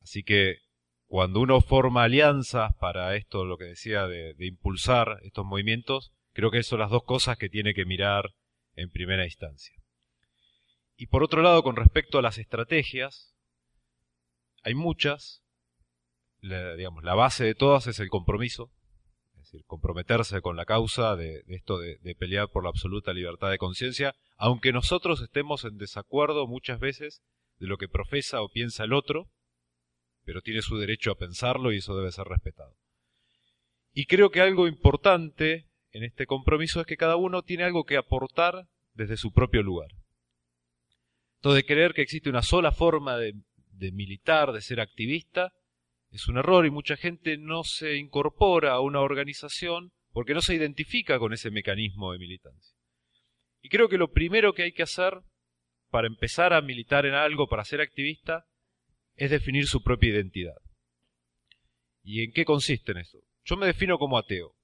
Así que cuando uno forma alianzas para esto, lo que decía de, impulsar estos movimientos, creo que son las dos cosas que tiene que mirar en primera instancia. Y por otro lado, con respecto a las estrategias, hay muchas. La, digamos, la base de todas es el compromiso, decir, comprometerse con la causa de, esto de, pelear por la absoluta libertad de conciencia, aunque nosotros estemos en desacuerdo muchas veces de lo que profesa o piensa el otro, pero tiene su derecho a pensarlo y eso debe ser respetado. Y creo que algo importante en este compromiso es que cada uno tiene algo que aportar desde su propio lugar. Entonces, creer que existe una sola forma de, de militar, de ser activista, es un error y mucha gente no se incorpora a una organización porque no se identifica con ese mecanismo de militancia. Y creo que lo primero que hay que hacer para empezar a militar en algo, para ser activista, es definir su propia identidad. ¿Y en qué consiste en eso? Yo me defino como ateo.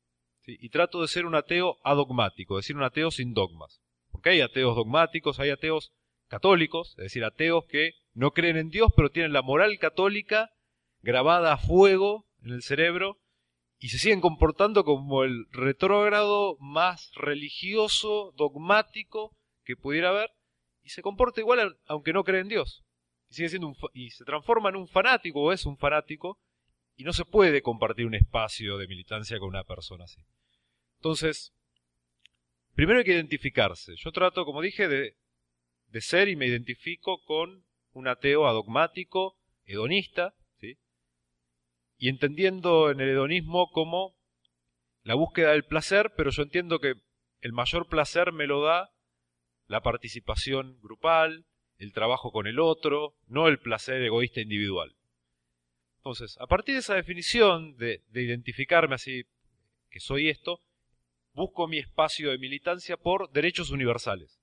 Y trato de ser un ateo adogmático, es decir, un ateo sin dogmas. Porque hay ateos dogmáticos, hay ateos católicos, es decir, ateos que no creen en Dios, pero tienen la moral católica grabada a fuego en el cerebro y se siguen comportando como el retrógrado más religioso, dogmático que pudiera haber, y se comporta igual aunque no cree en Dios. Y, sigue siendo y se transforma en un fanático o es un fanático, y no se puede compartir un espacio de militancia con una persona así. Entonces, primero hay que identificarse. Yo trato, como dije, de, de ser y me identifico con un ateo adogmático, hedonista, y entendiendo en el hedonismo como la búsqueda del placer, pero yo entiendo que el mayor placer me lo da la participación grupal, el trabajo con el otro, no el placer egoísta individual. Entonces, a partir de esa definición de, de identificarme así, que soy esto, busco mi espacio de militancia por derechos universales.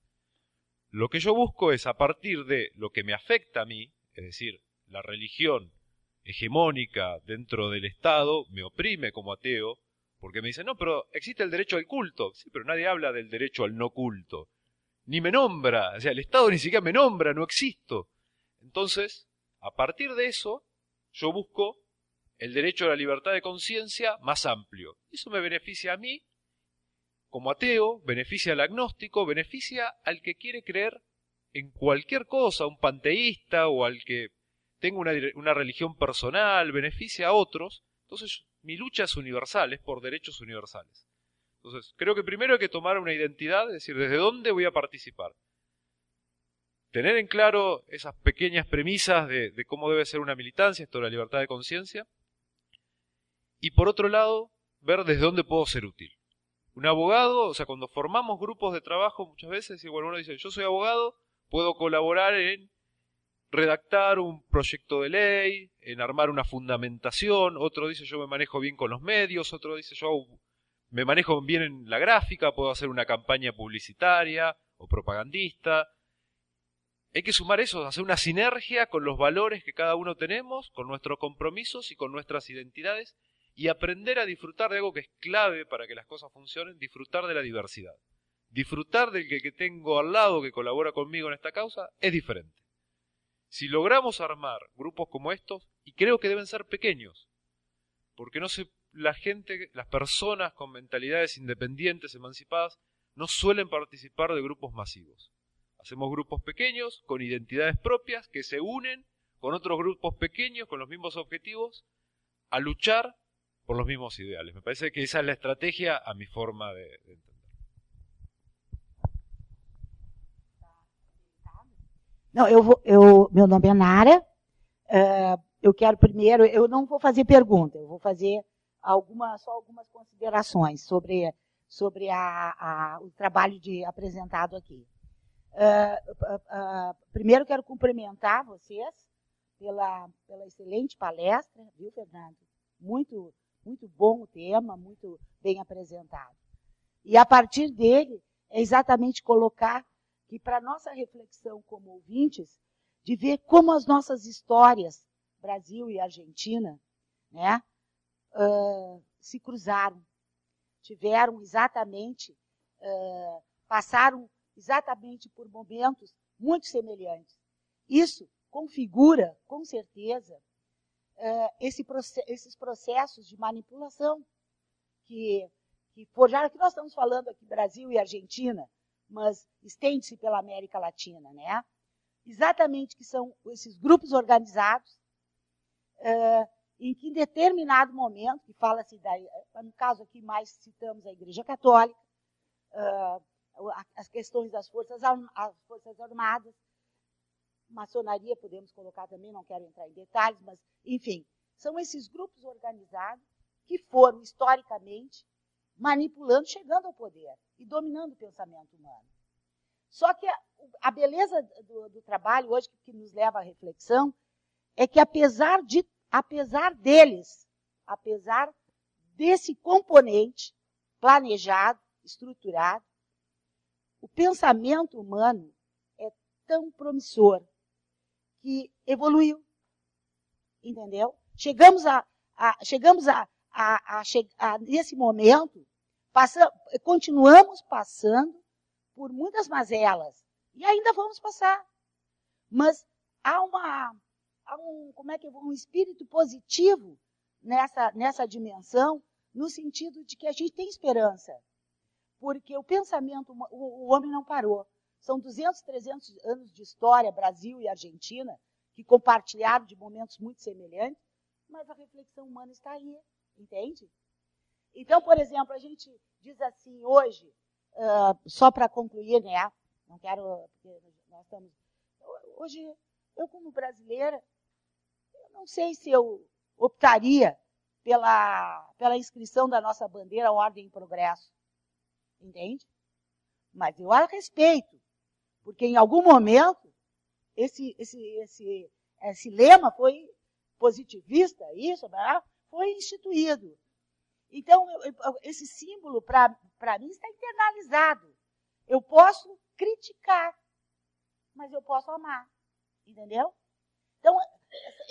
Lo que yo busco es, a partir de lo que me afecta a mí, es decir, la religión, hegemónica dentro del Estado me oprime como ateo, porque me dicen, no, pero existe el derecho al culto. Sí, pero nadie habla del derecho al no culto. Ni me nombra, o sea, el Estado ni siquiera me nombra, no existo. Entonces, a partir de eso, yo busco el derecho a la libertad de conciencia más amplio. Eso me beneficia a mí, como ateo, beneficia al agnóstico, beneficia al que quiere creer en cualquier cosa, un panteísta o al que tengo una, una religión personal, beneficia a otros, entonces mi lucha es universal, es por derechos universales. Entonces, creo que primero hay que tomar una identidad, es decir, desde dónde voy a participar. Tener en claro esas pequeñas premisas de, cómo debe ser una militancia, esto de la libertad de conciencia. Y por otro lado, ver desde dónde puedo ser útil. Un abogado, o sea, cuando formamos grupos de trabajo muchas veces, bueno, uno dice, yo soy abogado, puedo colaborar en redactar un proyecto de ley, en armar una fundamentación, otro dice yo me manejo bien con los medios, otro dice yo me manejo bien en la gráfica, puedo hacer una campaña publicitaria o propagandista. Hay que sumar eso, hacer una sinergia con los valores que cada uno tenemos, con nuestros compromisos y con nuestras identidades y aprender a disfrutar de algo que es clave para que las cosas funcionen, disfrutar de la diversidad. Disfrutar del que tengo al lado que colabora conmigo en esta causa es diferente. Si logramos armar grupos como estos, y creo que deben ser pequeños, porque no se, la gente, las personas con mentalidades independientes, emancipadas, no suelen participar de grupos masivos. Hacemos grupos pequeños, con identidades propias, que se unen con otros grupos pequeños, con los mismos objetivos, a luchar por los mismos ideales. Me parece que esa es la estrategia a mi forma de. Não, eu, vou, eu meu nome é Nara. Uh, eu quero primeiro, eu não vou fazer pergunta, eu vou fazer alguma, só algumas considerações sobre, sobre a, a, o trabalho de apresentado aqui. Uh, uh, primeiro quero cumprimentar vocês pela, pela excelente palestra, viu, Fernando? Muito, muito bom o tema, muito bem apresentado. E a partir dele, é exatamente colocar que para nossa reflexão como ouvintes, de ver como as nossas histórias, Brasil e Argentina, né, uh, se cruzaram, tiveram exatamente, uh, passaram exatamente por momentos muito semelhantes. Isso configura, com certeza, uh, esse, esses processos de manipulação que, que forjaram, que nós estamos falando aqui, Brasil e Argentina, mas estende-se pela América Latina, né? Exatamente que são esses grupos organizados uh, em que em determinado momento, que fala-se da, no caso aqui mais citamos a Igreja Católica, uh, as questões das forças, as forças armadas, maçonaria podemos colocar também, não quero entrar em detalhes, mas enfim, são esses grupos organizados que foram historicamente manipulando, chegando ao poder e dominando o pensamento humano. Só que a beleza do, do trabalho hoje que nos leva à reflexão é que apesar de, apesar deles, apesar desse componente planejado, estruturado, o pensamento humano é tão promissor que evoluiu. Entendeu? Chegamos a, a chegamos a, a, a, a, nesse momento, passa, continuamos passando por muitas mazelas e ainda vamos passar. Mas há uma há um como é que um espírito positivo nessa nessa dimensão no sentido de que a gente tem esperança. Porque o pensamento, o, o homem não parou. São 200, 300 anos de história, Brasil e Argentina, que compartilharam de momentos muito semelhantes, mas a reflexão humana está aí, entende? Então, por exemplo, a gente diz assim hoje, uh, só para concluir, né? Não quero, nós estamos. Hoje, eu como brasileira, eu não sei se eu optaria pela, pela inscrição da nossa bandeira Ordem e Progresso. Entende? Mas eu a respeito, porque em algum momento esse, esse, esse, esse lema foi positivista, isso, foi instituído. Então, esse símbolo, para mim, está internalizado. Eu posso criticar, mas eu posso amar. Entendeu? Então,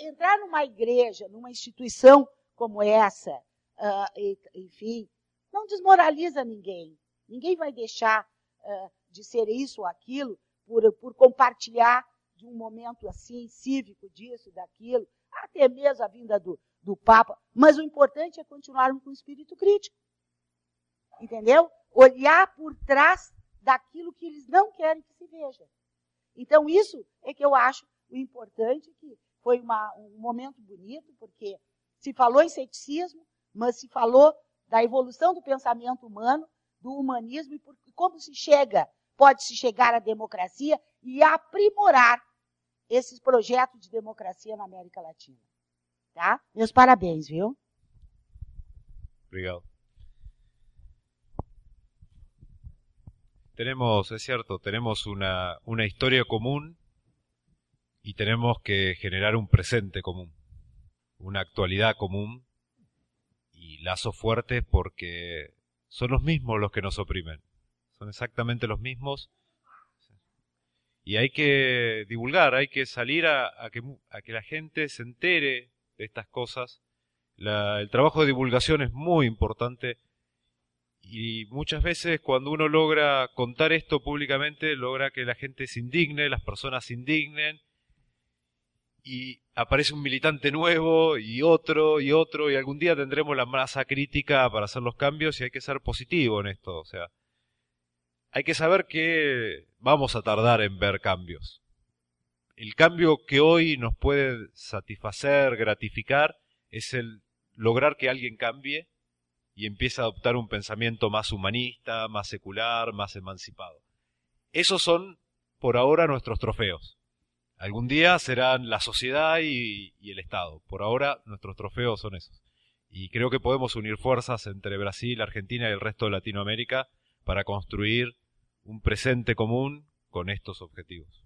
entrar numa igreja, numa instituição como essa, uh, enfim, não desmoraliza ninguém. Ninguém vai deixar uh, de ser isso ou aquilo por, por compartilhar de um momento assim, cívico, disso, daquilo, até mesmo a vinda do, do Papa. Mas o importante é continuarmos com o espírito crítico. Entendeu? Olhar por trás daquilo que eles não querem que se veja. Então, isso é que eu acho o importante, que foi uma, um momento bonito, porque se falou em ceticismo, mas se falou da evolução do pensamento humano, do humanismo e por, como se chega, pode se chegar à democracia e aprimorar esses projetos de democracia na América Latina. Tá? Meus parabéns, viu? Obrigado. Tenemos, es cierto, tenemos una, una historia común y tenemos que generar un presente común. una actualidad común y lazos fuertes porque son los mismos los que nos oprimen. Son exactamente los mismos. Y hay que divulgar, hay que salir a, que, a que, la gente se entere de estas cosas. el trabajo de divulgación es muy importante y muchas veces cuando uno logra contar esto públicamente, logra que la gente se indigne, las personas se indignen y aparece un militante nuevo y otro y otro y algún día tendremos la masa crítica para hacer los cambios y hay que ser positivo en esto, o sea, hay que saber que vamos a tardar en ver cambios. El cambio que hoy nos puede satisfacer, gratificar, es el lograr que alguien cambie y empiece a adoptar un pensamiento más humanista, más secular, más emancipado. Esos son, por ahora, nuestros trofeos. Algún día serán la sociedad y, el Estado. Por ahora nuestros trofeos son esos. Y creo que podemos unir fuerzas entre Brasil, Argentina y el resto de Latinoamérica para construir um presente comum com estes objetivos.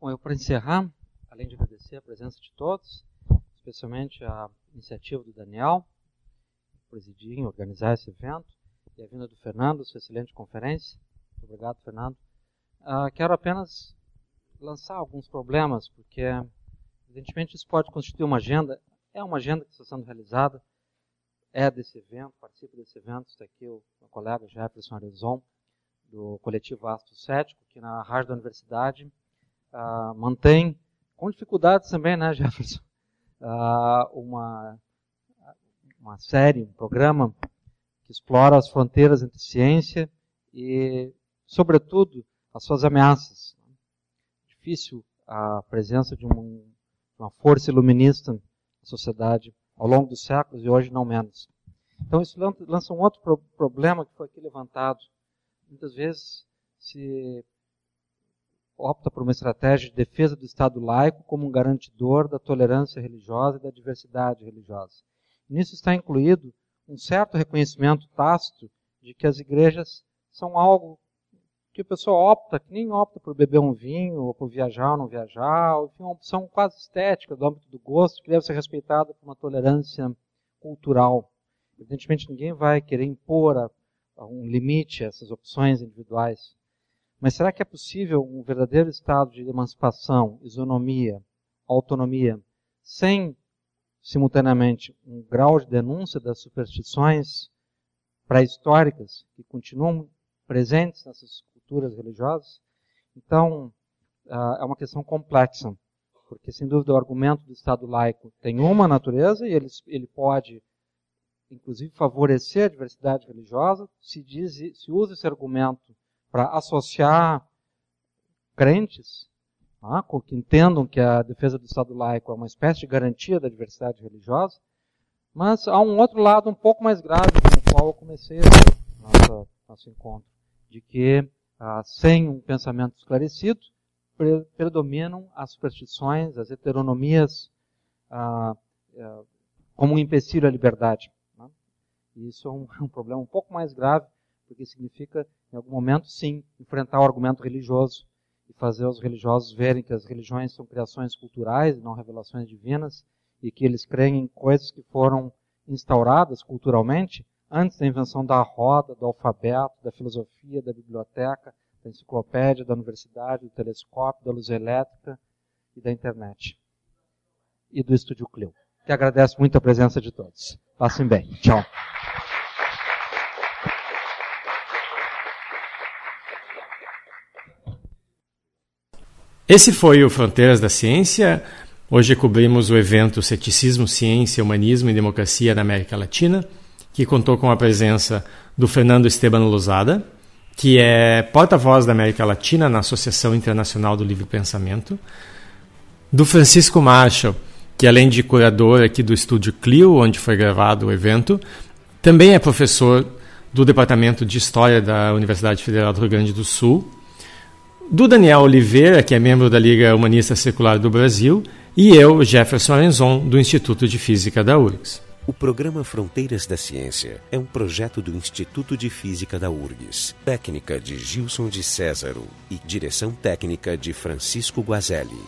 Bom, eu para encerrar, além de agradecer a presença de todos, especialmente a iniciativa do Daniel, presidir e organizar esse evento, e a vinda do Fernando, sua excelente conferência. Muito obrigado, Fernando. Uh, quero apenas lançar alguns problemas, porque evidentemente isso pode constituir uma agenda, é uma agenda que está sendo realizada, é desse evento, participa desse evento, está aqui o meu colega Jefferson Arezon, do coletivo Astro Cético, que na rádio da universidade uh, mantém, com dificuldades também, né, (laughs) Jefferson, uh, uma, uma série, um programa que explora as fronteiras entre ciência e, sobretudo, as suas ameaças difícil a presença de uma, uma força iluminista na sociedade ao longo dos séculos e hoje não menos. Então isso lança um outro pro problema que foi aqui levantado. Muitas vezes se opta por uma estratégia de defesa do Estado laico como um garantidor da tolerância religiosa e da diversidade religiosa. Nisso está incluído um certo reconhecimento tácito de que as igrejas são algo que a pessoa opta, que nem opta por beber um vinho, ou por viajar ou não viajar, ou, enfim, uma opção quase estética do âmbito do gosto, que deve ser respeitada por uma tolerância cultural. Evidentemente, ninguém vai querer impor a, a um limite a essas opções individuais. Mas será que é possível um verdadeiro estado de emancipação, isonomia, autonomia, sem, simultaneamente, um grau de denúncia das superstições pré-históricas que continuam presentes nessas culturas religiosas? Então, ah, é uma questão complexa, porque, sem dúvida, o argumento do Estado laico tem uma natureza e ele, ele pode, inclusive, favorecer a diversidade religiosa. Se, diz, se usa esse argumento para associar crentes ah, que entendam que a defesa do Estado laico é uma espécie de garantia da diversidade religiosa, mas há um outro lado um pouco mais grave com o qual eu comecei nosso, nosso encontro, de que ah, sem um pensamento esclarecido predominam as superstições, as heteronomias ah, ah, como um empecilho à liberdade. Né? E isso é um, (laughs) um problema um pouco mais grave, porque significa em algum momento, sim, enfrentar o argumento religioso e fazer os religiosos verem que as religiões são criações culturais e não revelações divinas e que eles creem em coisas que foram instauradas culturalmente antes da invenção da roda, do alfabeto, da filosofia, da biblioteca, da enciclopédia, da universidade, do telescópio, da luz elétrica e da internet. E do Estúdio Clio. Que agradeço muito a presença de todos. Passem bem. Tchau. Esse foi o Fronteiras da Ciência. Hoje cobrimos o evento Ceticismo, Ciência, Humanismo e Democracia na América Latina, que contou com a presença do Fernando Esteban Lozada, que é porta-voz da América Latina na Associação Internacional do Livre Pensamento, do Francisco Marshall, que além de curador aqui do estúdio Clio, onde foi gravado o evento, também é professor do Departamento de História da Universidade Federal do Rio Grande do Sul do Daniel Oliveira, que é membro da Liga Humanista Secular do Brasil, e eu, Jefferson Arenzon, do Instituto de Física da URGS. O programa Fronteiras da Ciência é um projeto do Instituto de Física da URGS, técnica de Gilson de Césaro e direção técnica de Francisco Guazelli.